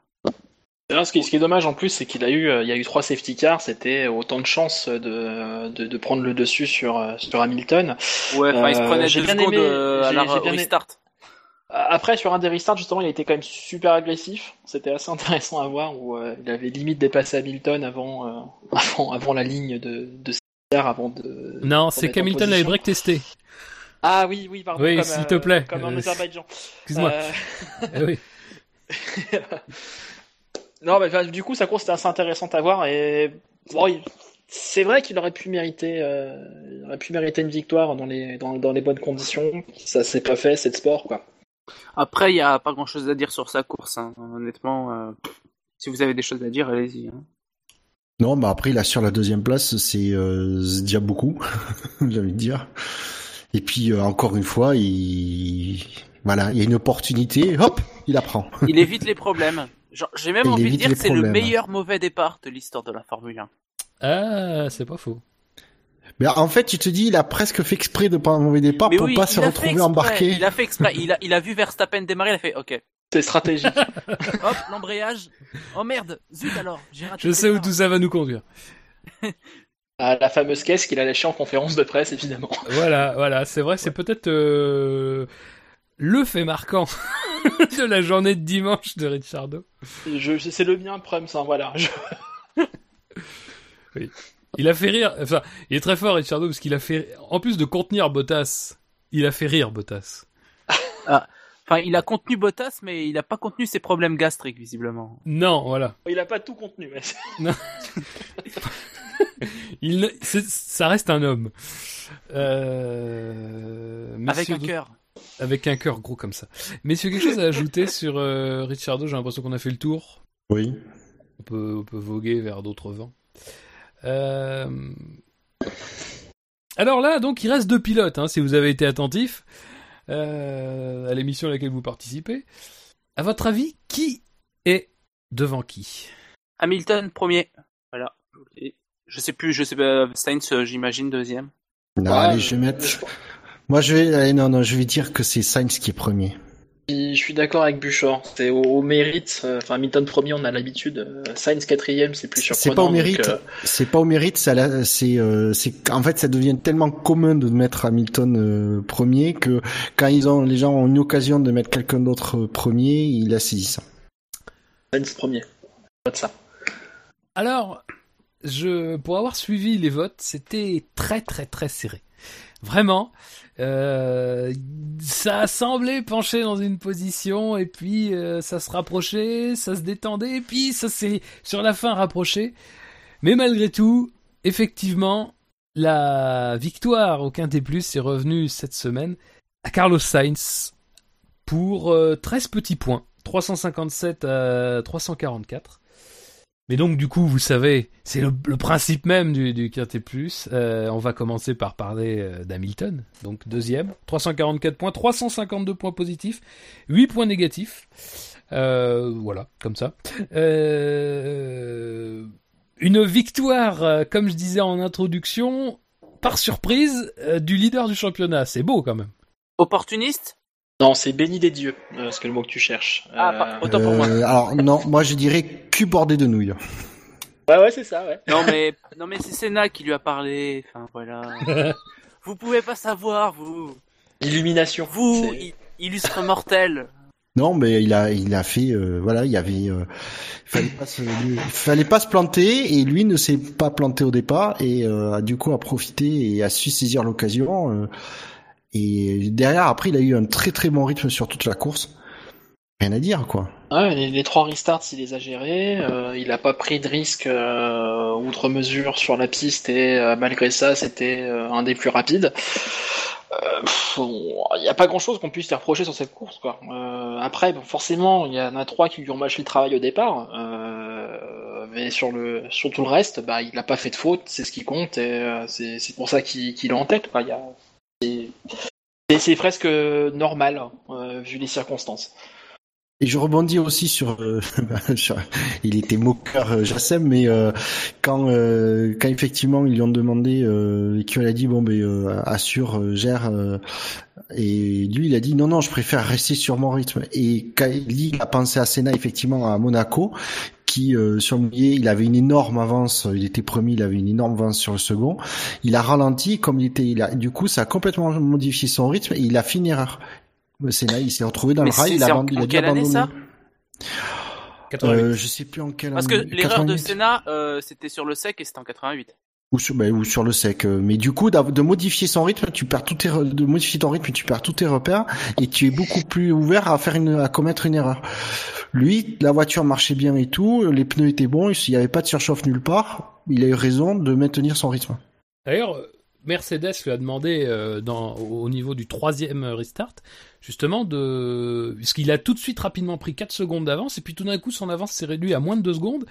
Ce qui, ce qui est dommage en plus, c'est qu'il a eu, euh, il y a eu trois safety cars, c'était autant de chances de, de, de prendre le dessus sur, euh, sur Hamilton. Ouais, enfin, il se prenait j'ai deux bien secondes aimé- à la bien aimé- restart. Après, sur un des restarts, justement, il a été quand même super agressif. C'était assez intéressant à voir où euh, il avait limite dépassé Hamilton avant, euh, avant, avant la ligne de, de César, avant de. Non, c'est qu'Hamilton l'avait break testé. Ah oui, oui, pardon. Oui, s'il euh, te plaît. Comme en Euh, Azerbaïdjan. Excuse-moi. Euh, Eh oui. non, mais enfin, du coup, sa course était assez intéressante à voir et bon, il- c'est vrai qu'il aurait pu mériter, euh, il aurait pu mériter une victoire dans les dans, dans les bonnes conditions. Ça s'est pas fait, c'est de sport, quoi. Après, il y a pas grand chose à dire sur sa course. hein. Honnêtement, euh, si vous avez des choses à dire, allez-y. hein. Non, bah après, il assure la deuxième place, c'est euh, déjà beaucoup, j'ai envie de dire. Et puis, euh, encore une fois, il... Voilà, il y a une opportunité, hop, il la prend. Il évite les problèmes. J'ai même Il envie de dire que c'est le meilleur mauvais départ de l'histoire de la Formule 1. Ah, c'est pas faux. Mais en fait, tu te dis, il a presque fait exprès de prendre un mauvais départ Mais pour oui, pas se retrouver embarqué. Il a fait exprès. Il a, il a vu Verstappen démarrer, il a fait OK. C'est stratégique. Hop, l'embrayage. Oh merde, zut alors. j'ai raté Je sais où tout ça va nous conduire. Ah, la fameuse caisse qu'il a lâchée en conférence de presse, évidemment. Voilà, voilà, c'est vrai, c'est peut-être euh, le fait marquant de la journée de dimanche de Ricciardo. Je, c'est le mien, Prums, hein, voilà. Je- Il a fait rire, enfin, il est très fort Ricciardo parce qu'il a fait, en plus de contenir Bottas, il a fait rire Bottas. Enfin, il a contenu Bottas, mais il a pas contenu ses problèmes gastriques, visiblement. Non, voilà. Il a pas tout contenu. mais- Il, ne- c'est- ça reste un homme. Euh, Avec un cœur. Avec un cœur gros comme ça. Messieurs, quelque chose à ajouter sur euh, Ricciardo J'ai l'impression qu'on a fait le tour. Oui. On peut, on peut voguer vers d'autres vents. Euh, Alors là, donc, il reste deux pilotes, hein, si vous avez été attentif euh, à l'émission à laquelle vous participez. À votre avis, qui est devant qui? Hamilton, premier. Voilà. dis. Je sais plus, je sais pas. Sainz, euh, j'imagine, deuxième. Non, Ah, allez, je vais mettre. Moi, je vais. allez, non, non, je vais dire que c'est Sainz qui est premier. Je suis d'accord avec Buchor. C'est au, au mérite. euh, Enfin, Hamilton premier, on a l'habitude. Euh, Sainz quatrième, c'est plus surprenant. C'est pas au mérite. euh, C'est pas au mérite. Ça, c'est, euh, c'est. En fait, ça devient tellement commun de mettre Hamilton euh, premier que quand ils ont, les gens ont une occasion de mettre quelqu'un d'autre euh, premier, ils la saisissent. Sainz premier. Pas de ça. Alors, je, pour avoir suivi les votes, c'était très très très serré. Vraiment, euh, ça a semblé pencher dans une position et puis euh, ça se rapprochait, ça se détendait et puis ça s'est sur la fin rapproché. Mais malgré tout, effectivement, la victoire au Quintet Plus est revenue cette semaine à Carlos Sainz pour euh, 13 petits points, 357 à 344. Mais donc du coup, vous savez, c'est le, le principe même du, du Quintet Plus. Euh, on va commencer par parler euh, d'Hamilton, donc deuxième, 344 points, 352 points positifs, 8 points négatifs. Euh, voilà, comme ça. Euh, une victoire, comme je disais en introduction, par surprise, euh, du leader du championnat. C'est beau quand même. Opportuniste? Non, c'est béni des dieux. euh, c'est le mot que tu cherches. Ah, Euh, pas- Autant pour moi. Euh, alors non, moi je dirais cul bordé de nouilles. Ouais, ouais, c'est ça, ouais. Non mais non mais c'est Senna qui lui a parlé. Enfin voilà. vous pouvez pas savoir vous. Illumination. Vous i- illustre mortel. Non, mais il a, il a fait, euh, voilà, il y avait, euh, fallait pas se, il fallait pas se planter et lui ne s'est pas planté au départ et euh, a du coup a profité et a su saisir l'occasion. euh, et derrière, après, il a eu un très très bon rythme sur toute la course. Rien à dire, quoi. Les, trois restarts, il les a gérés. euh, il a pas pris de risque euh, outre mesure sur la piste et euh, malgré ça, c'était un des plus rapides. Il n'y a pas grand chose qu'on puisse te reprocher sur cette course. Quoi. Après, forcément, il y en a trois qui lui ont mâché le travail au départ. mais sur, le, sur tout le reste, bah, il n'a pas fait de faute, c'est ce qui compte. Et c'est pour ça qu'il qu'il est en tête. Y a- c'est- presque normal, euh, vu les circonstances. Et je rebondis aussi sur, euh, sur- il était moqueur euh, Jassem, mais euh, quand euh, quand effectivement ils lui ont demandé, euh, qu'il a dit bon ben euh, assure, euh, gère, et lui il a dit non non je préfère rester sur mon rythme. Et quand il a pensé à Senna effectivement à Monaco, qui euh, sur le mouillé il avait une énorme avance, il était premier, il avait une énorme avance sur le second. Il a ralenti comme il était, il a, du coup ça a complètement modifié son rythme et il a fait une erreur. Senna il s'est retrouvé dans Mais le rail, c'est- il a, c'est en- il a quelle année, ça? 88. Euh, je sais plus en quelle Parce que l'erreur de 88. Senna, euh, c'était sur le sec et c'était en 88. Ou sur, bah, ou sur le sec. euh, Mais du coup, de modifier son rythme, tu perds tous tes, de modifier ton rythme, tu perds tous tes repères et tu es beaucoup plus ouvert à faire une, à commettre une erreur. Lui, la voiture marchait bien et tout, les pneus étaient bons, il n'y avait pas de surchauffe nulle part. Il a eu raison de maintenir son rythme. D'ailleurs, Mercedes lui a demandé euh, dans, au niveau du troisième restart, justement, de... parce qu'il a tout de suite rapidement pris 4 secondes d'avance, et puis tout d'un coup son avance s'est réduite à moins de 2 secondes,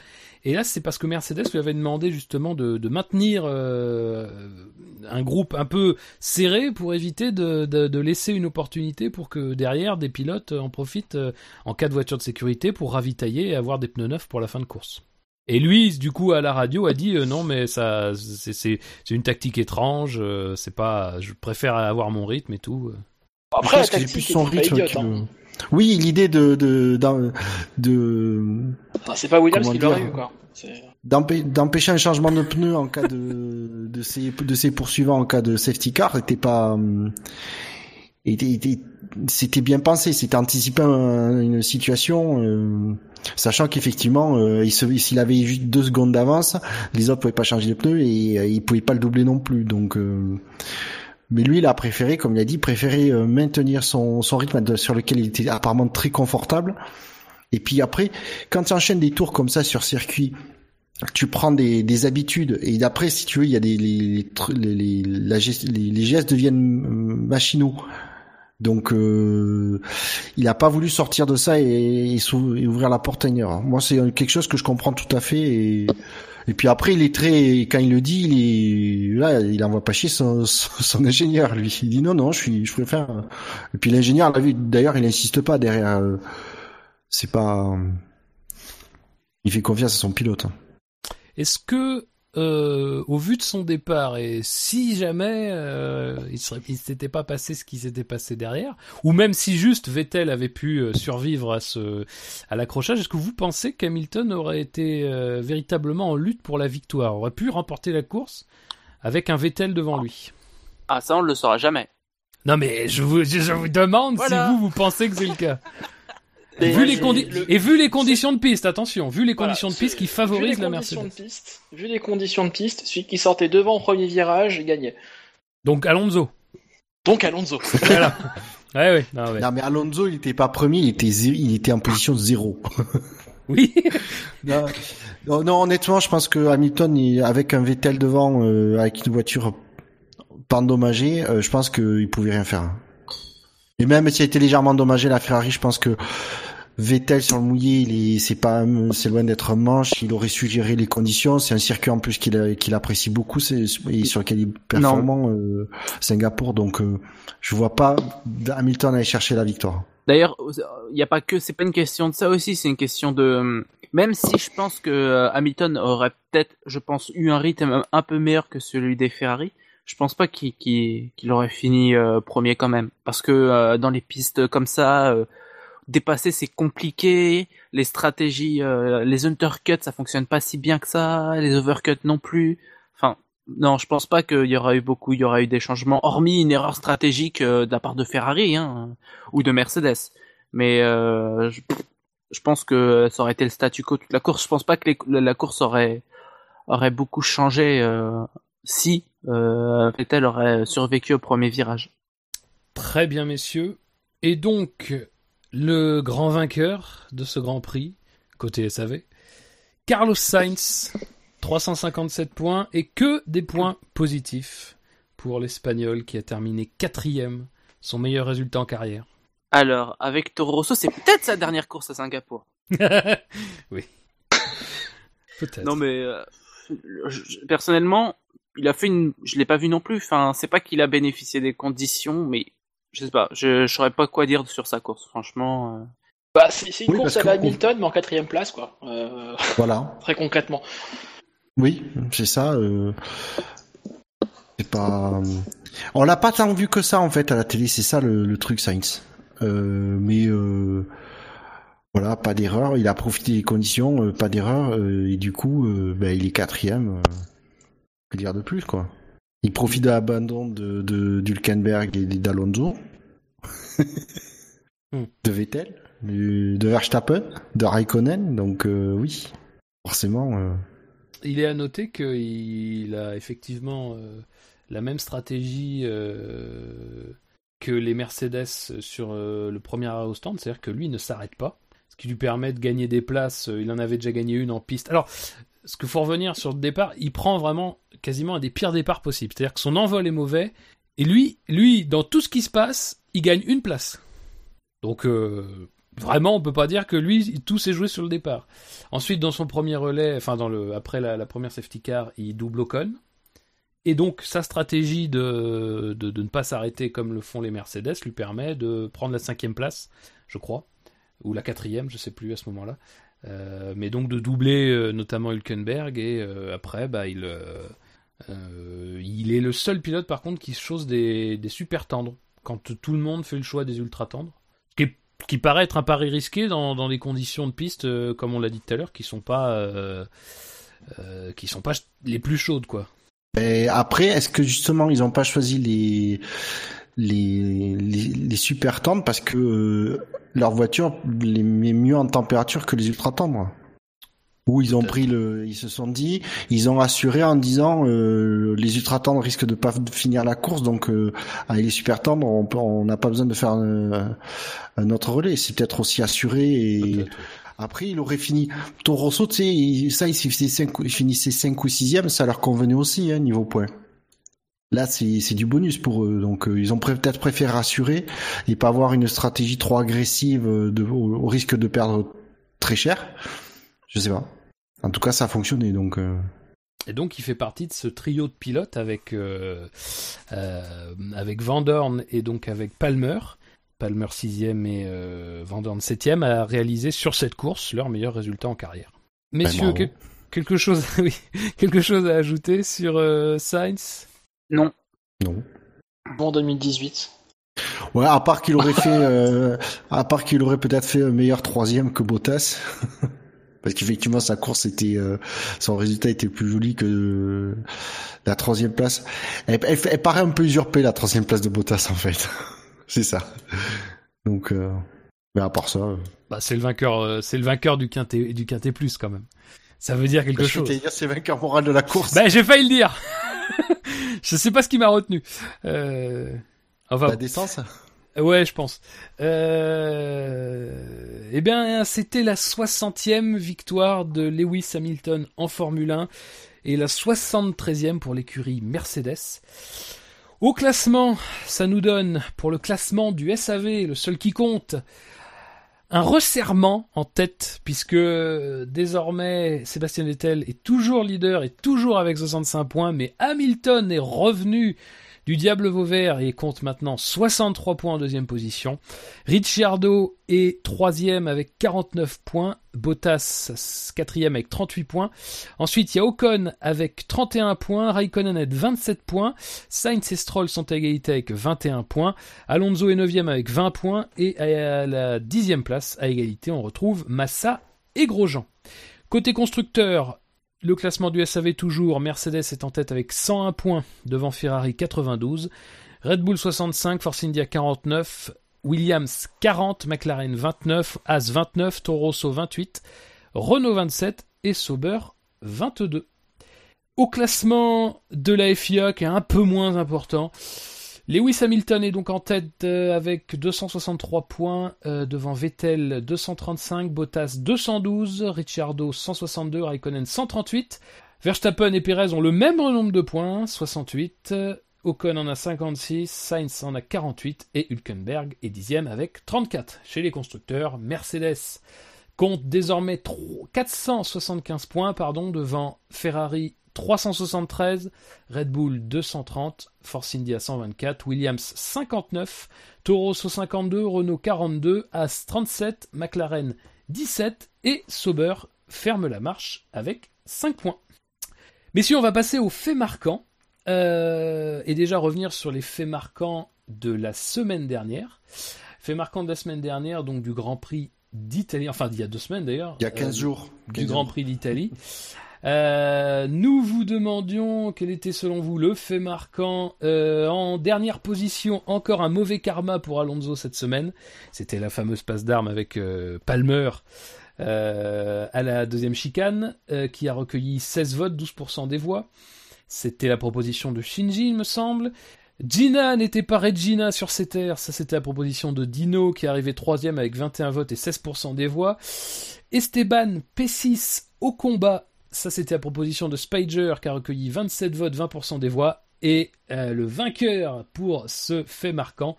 et là c'est parce que Mercedes lui avait demandé justement de, maintenir euh, un groupe un peu serré pour éviter de, laisser une opportunité pour que derrière des pilotes en profitent euh, en cas de voiture de sécurité pour ravitailler et avoir des pneus neufs pour la fin de course. Et lui, du coup, à la radio, a dit euh, non, mais ça, c'est une tactique étrange. c'est pas, je préfère avoir mon rythme et tout. Euh. Je Après, la pense que plus son rythme qui hein. le- Oui, l'idée de de de Enfin, c'est pas Williams Comment qui l'aurait eu, quoi. D'empêcher un changement de pneu en cas de de ses de ses poursuivants en cas de safety car était pas hum, était- était- c'était bien pensé c'était anticipé un- une situation euh, sachant qu'effectivement euh, s'il avait juste deux secondes d'avance les autres pouvaient pas changer de pneu et euh, il pouvait pas le doubler non plus donc euh, mais lui il a préféré comme il a dit préféré euh, maintenir son son rythme sur lequel il était apparemment très confortable. Et puis après quand tu enchaînes des tours comme ça sur circuit tu prends des, des habitudes. Et d'après si tu veux il y a des les les les, la les- gestes deviennent euh, machinaux. Donc euh, il a pas voulu sortir de ça et, et ouvrir la porte à une. Moi c'est quelque chose que je comprends tout à fait et et puis après il est très quand il le dit il est là il envoie pas chier son, son, ingénieur lui il dit non non je suis je préfère et puis l'ingénieur d'ailleurs il insiste pas derrière euh, c'est pas il fait confiance à son pilote. hein. Est-ce que, euh, au vu de son départ, et si jamais euh, il il s'était pas passé ce qui s'était passé derrière, ou même si juste Vettel avait pu euh, survivre à ce, à l'accrochage, est-ce que vous pensez qu'Hamilton aurait été euh, véritablement en lutte pour la victoire, aurait pu remporter la course avec un Vettel devant lui? Ah, ça, on le saura jamais. Non mais je vous, je, je vous demande Voilà. si vous vous pensez que c'est le cas. Et vu les j'ai- condi- le- et vu les conditions de piste, attention, vu les Voilà, conditions de piste qui vu favorisent les la conditions Mercedes. de piste, vu les conditions de piste, celui qui sortait devant au premier virage gagnait. Donc Alonso. Donc Alonso. Voilà. ouais ouais. Non, ouais. Non mais Alonso il était pas premier il était zé- il était en position zéro. Oui. Non, non, non, honnêtement, je pense que Hamilton, il- avec un Vettel devant, euh, avec une voiture pas endommagée, euh, je pense qu'il pouvait rien faire. Et même si elle était légèrement endommagée, la Ferrari, je pense que Vettel sur le mouillé, il est, c'est pas, c'est loin d'être un manche. Il aurait su gérer les conditions. C'est un circuit en plus qu'il, a- qu'il apprécie beaucoup, c'est, et sur lequel il est performant, euh, Singapour. Donc, euh, je vois pas Hamilton aller chercher la victoire. D'ailleurs, il n'y a pas que, c'est pas une question de ça aussi, c'est une question de, même si je pense que euh, Hamilton aurait peut-être, je pense, eu un rythme un peu meilleur que celui des Ferrari, je pense pas qu'il qu'il- qu'il aurait fini euh, premier quand même, parce que euh, dans les pistes comme ça, euh, dépasser c'est compliqué, les stratégies, euh, les undercuts ça fonctionne pas si bien que ça, les overcuts non plus. Enfin, non, je pense pas qu'il y aura eu beaucoup, il y aura eu des changements, hormis une erreur stratégique euh, de la part de Ferrari hein, ou de Mercedes. Mais euh, je, pense que ça aurait été le statu quo toute la course. Je pense pas que la course aurait aurait beaucoup changé si euh, aurait survécu au premier virage. Très bien, messieurs. Et donc, le grand vainqueur de ce Grand Prix, côté SAV, Carlos Sainz, 357 points, et que des points positifs pour l'Espagnol qui a terminé quatrième, son meilleur résultat en carrière. Alors, avec Toro Rosso, c'est peut-être sa dernière course à Singapour. oui. Peut-être. Non mais euh, je- personnellement, il a fait une, je l'ai pas vu non plus. Enfin, c'est pas qu'il a bénéficié des conditions, mais je sais pas, je, je saurais pas quoi dire sur sa course. Franchement, euh. Bah, c'est une Oui, course à la Hamilton, mais en quatrième place, quoi. Euh, Voilà. très concrètement. Oui, c'est ça. Euh... C'est pas. On l'a pas tant vu que ça en fait à la télé. C'est ça le, le truc, Sainz. Euh, mais euh... voilà, pas d'erreur. Il a profité des conditions, euh, pas d'erreur, euh, et du coup, euh, ben, il est quatrième. Euh... Que dire de plus, quoi. Il profite de l'abandon de, de d'Hülkenberg et d'Alonso, Hmm. de Vettel, du- de Verstappen, de Raikkonen. Donc euh, oui, forcément. euh, il est à noter qu'il a effectivement euh, la même stratégie que les Mercedes sur le premier arrêt au stand, c'est-à-dire que lui ne s'arrête pas, ce qui lui permet de gagner des places. Il en avait déjà gagné une en piste. Alors, ce qu'il faut revenir sur le départ, il prend vraiment quasiment un des pires départs possibles. C'est-à-dire que son envol est mauvais, et lui, lui, dans tout ce qui se passe, il gagne une place. Donc, euh, vraiment, on peut pas dire que lui, tout s'est joué sur le départ. Ensuite, dans son premier relais, enfin, dans le, après la, première safety car, il double Ocon. Et donc, sa stratégie de, de, ne pas s'arrêter comme le font les Mercedes lui permet de prendre la cinquième place, je crois, ou la quatrième, je sais plus à ce moment-là. Euh, mais donc de doubler euh, notamment Hülkenberg et euh, après, bah, il, il est le seul pilote par contre qui chose des, des super tendres quand tout le monde fait le choix des ultra tendres. Qui, qui paraît être un pari risqué dans, dans des conditions de piste, comme on l'a dit tout à l'heure, qui sont pas qui sont pas les plus chaudes quoi. Après, est-ce que justement ils n'ont pas choisi les les, les, les super tendres parce que euh, leur voiture les met mieux en température que les ultra tendres Ou ils ont pris le, ils se sont dit, ils ont assuré en disant euh, les ultra tendres risquent de pas finir la course, donc euh, avec les super tendres on peut- on n'a pas besoin de faire un, un autre relais. C'est peut-être aussi assuré et après, il aurait fini. Toro Rosso, tu sais, ça, il finissait 5, il finissait 5 ou 6 ça leur convenait aussi, hein, niveau points. Là, c'est du bonus pour eux. Donc, euh, ils ont peut-être préféré rassurer et pas avoir une stratégie trop agressive euh, de, au, au risque de perdre très cher. Je sais pas. En tout cas, ça a fonctionné. Donc, euh, Et donc il fait partie de ce trio de pilotes avec euh, avec Van Dorn et donc avec Palmer. Palmer 6ème et Van Dorn 7ème à réaliser sur cette course leur meilleur résultat en carrière. Messieurs, quel- quelque chose oui, quelque chose à ajouter sur Sainz? Non. non. Bon 2018. Ouais, à part qu'il aurait fait, euh, à part qu'il aurait peut-être fait un meilleur troisième que Bottas. Parce qu'effectivement, sa course était, euh, son résultat était plus joli que euh, la troisième place. Elle, elle, fait- elle paraît un peu usurpée, la troisième place de Bottas, en fait. C'est ça. Donc, euh, mais à part ça, euh, bah, c'est le vainqueur euh, c'est le vainqueur du quintet du quintet plus quand même. Ça veut dire quelque je chose. vais dire c'est vainqueur moral de la course. Bah j'ai failli le dire. Je sais pas ce qui m'a retenu. Euh... Enfin, la décence. Ouais, je pense. Euh... Eh bien, c'était la 60e victoire de Lewis Hamilton en Formule 1 et la 73e pour l'écurie Mercedes. Au classement, ça nous donne, pour le classement du SAV, le seul qui compte, un resserrement en tête, puisque euh, désormais Sébastien Vettel est toujours leader et toujours avec 65 points, mais Hamilton est revenu du Diable Vauvert et compte maintenant 63 points en deuxième position. Ricciardo est troisième avec 49 points. Bottas quatrième avec 38 points. Ensuite, il y a Ocon avec 31 points. Raikkonen avec 27 points. Sainz et Stroll sont à égalité avec 21 points. Alonso est neuvième avec 20 points. Et à la dixième place, à égalité, on retrouve Massa et Grosjean. Côté constructeur, le classement du SAV toujours, Mercedes est en tête avec 101 points devant Ferrari 92, Red Bull 65, Force India 49, Williams 40, McLaren 29, As 29, Toro Rosso 28, Renault 27 et Sauber 22. Au classement de la FIA qui est un peu moins important, Lewis Hamilton est donc en tête euh, avec 263 points euh, devant Vettel 235, Bottas 212, Ricciardo 162, Raikkonen 138. Verstappen et Perez ont le même nombre de points, 68. euh, Ocon en a 56, Sainz en a 48 et Hülkenberg est dixième avec 34. Chez les constructeurs, Mercedes compte désormais 3 475 points pardon, devant Ferrari 373, Red Bull 230, Force India 124, Williams 59, Toro 52, Renault 42, As 37, McLaren 17 et Sauber ferme la marche avec 5 points. Messieurs, on va passer aux faits marquants euh, et déjà revenir sur les faits marquants de la semaine dernière. Faits marquants de la semaine dernière, donc du Grand Prix d'Italie, enfin d'il y a deux semaines d'ailleurs. Il y a 15 euh, jours. du 15 Grand. Prix d'Italie. Euh, nous vous demandions quel était selon vous le fait marquant. Euh, en dernière position, encore un mauvais karma pour Alonso cette semaine. C'était la fameuse passe d'armes avec Palmer à la deuxième chicane, qui a recueilli 16 votes, 12% des voix. C'était la proposition de Shinji, il me semble. Gina n'était pas Regina sur ces terres, ça c'était la proposition de Dino qui est arrivé troisième avec 21 votes et 16% des voix. Esteban P6 au combat, ça c'était la proposition de Spider qui a recueilli 27 votes, 20% des voix. Et euh, le vainqueur pour ce fait marquant,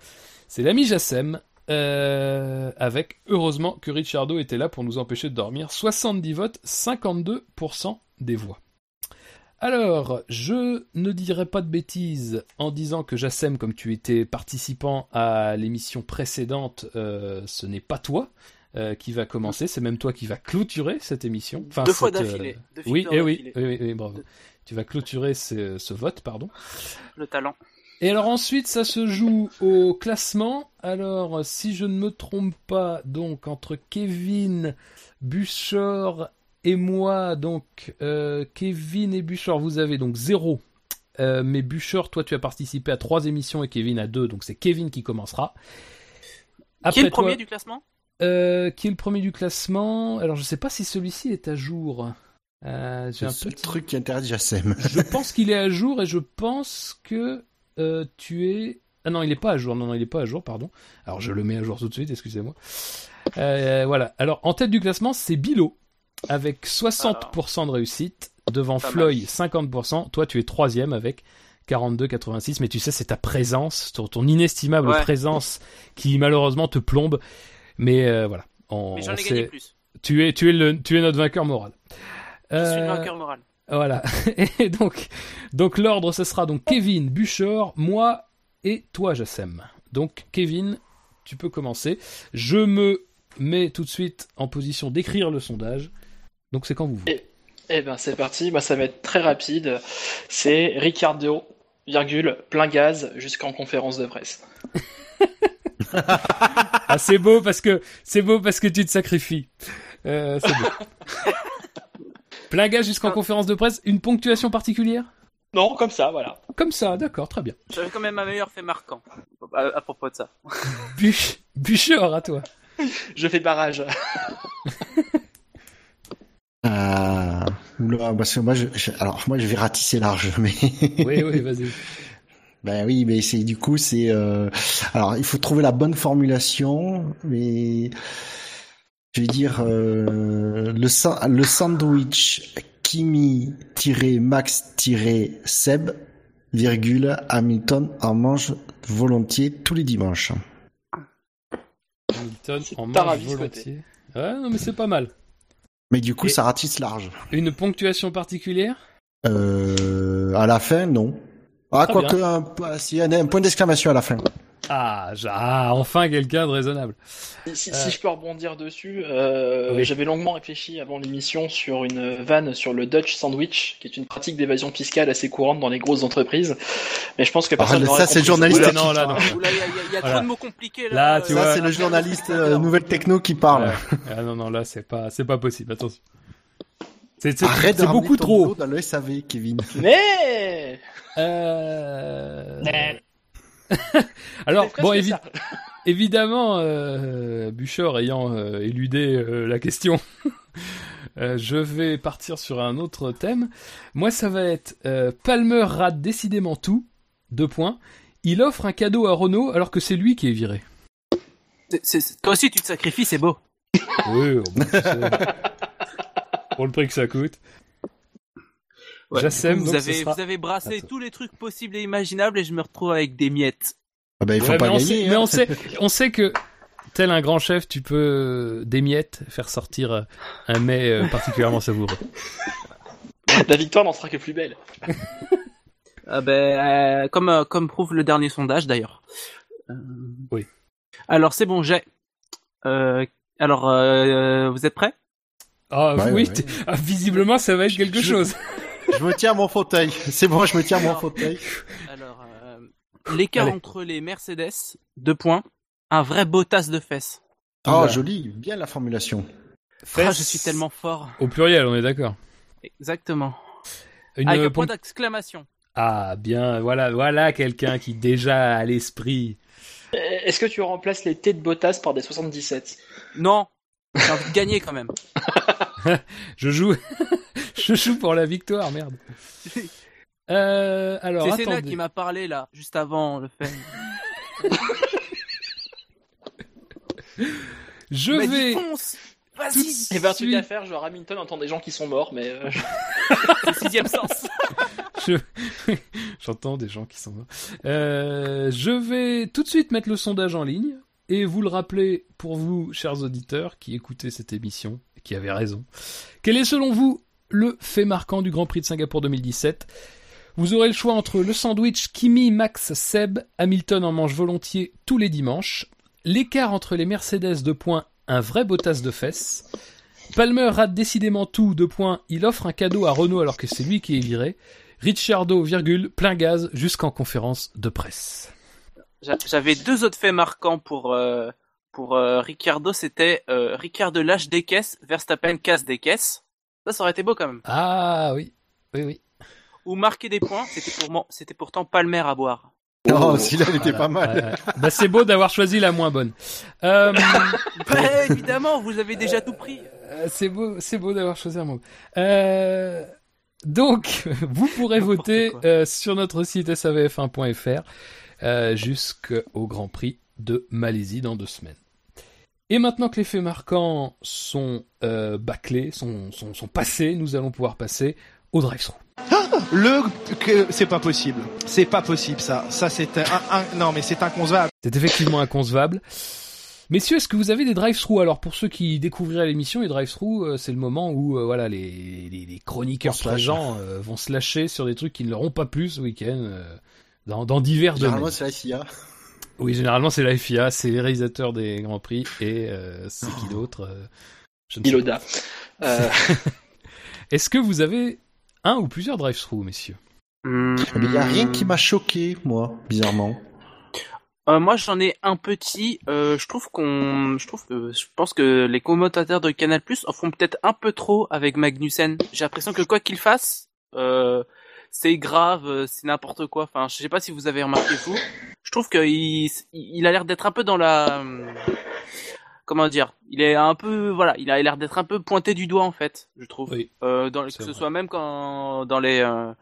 c'est l'ami Jassem, euh, avec heureusement que Richardo était là pour nous empêcher de dormir. 70 votes, 52% des voix. Alors, je ne dirai pas de bêtises en disant que Jassem, comme tu étais participant à l'émission précédente, euh, ce n'est pas toi euh, qui va commencer, c'est même toi qui va clôturer cette émission. Enfin, Deux fois euh, d'affilée. Oui, eh oui, oui, oui, oui, bravo. Tu vas clôturer ce, ce vote, pardon. Le talent. Et alors ensuite, ça se joue au classement. Alors, si je ne me trompe pas, donc entre Kevin, Buchor et moi, donc euh, Kevin et Buchor, vous avez donc zéro. Euh, mais Buchor, toi, tu as participé à trois émissions et Kevin à deux, donc c'est Kevin qui commencera. qui est le toi- premier du classement? euh, qui est le premier du classement? Alors, je sais pas si celui-ci est à jour. Euh, J'ai C'est un petit truc qui intéresse Jassem. je pense qu'il est à jour et je pense que euh, tu es. Ah non, il n'est pas à jour. Non, non, il n'est pas à jour, pardon. Alors je le mets à jour tout de suite, excusez-moi. Euh, voilà. Alors en tête du classement, c'est Bilo avec 60% de réussite devant Floyd 50%. Toi, tu es troisième avec 42,86. Mais tu sais, c'est ta présence, ton, ton inestimable Ouais. présence qui malheureusement te plombe. Mais euh, voilà. On, Mais j'en on ai sait- gagné plus. tu es, tu es le, tu es notre vainqueur moral. Je suis le Euh, vainqueur moral. voilà. Et donc, donc l'ordre, ce sera donc Kevin, Buchor, moi et toi, Jassem. Donc, Kevin, tu peux commencer. Je me mets tout de suite en position d'écrire le sondage. Donc, c'est quand vous voulez. Eh ben c'est parti, bah, ça va être très rapide. C'est Ricardo, virgule, plein gaz jusqu'en conférence de presse. Ah, c'est beau parce que c'est beau parce que tu te sacrifies. Euh, c'est beau. Plein gage jusqu'en conférence de presse. Une ponctuation particulière? Non, comme ça, voilà. Comme ça, d'accord, très bien. J'avais quand même un meilleur fait marquant à, à propos de ça. Buch, Buchor, à toi. Je fais barrage. Ah, oula, parce que moi, je, je- alors moi, je vais ratisser large, mais. Oui, oui, vas-y. Ben oui, mais c'est du coup c'est euh, alors il faut trouver la bonne formulation, mais je vais dire euh, le le sandwich Kimi Max Seb virgule Hamilton en mange volontiers tous les dimanches. Hamilton en mange volontiers. Ouais, non, mais c'est pas mal. Mais du coup Et- ça ratisse large. Une ponctuation particulière? Euh, à la fin non. Ah quoique un, si, un, un point d'exclamation à la fin. Ah, ja- ah, enfin quelqu'un de raisonnable. Si, si- Euh. si je peux rebondir dessus, euh, Oui. j'avais longuement réfléchi avant l'émission sur une vanne sur le Dutch sandwich, qui est une pratique d'évasion fiscale assez courante dans les grosses entreprises. Mais je pense que personne Ah, ça, c'est compris journaliste ce- non, là, non. Oula, il y a, il y a- il y a Voilà. trop de mots compliqués là. Là, tu Euh, vois. Ça c'est le journaliste euh, nouvelle techno qui parle. Ouais. Ah non, non, là, c'est pas, c'est pas possible, attention. C'est, c'est, Arrête de beaucoup ton trop. dans le SAV, Kevin. Mais Euh... Alors, bon, évi- évidemment, euh, Buchor ayant euh, éludé euh, la question, euh, je vais partir sur un autre thème. Moi, ça va être euh, Palmer rate décidément tout. Deux points. Il offre un cadeau à Renault alors que c'est lui qui est viré. c'est- Toi aussi, tu te sacrifies, c'est beau. Oui, bon, tu sais, pour le prix que ça coûte. Ouais, Jassem, vous, avez, sera vous avez brassé tous les trucs possibles et imaginables et je me retrouve avec des miettes. Ah ben il faut Ouais, pas mais, on sait, hein. mais on sait, on sait que tel un grand chef, tu peux des miettes faire sortir euh, un mets euh, particulièrement savoureux. La victoire n'en sera que plus belle. Ah ben, euh, comme, euh, comme prouve le dernier sondage d'ailleurs. Euh, Oui. Alors c'est bon, j'ai. Euh, alors, euh, vous êtes prêts? Ah Ouais, oui, ouais, ah, visiblement ça va être quelque Je- chose. Je me tiens à mon fauteuil. C'est bon, je me tiens à mon fauteuil. Alors, euh, l'écart Allez. entre les Mercedes, deux points, un vrai beau tasse de fesses. Oh, Oula. joli, bien la formulation. Ah, Fesses je suis tellement fort. Au pluriel, on est d'accord. Exactement. Une Avec un euh, point d'exclamation. Ah bien, voilà, voilà quelqu'un qui déjà a l'esprit. Euh, Est-ce que tu remplaces les T de Bottas par des 77 Non, J'ai envie de gagner quand même. Je joue, je joue pour la victoire, merde. Euh, alors, C'est attendez. qui m'a parlé là, juste avant le fait. Je Il m'a dit, vais Vas-y un truc suite- à faire, genre Hamilton entend des gens qui sont morts, mais euh, C'est sixième sens. Je- J'entends des gens qui sont morts. Euh, je vais tout de suite mettre le sondage en ligne et vous le rappeler pour vous, chers auditeurs, qui écoutez cette émission et qui avez raison. Quel est selon vous le fait marquant du Grand Prix de Singapour 2017 Vous aurez le choix entre le sandwich Kimi, Max, Seb, Hamilton en mange volontiers tous les dimanches, l'écart entre les Mercedes de points, un vrai Bottas de fesses, Palmer rate décidément tout, deux points, il offre un cadeau à Renault alors que c'est lui qui est viré, Ricciardo, virgule, plein gaz jusqu'en conférence de presse. J'a- J'avais deux autres faits marquants pour euh, pour euh, Ricciardo, c'était euh, Ricciardo lâche des caisses, Verstappen casse des caisses. Ça, ça aurait été beau quand même. Ah oui, oui, oui. Ou marquer des points, c'était pour moi, c'était pourtant Palmer à boire. Oh, celui-là, il était Voilà, pas mal. ouais, ouais. Bah, c'est beau d'avoir choisi la moins bonne. Euh, Bah, évidemment, vous avez déjà tout pris. euh, c'est beau, c'est beau d'avoir choisi un mot. Euh, donc, vous pourrez voter euh, sur notre site savf1.fr euh, jusqu'au Grand Prix de Malaisie dans deux semaines. Et maintenant que les faits marquants sont euh, bâclés, sont, sont, sont passés, nous allons pouvoir passer au drive-thru. Le que c'est pas possible. C'est pas possible ça. Ça c'est un, un- non mais c'est inconcevable. C'est effectivement inconcevable. Messieurs, est-ce que vous avez des drive-thru Alors pour ceux qui découvriraient l'émission, les drive-thru, euh, c'est le moment où euh, voilà les, les, les chroniqueurs euh, vont se lâcher sur des trucs qui ne leur ont pas plu ce week-end euh, dans, dans divers domaines. c'est la SIA. Oui, généralement c'est la FIA, c'est les réalisateurs des grands prix et euh, c'est qui d'autre euh, Iloda. Euh. Est-ce que vous avez un ou plusieurs drive-thru, messieurs? Il y a rien qui m'a choqué, moi, bizarrement. Euh, moi, j'en ai un petit. Euh, je trouve qu'on, je trouve que, je pense que les commentateurs de Canal Plus en font peut-être un peu trop avec Magnussen. J'ai l'impression que quoi qu'il fasse, euh, c'est grave, euh, c'est n'importe quoi. Enfin, je sais pas si vous avez remarqué vous. Je trouve qu'il, il a l'air d'être un peu dans la, comment dire, il est un peu, voilà, il a l'air d'être un peu pointé du doigt en fait, je trouve. Oui. Euh, dans, que ce vrai. soit même quand dans les euh,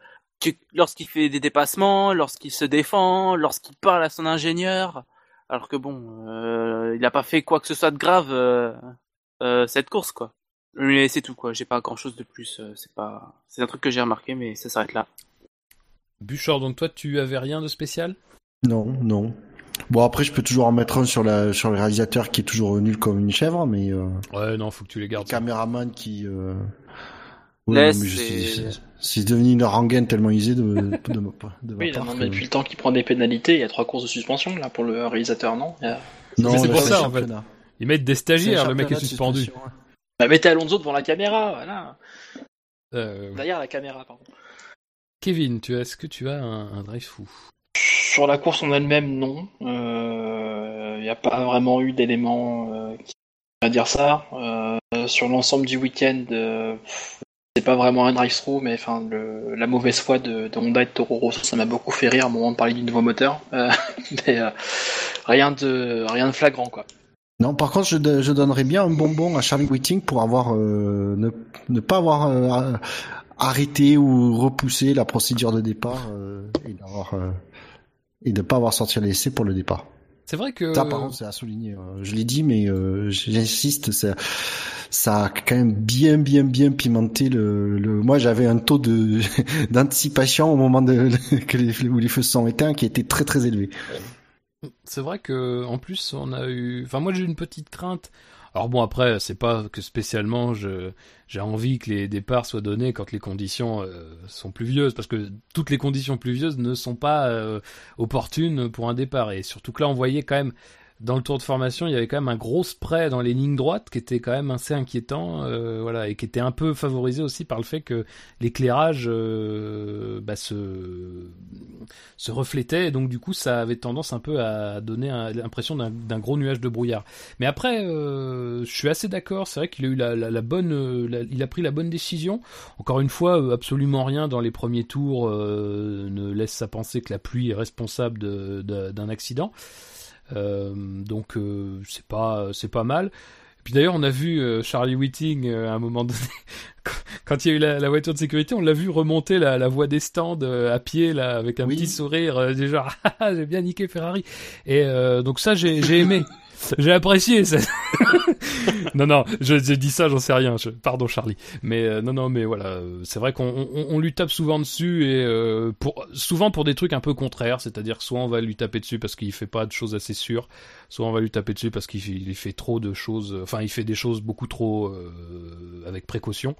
lorsqu'il fait des dépassements, lorsqu'il se défend, lorsqu'il parle à son ingénieur, alors que bon, euh, il a pas fait quoi que ce soit de grave euh, euh, cette course quoi. Mais c'est tout quoi. J'ai pas grand chose de plus. euh, c'est pas, c'est un truc que j'ai remarqué, mais ça s'arrête là. Bouchard, donc toi tu avais rien de spécial? Non, non. Bon, après, je peux toujours en mettre un sur, la, sur le réalisateur qui est toujours nul comme une chèvre, mais euh, Ouais, non, faut que tu les le gardes. caméraman qui... Euh... mais c'est- suis- c'est devenu une rengaine tellement usée de, de, de, ma- de ma oui, là, part non, que- depuis le temps qu'il prend des pénalités, il y a trois courses de suspension là pour le réalisateur, non? A- Non, Mais c'est pour ça, en fait. Ils mettent des stagiaires, le mec est suspendu. Bah, mettez Alonso devant la caméra, voilà. Euh, Derrière la caméra, pardon. Kevin, tu as, est-ce que tu as un, un drive fou? Sur la course en elle-même, non. Il n'y a pas vraiment eu d'éléments euh, qui à dire ça. Euh, sur l'ensemble du week-end, euh, c'est pas vraiment un drive-through, mais enfin le- la mauvaise foi de, de Honda et de Toro Rosso, ça m'a beaucoup fait rire au moment de parler du nouveau moteur. Euh, mais euh, rien de rien de flagrant quoi. Non, par contre, je, je donnerais bien un bonbon à Charlie Whiting pour avoir euh, ne, ne pas avoir euh, arrêté ou repoussé la procédure de départ euh, et d'avoir euh, et de pas avoir sorti l'essai pour le départ. C'est vrai que. Ça, par contre, c'est à souligner. Je l'ai dit, mais euh, j'insiste, ça, ça a quand même bien, bien, bien pimenté le. le... Moi, j'avais un taux de d'anticipation au moment de que les, où les feux se sont éteints qui était très, très élevé. C'est vrai que en plus on a eu. Enfin moi j'ai une petite crainte. Alors bon après c'est pas que spécialement j'ai envie que les départs soient donnés quand les conditions euh, sont pluvieuses parce que toutes les conditions pluvieuses ne sont pas euh, opportunes pour un départ et surtout que là on voyait quand même dans le tour de formation il y avait quand même un gros spray dans les lignes droites qui était quand même assez inquiétant euh, voilà et qui était un peu favorisé aussi par le fait que l'éclairage euh, bah, se se reflétait et donc du coup ça avait tendance un peu à donner l'impression d'un gros nuage de brouillard. Mais après, euh, je suis assez d'accord. C'est vrai qu'il a eu la, bonne, euh, la- il a pris la bonne décision. Encore une fois, euh, absolument rien dans les premiers tours euh, ne laisse à penser que la pluie est responsable d'un accident. Euh, donc euh, c'est pas, c'est pas mal. Et Puis d'ailleurs, on a vu euh, Charlie Whiting euh, à un moment donné, quand il y a eu la, la voiture de sécurité, on l'a vu remonter la, la voie des stands euh, à pied là, avec un Oui. petit sourire, euh, du genre Ah, j'ai bien niqué Ferrari. Et euh, donc ça, j'ai j'ai aimé. J'ai apprécié. ça. non, non, je, je dis ça, j'en sais rien. Je- pardon, Charlie. Mais euh, non, non, mais voilà, euh, c'est vrai qu'on on, on lui tape souvent dessus et euh, pour souvent pour des trucs un peu contraires, c'est-à-dire soit on va lui taper dessus parce qu'il fait pas de choses assez sûres, soit on va lui taper dessus parce qu'il fait, trop de choses. Enfin, il fait des choses beaucoup trop euh, avec précaution.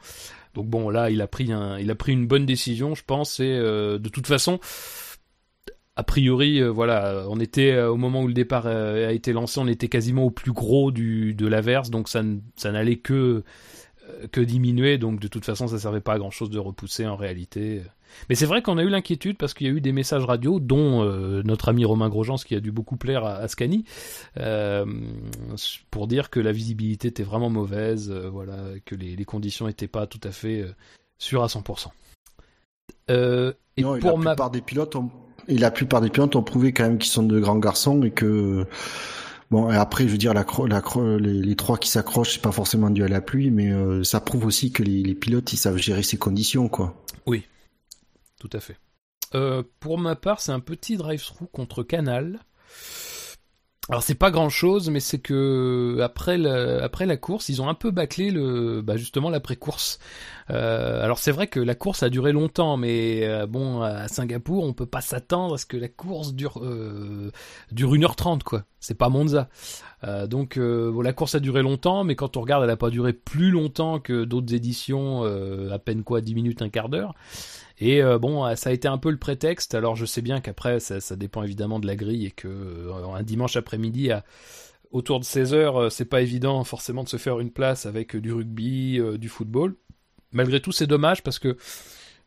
Donc bon, là, il a pris un, il a pris une bonne décision, je pense. Et euh, de toute façon, a priori, euh, voilà, on était euh, au moment où le départ euh, a été lancé, on était quasiment au plus gros du de l'averse, donc ça, ça n'allait que euh, que diminuer. Donc de toute façon, ça servait pas à grand chose de repousser en réalité. Mais c'est vrai qu'on a eu l'inquiétude parce qu'il y a eu des messages radio, dont euh, notre ami Romain Grosjean, ce qui a dû beaucoup plaire à, à Scani, euh, pour dire que la visibilité était vraiment mauvaise, euh, voilà, que les, les conditions n'étaient pas tout à fait euh, sûres à 100%. Euh, et Non, et pour la ma plupart des pilotes ont, et la plupart des pilotes ont prouvé quand même qu'ils sont de grands garçons et que bon après je veux dire la, la les, trois qui s'accrochent c'est pas forcément dû à la pluie mais euh, ça prouve aussi que les, les pilotes ils savent gérer ces conditions quoi. Tout à fait. Euh, pour ma part, c'est un petit drive-through contre Canal. Alors c'est pas grand chose, mais c'est que après la, après la course, ils ont un peu bâclé le, bah justement l'après-course. Euh, alors c'est vrai que la course a duré longtemps, mais euh, bon à Singapour, on peut pas s'attendre à ce que la course dure euh, dure 1h30 quoi. C'est pas Monza. Euh, donc euh, bon, la course a duré longtemps, mais quand on regarde, elle a pas duré plus longtemps que d'autres éditions, à peine quoi 10 minutes, un quart d'heure. Et euh, bon, euh, ça a été un peu le prétexte. Alors je sais bien qu'après, ça, dépend évidemment de la grille et que euh, un dimanche après-midi à autour de 16 heures, c'est pas évident forcément de se faire une place avec du rugby, du football. Malgré tout, c'est dommage parce que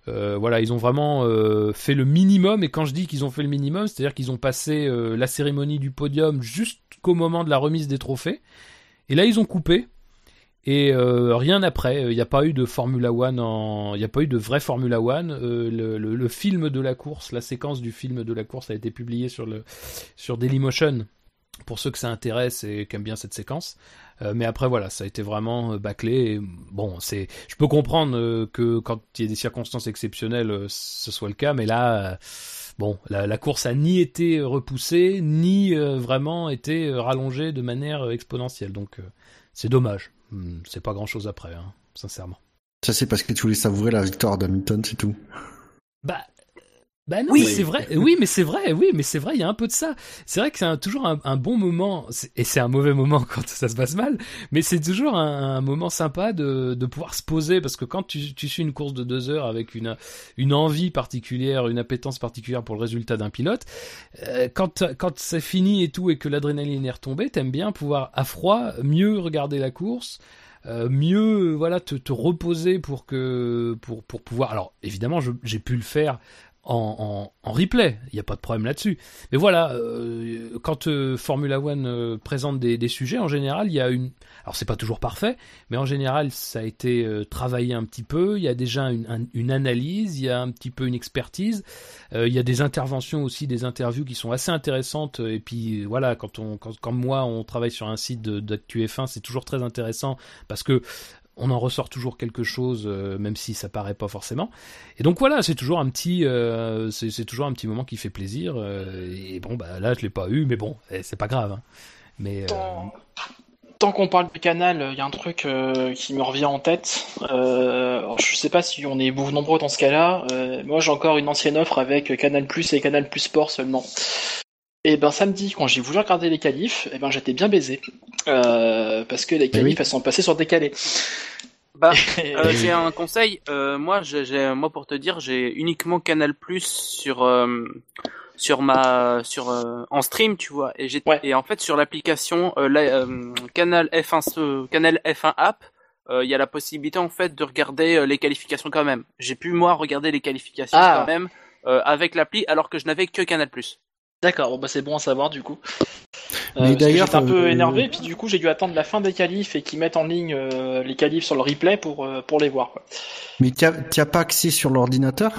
voilà, ils ont vraiment fait le minimum. Et quand je dis qu'ils ont fait le minimum, c'est-à-dire qu'ils ont passé la cérémonie du podium jusqu'au moment de la remise des trophées. Et là, ils ont coupé. Et euh, rien après, il n'y a pas eu de Formula One il n'y a pas eu de vrai Formula One. Euh, le, film de la course, la séquence du film de la course a été publiée sur le sur Dailymotion pour ceux que ça intéresse et qui aiment bien cette séquence. Euh, mais après voilà, ça a été vraiment bâclé. Bon, c'est, je peux comprendre que quand il y a des circonstances exceptionnelles, ce soit le cas, mais là. Bon, la, la course a ni été repoussée, ni vraiment été rallongée de manière exponentielle. Donc, c'est dommage. Hmm, C'est pas grand chose après, hein, sincèrement. Ça c'est parce que tu voulais savourer la victoire d'Hamilton c'est tout. Bah, bah non, Oui. c'est vrai. Oui, mais c'est vrai. Oui, mais c'est vrai. Il y a un peu de ça. C'est vrai que c'est un- toujours un, un bon moment, et c'est un mauvais moment quand ça se passe mal. Mais c'est toujours un, un moment sympa de, de pouvoir se poser parce que quand tu, tu suis une course de deux heures avec une une envie particulière, une appétence particulière pour le résultat d'un pilote, euh, quand quand c'est fini et tout et que l'adrénaline est retombée, t'aimes bien pouvoir à froid mieux regarder la course. euh, mieux voilà te, te reposer pour que pour pour pouvoir alors évidemment j'ai pu le faire en, en, en replay, il n'y a pas de problème là-dessus. Mais voilà, euh, quand euh, Formula One euh, présente des, des sujets, en général, il y a une... Alors c'est pas toujours parfait, mais en général, ça a été euh, travaillé un petit peu, il y a déjà une, un- une analyse, il y a un petit peu une expertise, euh, il y a des interventions aussi, des interviews qui sont assez intéressantes, et puis voilà, quand on, quand, comme moi, on travaille sur un site d'actu F1, c'est toujours très intéressant, parce que on en ressort toujours quelque chose, euh, même si ça paraît pas forcément. Et donc voilà, c'est toujours un petit, euh, c'est toujours un petit moment qui fait plaisir. euh, et bon, bah là, je l'ai pas eu, mais bon, eh, c'est pas grave. hein. Mais Tant, tant qu'on parle de Canal, il y a un truc qui me revient en tête. Alors, je sais pas si on est beaucoup nombreux dans ce cas-là. Moi, j'ai encore une ancienne offre avec Canal Plus et Canal Plus Sport seulement. Et ben samedi, quand j'ai voulu regarder les qualifs, et ben j'étais bien baisé Euh, parce que les qualifs oui. elles sont passées sur décalé. Bah, euh, j'ai un conseil. Euh, moi, j'ai, j'ai- moi pour te dire, j'ai uniquement Canal Plus sur euh, sur ma sur euh, en stream, tu vois. Et j'ai Ouais. et en fait sur l'application euh, la- euh, Canal F1 ce- Canal F1 app, euh, il y a la possibilité en fait de regarder les qualifications quand même. J'ai pu moi regarder les qualifications Ah. quand même euh, avec l'appli, alors que je n'avais que Canal Plus. D'accord, bon bah c'est bon à savoir du coup. Euh, Mais d'ailleurs, j'étais un peu euh, énervé, puis du coup j'ai dû attendre la fin des qualifs et qu'ils mettent en ligne euh, les qualifs sur le replay pour, euh, pour les voir. Quoi. Mais tu as pas accès sur l'ordinateur?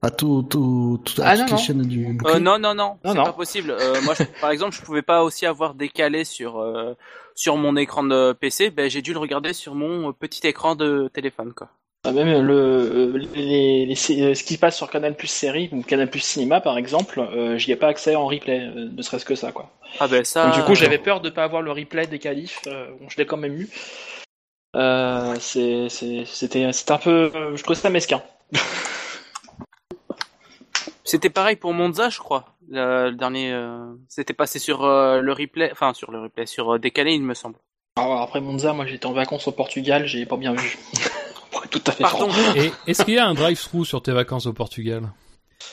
Pas tout, tout, tout Ah, non, application du Euh, non, non, non, Non, c'est pas possible. Euh, moi, je- par exemple, je pouvais pas aussi avoir décalé sur euh, sur mon écran de PC. Ben, j'ai dû le regarder sur mon euh, petit écran de téléphone, quoi. Ah, Même le, euh, les, les- euh, ce qui passe sur Canal Plus série ou Canal Plus cinéma par exemple, euh, j'y ai pas accès en replay, euh, ne serait-ce que ça quoi. Ah ben ça. Donc, du coup j'avais peur de pas avoir le replay des qualifs, euh, bon, je l'ai quand même eu. Euh, C'était un peu, je trouvais ça mesquin. C'était pareil pour Monza, je crois. Le, le dernier, euh, c'était passé sur euh, le replay, enfin sur le replay, sur euh, décalé, il me semble. Alors, après Monza, moi j'étais en vacances au Portugal, j'ai pas bien vu. Pour être tout à fait Pardon. franc. Et est-ce qu'il y a un drive-through sur tes vacances au Portugal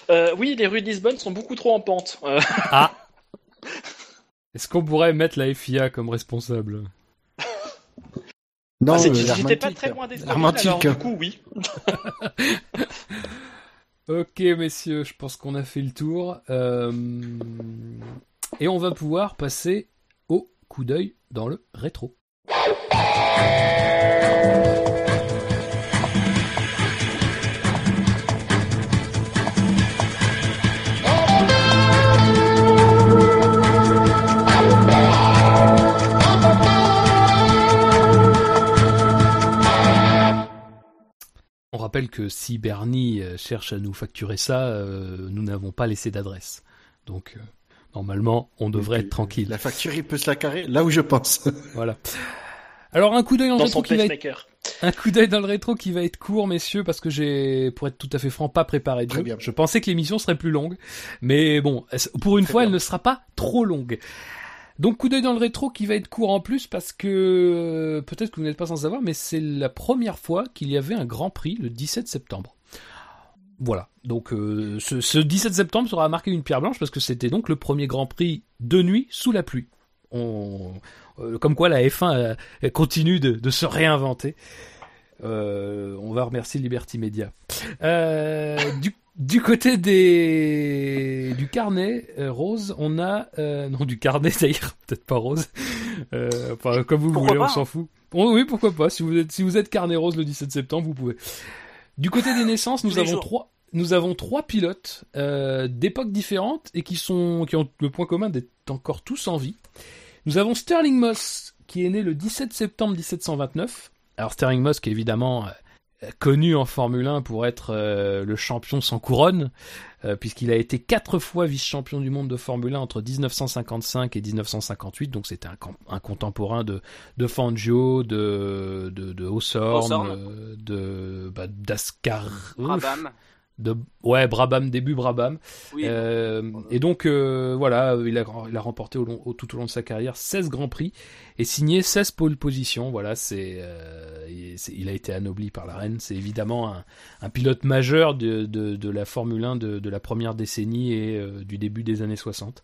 Euh, oui, les rues de Lisbonne sont beaucoup trop en pente. Euh, Ah Est-ce qu'on pourrait mettre la FIA comme responsable Non, ah, c'est- euh, j'étais pas très loin des alors du coup oui. Ok, messieurs, je pense qu'on a fait le tour. Euh, Et on va pouvoir passer au coup d'œil dans le rétro. Rappelle que si Bernie euh, cherche à nous facturer ça, euh, nous n'avons pas laissé d'adresse. Donc, euh, normalement, on devrait être tranquille. La facture, il peut se la carrer là où je pense. Voilà. Alors, un coup d'œil dans, le Dans rétro qui va être pacemaker. un coup d'œil dans le rétro qui va être court, messieurs, parce que j'ai, pour être tout à fait franc, pas préparé de Très jeu. bien. Je pensais que l'émission serait plus longue, mais bon, pour une Très fois, bien. elle ne sera pas trop longue. Donc, coup d'œil dans le rétro qui va être court en plus, parce que euh, peut-être que vous n'êtes pas sans savoir, mais c'est la première fois qu'il y avait un Grand Prix le 17 septembre. Voilà. Donc, euh, ce, ce 17 septembre sera marqué une pierre blanche parce que c'était donc le premier Grand Prix de nuit sous la pluie. Euh, comme quoi la F1 euh, elle continue de, se réinventer. On va remercier Liberty Media. Du, du côté des du carnet euh, rose, on a euh, non du carnet d'ailleurs peut-être pas rose. Euh, enfin comme vous Pourquoi voulez, on s'en hein. fout. Oh, oui pourquoi pas. Si vous êtes si vous êtes carnet rose le 17 septembre, vous pouvez. Du côté des naissances, nous avons jours. trois nous avons trois pilotes euh, d'époques différentes et qui sont qui ont le point commun d'être encore tous en vie. Nous avons Sterling Moss qui est né le 17 septembre 1729. Alors Sterling Moss qui est évidemment euh, connu en Formule 1 pour être euh, le champion sans couronne, euh, puisqu'il a été quatre fois vice-champion du monde de Formule 1 entre 1955 et 1958, donc c'était un, contemporain de, de Fangio, de, de, de Hawthorne, Hawthorne. euh, de bah, d'Ascar, Brabham. De ouais Brabham début Brabham. Oui. Euh, et donc euh, voilà, il a, il a remporté au long, au- tout au long de sa carrière 16 grands prix et signé 16 pole positions. Voilà, c'est, euh, il, c'est- il a été anobli par la reine. C'est évidemment un, un pilote majeur de, de, de la Formule 1 de, de la première décennie et du début des années 60.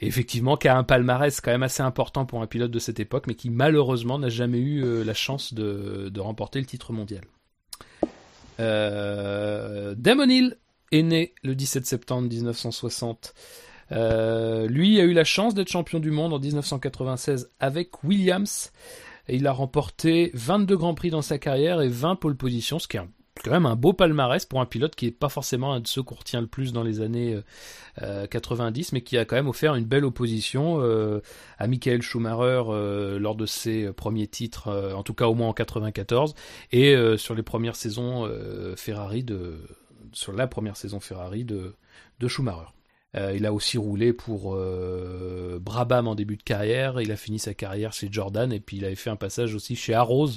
Et effectivement, qui a un palmarès quand même assez important pour un pilote de cette époque, mais qui malheureusement n'a jamais eu la chance de, de remporter le titre mondial. Euh, Damon Hill est né le 17 septembre 1960. Euh, lui a eu la chance d'être champion du monde en 1996 avec Williams. Il a remporté 22 grands prix dans sa carrière et 20 pole positions, ce qui est un- quand même un beau palmarès pour un pilote qui est pas forcément un de ceux qu'on retient le plus dans les années euh, euh, 90, mais qui a quand même offert une belle opposition euh, à Michael Schumacher euh, lors de ses premiers titres, euh, en tout cas au moins en 94, et euh, sur les premières saisons euh, Ferrari de, sur la première saison Ferrari de, Schumacher. Euh, il a aussi roulé pour euh, Brabham en début de carrière. Il a fini sa carrière chez Jordan et puis il avait fait un passage aussi chez Arrows.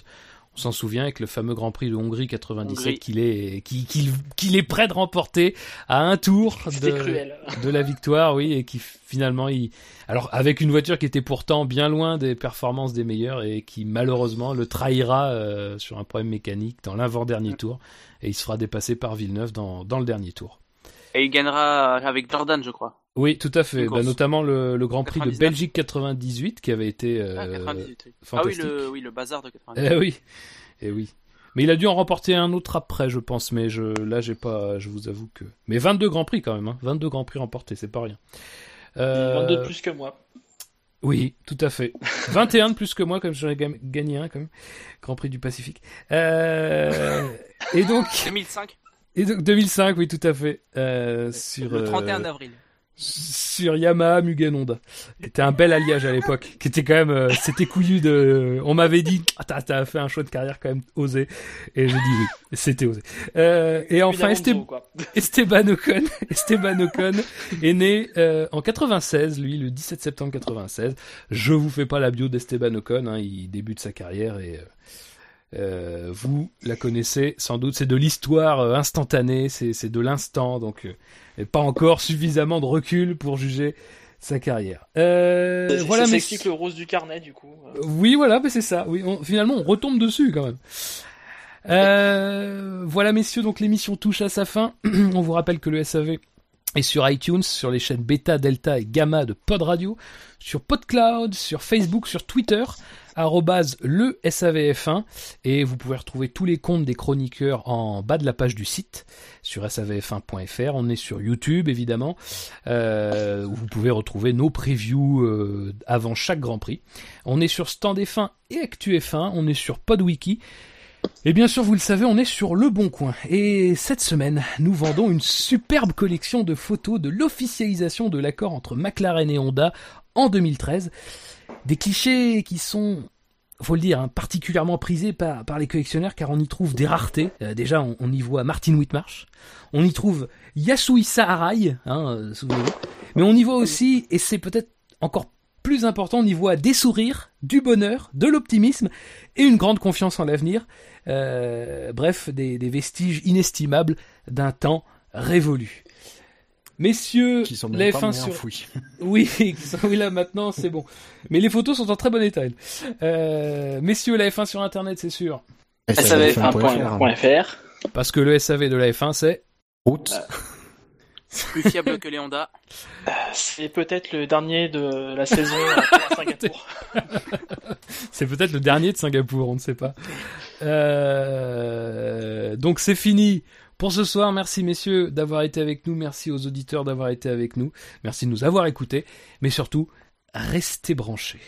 On s'en souvient avec le fameux Grand Prix de Hongrie 97 Hongrie. qu'il est qu'il est prêt de remporter à un tour de, la victoire, oui, et qui finalement, il... alors avec une voiture qui était pourtant bien loin des performances des meilleurs et qui malheureusement le trahira euh, sur un problème mécanique dans l'avant-dernier tour et il se fera dépasser par Villeneuve dans, dans le dernier tour. Et il gagnera avec Jordan, je crois. Oui, tout à fait. Bah, notamment le, le Grand Prix 99. de Belgique 98 qui avait été euh, Ah, 98, oui. Ah oui, fantastique. le, oui, le bazar de 98. Eh oui, eh oui. Mais il a dû en remporter un autre après, je pense. Mais je, là, j'ai pas, je vous avoue que. Mais 22 grands prix quand même, hein. 22 grands prix remportés, c'est pas rien. Euh, 22 de plus que moi. Oui, tout à fait. 21 de plus que moi, comme j'en ai ga- gagné un, quand même. Grand Prix du Pacifique. Euh, et donc, 2005 Et donc 2005, oui, tout à fait. Euh, sur, Le 31 euh, avril. Sur Yamaha Mugen Honda. C'était un bel alliage à l'époque, qui était quand même, euh, c'était couillu de. On m'avait dit, ah, t'as, t'as fait un choix de carrière quand même osé, et j'ai dit oui, c'était osé. Euh, et enfin. Esteban Ocon, Esteban Ocon est né euh, en 96, lui, le 17 septembre 96. Je vous fais pas la bio d'Esteban Ocon, hein, il débute sa carrière et euh, vous la connaissez sans doute. C'est de l'histoire euh, instantanée, c'est c'est de l'instant, donc euh, pas encore suffisamment de recul pour juger sa carrière. C'est- voilà, mais explique le rose du carnet, du coup. oui, voilà, mais c'est ça. Oui, on- finalement, on retombe dessus quand même. Voilà, messieurs, donc l'émission touche à sa fin. on vous rappelle que le SAV est sur iTunes, sur les chaînes Beta, Delta et Gamma de Pod Radio, sur PodCloud, sur Facebook, sur Twitter, le SAVF1, et vous pouvez retrouver tous les comptes des chroniqueurs en bas de la page du site, sur savf1.fr. On est sur YouTube, évidemment, euh, où vous pouvez retrouver nos previews euh, avant chaque Grand Prix. On est sur Stand F1 et Actu F1, on est sur PodWiki. Et bien sûr, vous le savez, on est sur Le Bon Coin. Et cette semaine, nous vendons une superbe collection de photos de l'officialisation de l'accord entre McLaren et Honda en 2013. Des clichés qui sont, faut le dire, hein, particulièrement prisés par, les collectionneurs car on y trouve des raretés. Euh, déjà, on, y voit Martin Whitmarsh. On y trouve Yasuhisa Arai, hein, euh. Mais on y voit aussi, et c'est peut-être encore plus important, on y voit des sourires, du bonheur, de l'optimisme et une grande confiance en l'avenir. Euh, bref, des vestiges inestimables d'un temps révolu. Messieurs, Qui sont F1 mis sur... Oui, qui sont- oui, là maintenant c'est bon. Mais les photos sont en très bon état. elles. Euh, messieurs, la F1 sur Internet, c'est sûr. SAVF1.fr. Parce que le SAV de la F1, c'est... Route. Plus fiable que les Honda. C'est peut-être le dernier de la saison à Singapour. C'est peut-être le dernier de Singapour, on ne sait pas. Euh, Donc c'est fini pour ce soir. Merci messieurs d'avoir été avec nous. Merci aux auditeurs d'avoir été avec nous. Merci de nous avoir écoutés. Mais surtout, restez branchés.